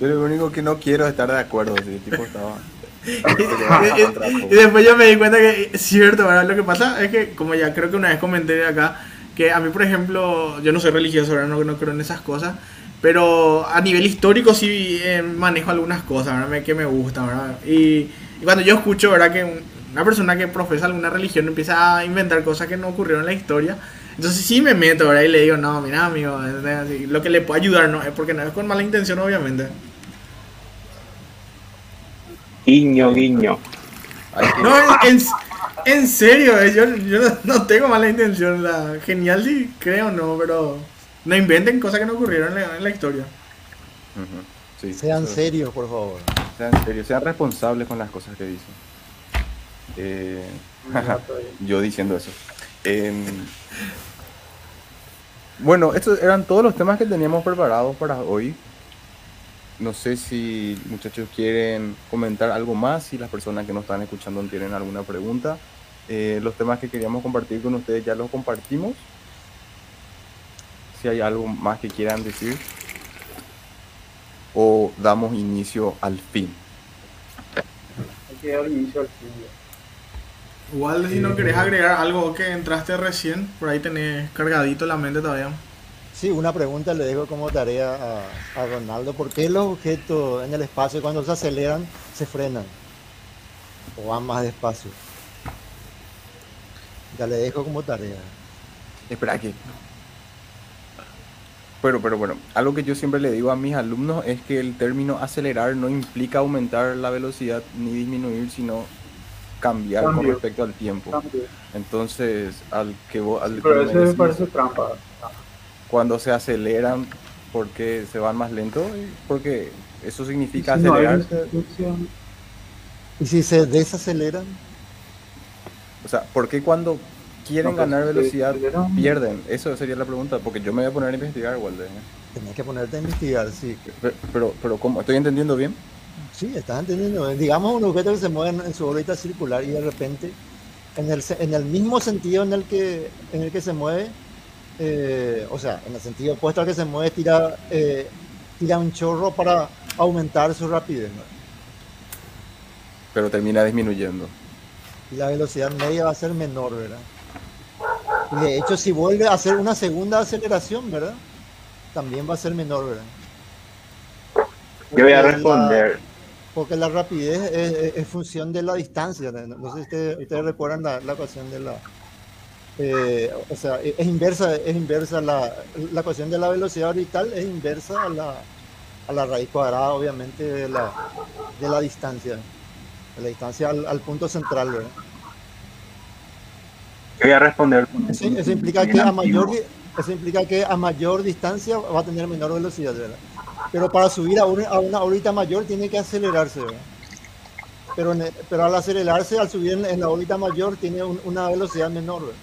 [SPEAKER 1] Yo lo único que no quiero es estar de acuerdo, si tipo estaba...
[SPEAKER 2] y, después yo me di cuenta que es cierto, ¿verdad? Lo que pasa es que, como ya creo que una vez comenté acá, que a mí, por ejemplo, yo no soy religioso, ¿verdad? No, no creo en esas cosas, pero a nivel histórico sí eh, manejo algunas cosas, ¿verdad? Que me gustan, ¿verdad? Y, cuando yo escucho, ¿verdad? Que una persona que profesa alguna religión empieza a inventar cosas que no ocurrieron en la historia, entonces sí me meto, ¿verdad? Y le digo, no, mira, amigo, lo que le puede ayudar, ¿no? Es porque no es con mala intención, obviamente.
[SPEAKER 4] Guiño, guiño.
[SPEAKER 2] No, en, en serio, eh, yo, yo no tengo mala intención. La, genial sí, creo, no, pero no inventen cosas que no ocurrieron en la, historia.
[SPEAKER 5] sean serios, por favor.
[SPEAKER 1] Sean serios, sean responsables con las cosas que dicen. Eh, yo diciendo eso. Em, bueno, estos eran todos los temas que teníamos preparados para hoy. No sé si muchachos quieren comentar algo más, si las personas que nos están escuchando tienen alguna pregunta. Eh, los temas que queríamos compartir con ustedes ya los compartimos si hay algo más que quieran decir o damos inicio al fin.
[SPEAKER 3] Hay que dar inicio al fin.
[SPEAKER 2] Igual si no querés agregar algo que entraste recién, por ahí tenés cargadito la mente todavía.
[SPEAKER 5] Sí, una pregunta le dejo como tarea a, a Ronaldo. ¿Por qué los objetos en el espacio cuando se aceleran se frenan? ¿O van más despacio? Ya le dejo como tarea.
[SPEAKER 1] Espera aquí. Pero, pero bueno, algo que yo siempre le digo a mis alumnos es que el término acelerar no implica aumentar la velocidad ni disminuir, sino cambiar con respecto al tiempo. Entonces, al que vos... Al
[SPEAKER 3] pero eso me parece trampa.
[SPEAKER 1] Cuando se aceleran, porque se van más lento? Porque eso significa acelerar.
[SPEAKER 5] ¿Y si se desaceleran?
[SPEAKER 1] O sea, ¿por qué cuando quieren ganar velocidad, pierden. Eso sería la pregunta, porque yo me voy a poner a investigar, Walden.
[SPEAKER 5] Tienes que ponerte a investigar, sí.
[SPEAKER 1] Pero, pero, ¿cómo? ¿Estoy entendiendo bien?
[SPEAKER 5] Sí, estás entendiendo. Digamos un objeto que se mueve en su órbita circular y de repente, en el, en el mismo sentido en el que, en el que se mueve, eh, o sea, en el sentido opuesto al que se mueve, tira, eh, tira un chorro para aumentar su rapidez.
[SPEAKER 1] Pero termina disminuyendo.
[SPEAKER 5] Y la velocidad media va a ser menor, ¿verdad? De hecho, si vuelve a hacer una segunda aceleración, ¿verdad? También va a ser menor, ¿verdad?
[SPEAKER 4] Yo voy a responder.
[SPEAKER 5] porque la rapidez es, función de la distancia. No, sé si ustedes, recuerdan la, la, ecuación de la... Eh, o sea, es inversa, es inversa la, la ecuación de la velocidad orbital, es inversa a la, a la raíz cuadrada, obviamente, de la, de la distancia. De la distancia al, al punto central, ¿verdad?
[SPEAKER 4] Voy a responder.
[SPEAKER 5] Eso, eso implica que a mayor eso implica que a mayor distancia va a tener menor velocidad, ¿verdad? Pero para subir a una, a una órbita mayor tiene que acelerarse, ¿verdad? Pero, pero al acelerarse, al subir en, la órbita mayor, tiene una velocidad menor, ¿verdad?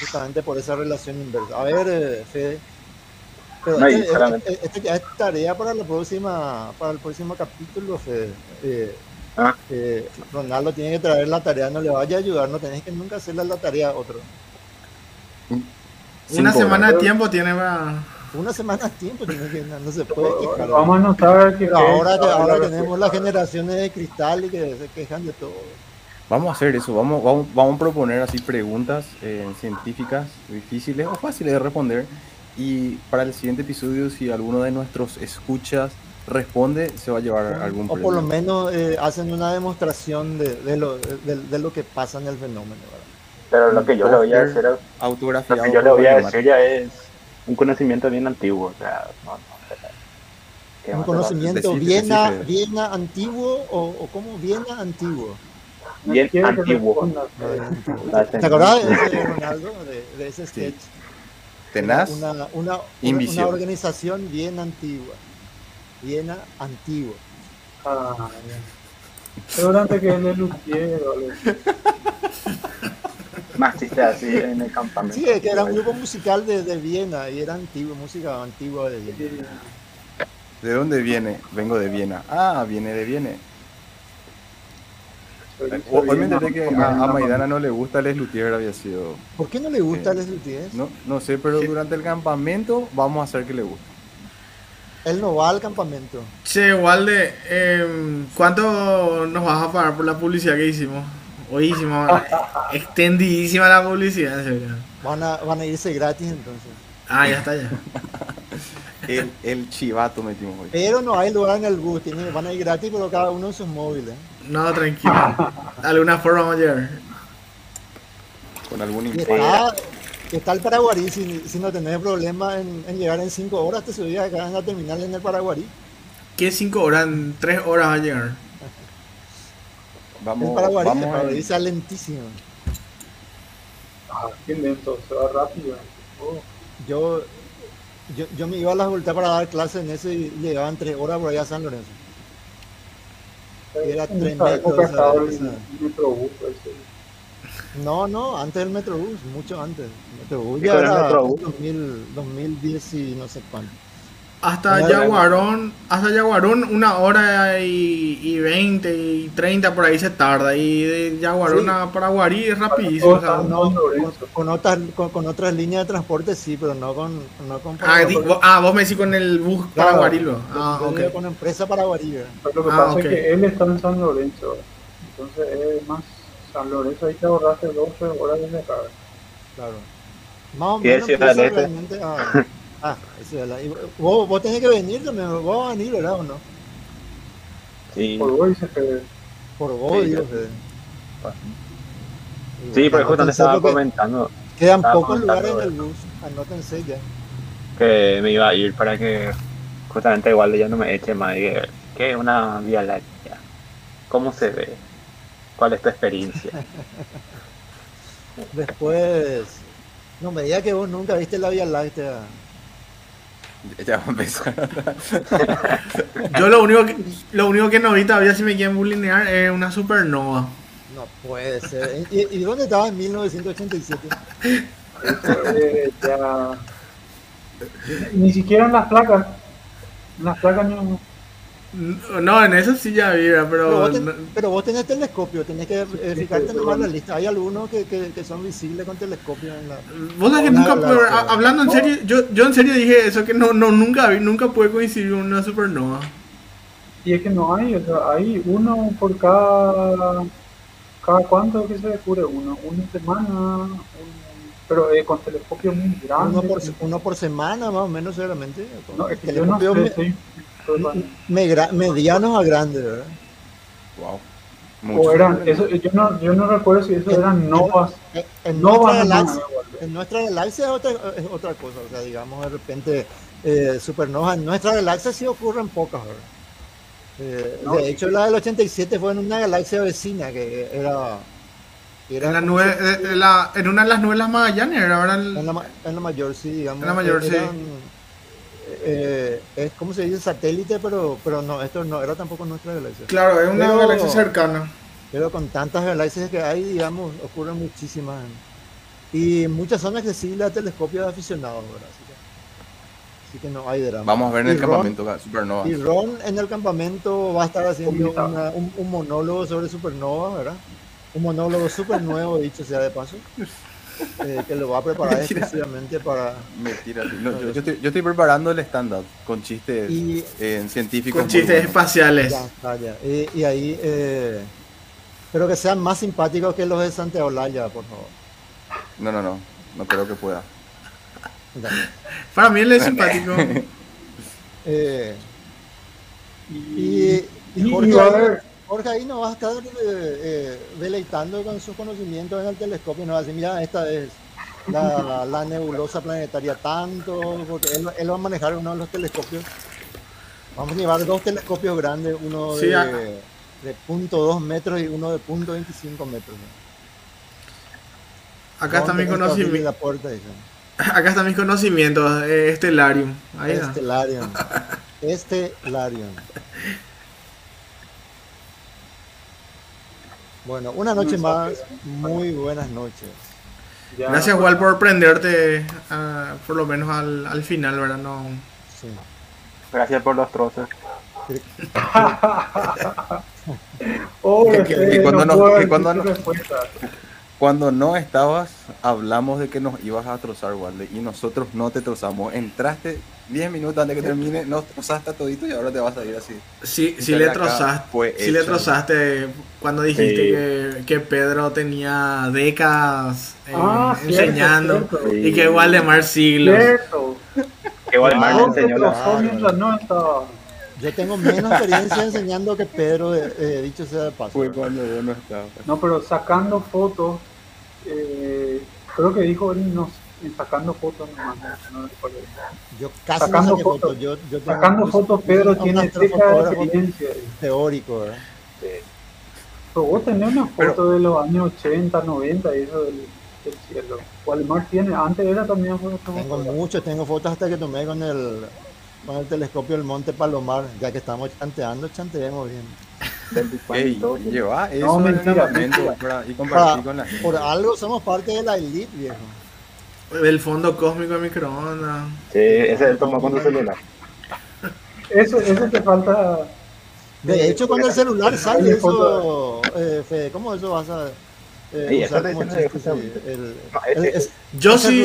[SPEAKER 5] justamente por esa relación inversa. A ver, eh, Fede. Pero este, este, este, ya es tarea para la próxima, para el próximo capítulo, Fede. Eh, ah. eh, Ronaldo tiene que traer la tarea, no le vaya a ayudar, no tenés que nunca hacerle la tarea a otro.
[SPEAKER 2] Una semana de tiempo tiene
[SPEAKER 5] Una semana de tiempo tiene que no se puede
[SPEAKER 3] quejar. Vamos a notar que...
[SPEAKER 5] ahora, ahora tenemos las generaciones de cristal y que se quejan de todo.
[SPEAKER 1] Vamos a hacer eso, vamos, vamos, vamos a proponer así preguntas eh, científicas difíciles o fáciles de responder. Y para el siguiente episodio, si alguno de nuestros escuchas responde, se va a llevar algún
[SPEAKER 5] premio. O por lo menos eh, hacen una demostración de, de, lo, de, lo que pasa en el fenómeno. ¿verdad?
[SPEAKER 4] Pero lo que yo le voy a decir, lo que yo le voy a decir ya es un conocimiento bien antiguo, o sea,
[SPEAKER 5] un conocimiento bien, bien antiguo o, o como bien antiguo.
[SPEAKER 4] Bien antiguo.
[SPEAKER 5] ¿Te acordás de Ronaldo, de, ese sketch?
[SPEAKER 1] Tenaz.
[SPEAKER 5] Una, una, una, organización bien antigua. Bien antigua.
[SPEAKER 3] Ah, Seguramente que es de Luthier,
[SPEAKER 4] más chistes así en el campamento.
[SPEAKER 5] Sí, es que era un grupo musical de, de Viena y era antiguo, música antigua de Viena.
[SPEAKER 1] ¿De dónde viene? Vengo de Viena. Ah, viene de Viena. Hoy me enteré que a, Maidana no le gusta Les Luthier había sido.
[SPEAKER 5] ¿Por qué no le gusta Les Luthier?
[SPEAKER 1] No, no sé, pero durante el campamento vamos a hacer que le guste.
[SPEAKER 5] Él no va al campamento.
[SPEAKER 2] Che, Walde, eh, ¿cuánto nos vas a pagar por la publicidad que hicimos? Oísimo, extendidísima la publicidad,
[SPEAKER 5] Van a, van a irse gratis entonces.
[SPEAKER 2] Ah, ya está ya.
[SPEAKER 1] el, el chivato metimos hoy.
[SPEAKER 5] Pero no hay lugar en el bus, van a ir gratis, pero cada uno en sus móviles.
[SPEAKER 2] No, tranquilo. De alguna forma vamos a llegar.
[SPEAKER 1] Con algún
[SPEAKER 5] está, está el Paraguarí, si, si no tenés problema en, en, llegar en 5 horas, te subís acá en la terminal en el Paraguarí.
[SPEAKER 2] ¿Qué 5 horas? En 3 horas va a llegar.
[SPEAKER 5] Vamos, el Paraguay, vamos a ir. lentísimo.
[SPEAKER 3] Ah, qué lento, se va rápido. Oh.
[SPEAKER 5] Yo, yo, yo, me iba a las vueltas para dar clases en ese y llegaban tres horas por allá a San Lorenzo. era tremendo. No, no, antes del Metrobús, mucho antes. Metrobús ya era 2000, 2010 y no sé cuánto.
[SPEAKER 2] Hasta Yaguarón, hasta Yaguarón una hora y, veinte y treinta por ahí se tarda y de Yaguarón a Paraguarí es rapidísimo.
[SPEAKER 5] con, otras, con, otras líneas de transporte sí, pero no con, no con
[SPEAKER 2] ah, ah, vos me decís con el bus claro, Paraguarí.
[SPEAKER 5] Ah, okay. Con empresa Paraguarí.
[SPEAKER 3] Pero lo que ah, pasa es que él está en San Lorenzo, entonces es más San Lorenzo, ahí te ahorraste 12 horas de carga.
[SPEAKER 5] Claro. Más o menos eso realmente... Ah, Ah, eso es la... ¿Vos, vos tenés que venir también, vos vas a venir, ¿verdad o no?
[SPEAKER 4] Sí.
[SPEAKER 3] Por vos dice
[SPEAKER 5] que... Por vos, sí, Dios.
[SPEAKER 4] Sí, pero justo te estaba comentando.
[SPEAKER 5] Quedan pocos lugares en el bus, anótense ya.
[SPEAKER 4] Que me iba a ir para que justamente igual ya no me eche más. Que, que es una vía láctea. ¿Cómo se ve? ¿Cuál es tu experiencia?
[SPEAKER 5] Después, no me digas que vos nunca viste la vía láctea.
[SPEAKER 1] Ya va a empezar.
[SPEAKER 2] Yo lo único que, lo único que no vi todavía si me quieren bulinear es una supernova.
[SPEAKER 5] No puede ser. ¿Y, dónde estaba en 1987?
[SPEAKER 3] Ni siquiera en las placas. En las placas no.
[SPEAKER 2] No, en eso sí ya vi, pero...
[SPEAKER 5] Pero vos, tenés telescopio, tenés que fijarte nomás la lista. Hay algunos que, que, que, son visibles con telescopio en la...
[SPEAKER 2] Vos sabés que nunca, hablando en serio, yo, yo en serio dije eso, que no, no nunca vi, nunca pude coincidir con una supernova.
[SPEAKER 3] Y es que no hay, o sea, hay uno por cada... ¿Cada cuánto que se descubre uno? Una semana, pero eh, con telescopio muy grande.
[SPEAKER 5] Uno por, uno por semana más o menos seguramente.
[SPEAKER 3] No, es que yo no sé,
[SPEAKER 5] medianos a grandes, ¿verdad?
[SPEAKER 3] Wow. O eran, eso, yo, no, yo no recuerdo si eso eran novas.
[SPEAKER 5] En, nuestra galaxia, en nuestra galaxia es otra, es otra cosa, o sea, digamos, de repente, eh, supernovas en nuestra galaxia sí ocurren pocas, eh, de hecho, la del 87 fue en una galaxia vecina que era.
[SPEAKER 2] era en, la nube, eh, la, en una de las nubes Magallanes, era
[SPEAKER 5] en, la, en la mayor, sí, digamos.
[SPEAKER 2] En la mayor, sí.
[SPEAKER 5] Eh, es como se dice satélite, pero, pero no, esto no era tampoco nuestra galaxia.
[SPEAKER 2] Claro, es una galaxia cercana.
[SPEAKER 5] Pero con tantas galaxias que hay, digamos, ocurren muchísimas. Y muchas son accesibles a telescopios de aficionados, ¿verdad? Así que, no hay drama.
[SPEAKER 1] Vamos a ver en el campamento Supernova.
[SPEAKER 5] Y Ron en el campamento va a estar haciendo un, un, monólogo sobre Supernova, ¿verdad? Un monólogo súper nuevo, dicho sea de paso. Eh, que lo va a preparar exclusivamente para.
[SPEAKER 1] Mentira, yo, estoy, yo, estoy, preparando el stand-up con chistes eh, científicos.
[SPEAKER 2] Con chistes espaciales.
[SPEAKER 5] Y, ahí, eh, pero que sean más simpáticos que los de Santiago Laya, por favor.
[SPEAKER 1] No, no, no, no creo que pueda.
[SPEAKER 2] Para mí él es simpático.
[SPEAKER 5] eh, y, y, Jorge ahí nos va a estar eh, eh, deleitando con sus conocimientos en el telescopio. Nos va a decir, mira, esta es la, nebulosa planetaria tanto, porque él, va a manejar uno de los telescopios. Vamos a llevar dos telescopios grandes, uno de, de .2 metros y uno de .25 metros.
[SPEAKER 2] Acá está mi conocimiento. Acá está mis conocimientos, eh, Estelarium.
[SPEAKER 5] Ahí Estelarium. Estelarium. Bueno, una noche más, muy buenas noches.
[SPEAKER 2] Gracias, Wal, por prenderte ah, por lo menos al, al final, ¿verdad? No...
[SPEAKER 4] Gracias por los trozos.
[SPEAKER 1] oh, que, cuando no, cuando no, cuando no estabas, hablamos de que nos ibas a trozar, Walde, y nosotros no te trozamos. Entraste 10 minutos antes de que termine, nos trozaste todito y ahora te vas a ir así.
[SPEAKER 2] Sí, sí le trozaste. Sí le trozaste cuando dijiste que, Pedro tenía décadas eh, ah, enseñando y que Waldemar siglos.
[SPEAKER 4] Que Waldemar no, enseñó
[SPEAKER 5] no yo tengo menos experiencia enseñando que Pedro, eh, eh, dicho sea de paso.
[SPEAKER 1] Fue cuando yo no estaba.
[SPEAKER 3] No, pero sacando fotos, eh, creo que dijo él no, sacando fotos nomás. No,
[SPEAKER 5] yo casi sacando no fotos. Yo, yo
[SPEAKER 3] sacando fotos, Pedro tiene experiencia.
[SPEAKER 5] Teórico, ¿verdad?
[SPEAKER 3] Sí. Pero vos tenés una foto de los años 80, 90 y eso del, del cielo. Walmart tiene, antes era también fotos.
[SPEAKER 5] Tengo muchos, tengo fotos hasta que tomé con el con el telescopio del Monte Palomar, ya que estamos chanteando, chanteemos bien.
[SPEAKER 1] Ey, lleva eso no, mentira, y
[SPEAKER 5] compartir con la gente. Por algo somos parte de la elite, viejo.
[SPEAKER 2] El fondo cósmico de microondas.
[SPEAKER 4] Sí, ese es el toma con tu celular.
[SPEAKER 3] Eso, eso te falta.
[SPEAKER 5] De hecho, cuando el celular sale, eso, eh, Fede, ¿cómo eso vas a.? Eh,
[SPEAKER 2] yo sí,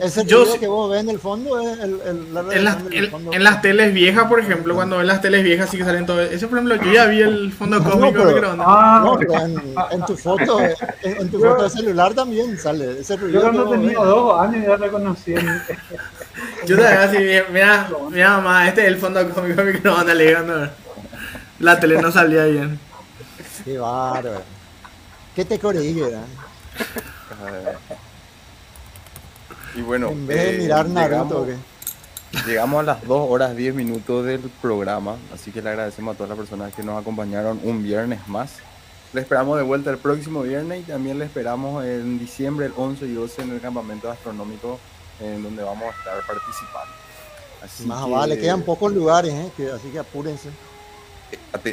[SPEAKER 5] ese yo que vos ves en el fondo es el,
[SPEAKER 2] en, las, en, las teles viejas, por ejemplo, cuando ves las teles viejas sí que salen todo eso, por ejemplo, yo ya vi el fondo cósmico
[SPEAKER 5] no, pero, ah, en, tu foto, en, tu foto de celular también sale ese
[SPEAKER 3] ruido. Yo cuando tenía dos años ya reconocí.
[SPEAKER 2] yo te así, mira, mira mamá, este es el fondo cósmico microondas, le la tele no salía bien.
[SPEAKER 5] Qué bárbaro. ¿Qué te corrige,
[SPEAKER 1] Y bueno,
[SPEAKER 5] en vez de eh, mirar Naruto,
[SPEAKER 1] llegamos, llegamos a las 2 horas 10 minutos del programa, así que le agradecemos a todas las personas que nos acompañaron un viernes más. Le esperamos de vuelta el próximo viernes y también le esperamos en diciembre, el 11 y 12 en el campamento astronómico en donde vamos a estar participando.
[SPEAKER 5] más vale, quedan pocos lugares, ¿eh? así que apúrense.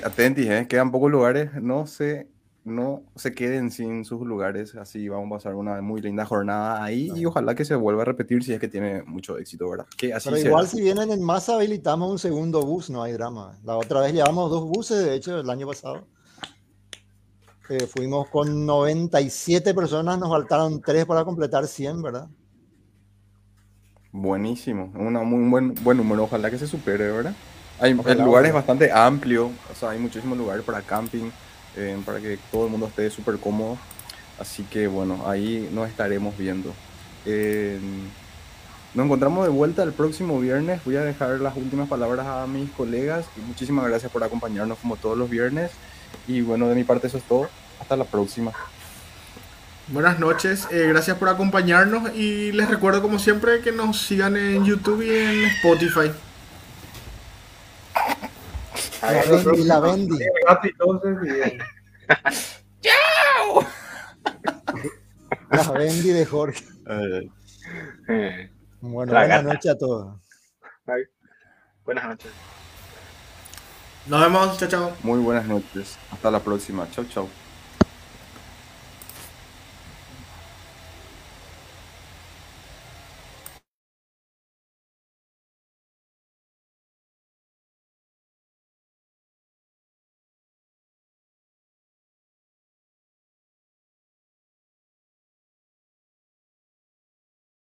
[SPEAKER 1] Atentis, ¿eh? quedan pocos lugares, no sé no se queden sin sus lugares. Así vamos a pasar una muy linda jornada ahí y ojalá que se vuelva a repetir si es que tiene mucho éxito, ¿verdad? Que
[SPEAKER 5] así Pero igual si vienen en masa habilitamos un segundo bus, no hay drama. La otra vez llevamos dos buses, de hecho, el año pasado. Eh, fuimos con 97 personas, nos faltaron 3 para completar 100, ¿verdad?
[SPEAKER 1] Buenísimo, una muy buen, buen número, ojalá que se supere, ¿verdad? Hay, el lugar es bastante amplio, o sea, hay muchísimos lugares para camping. Eh, para que todo el mundo esté súper cómodo. Así que bueno, ahí nos estaremos viendo. Eh, nos encontramos de vuelta el próximo viernes. Voy a dejar las últimas palabras a mis colegas y muchísimas gracias por acompañarnos como todos los viernes. Y bueno, de mi parte eso es todo. Hasta la próxima.
[SPEAKER 2] Buenas noches, eh, gracias por acompañarnos y les recuerdo como siempre que nos sigan en YouTube y en Spotify.
[SPEAKER 5] Y la Bendy.
[SPEAKER 2] ¡Chao!
[SPEAKER 5] La Bendy de Jorge. Bueno, buenas noches a todos.
[SPEAKER 4] Buenas noches.
[SPEAKER 2] Nos vemos, chao, chao.
[SPEAKER 1] Muy buenas noches. Hasta la próxima. Chao, chao.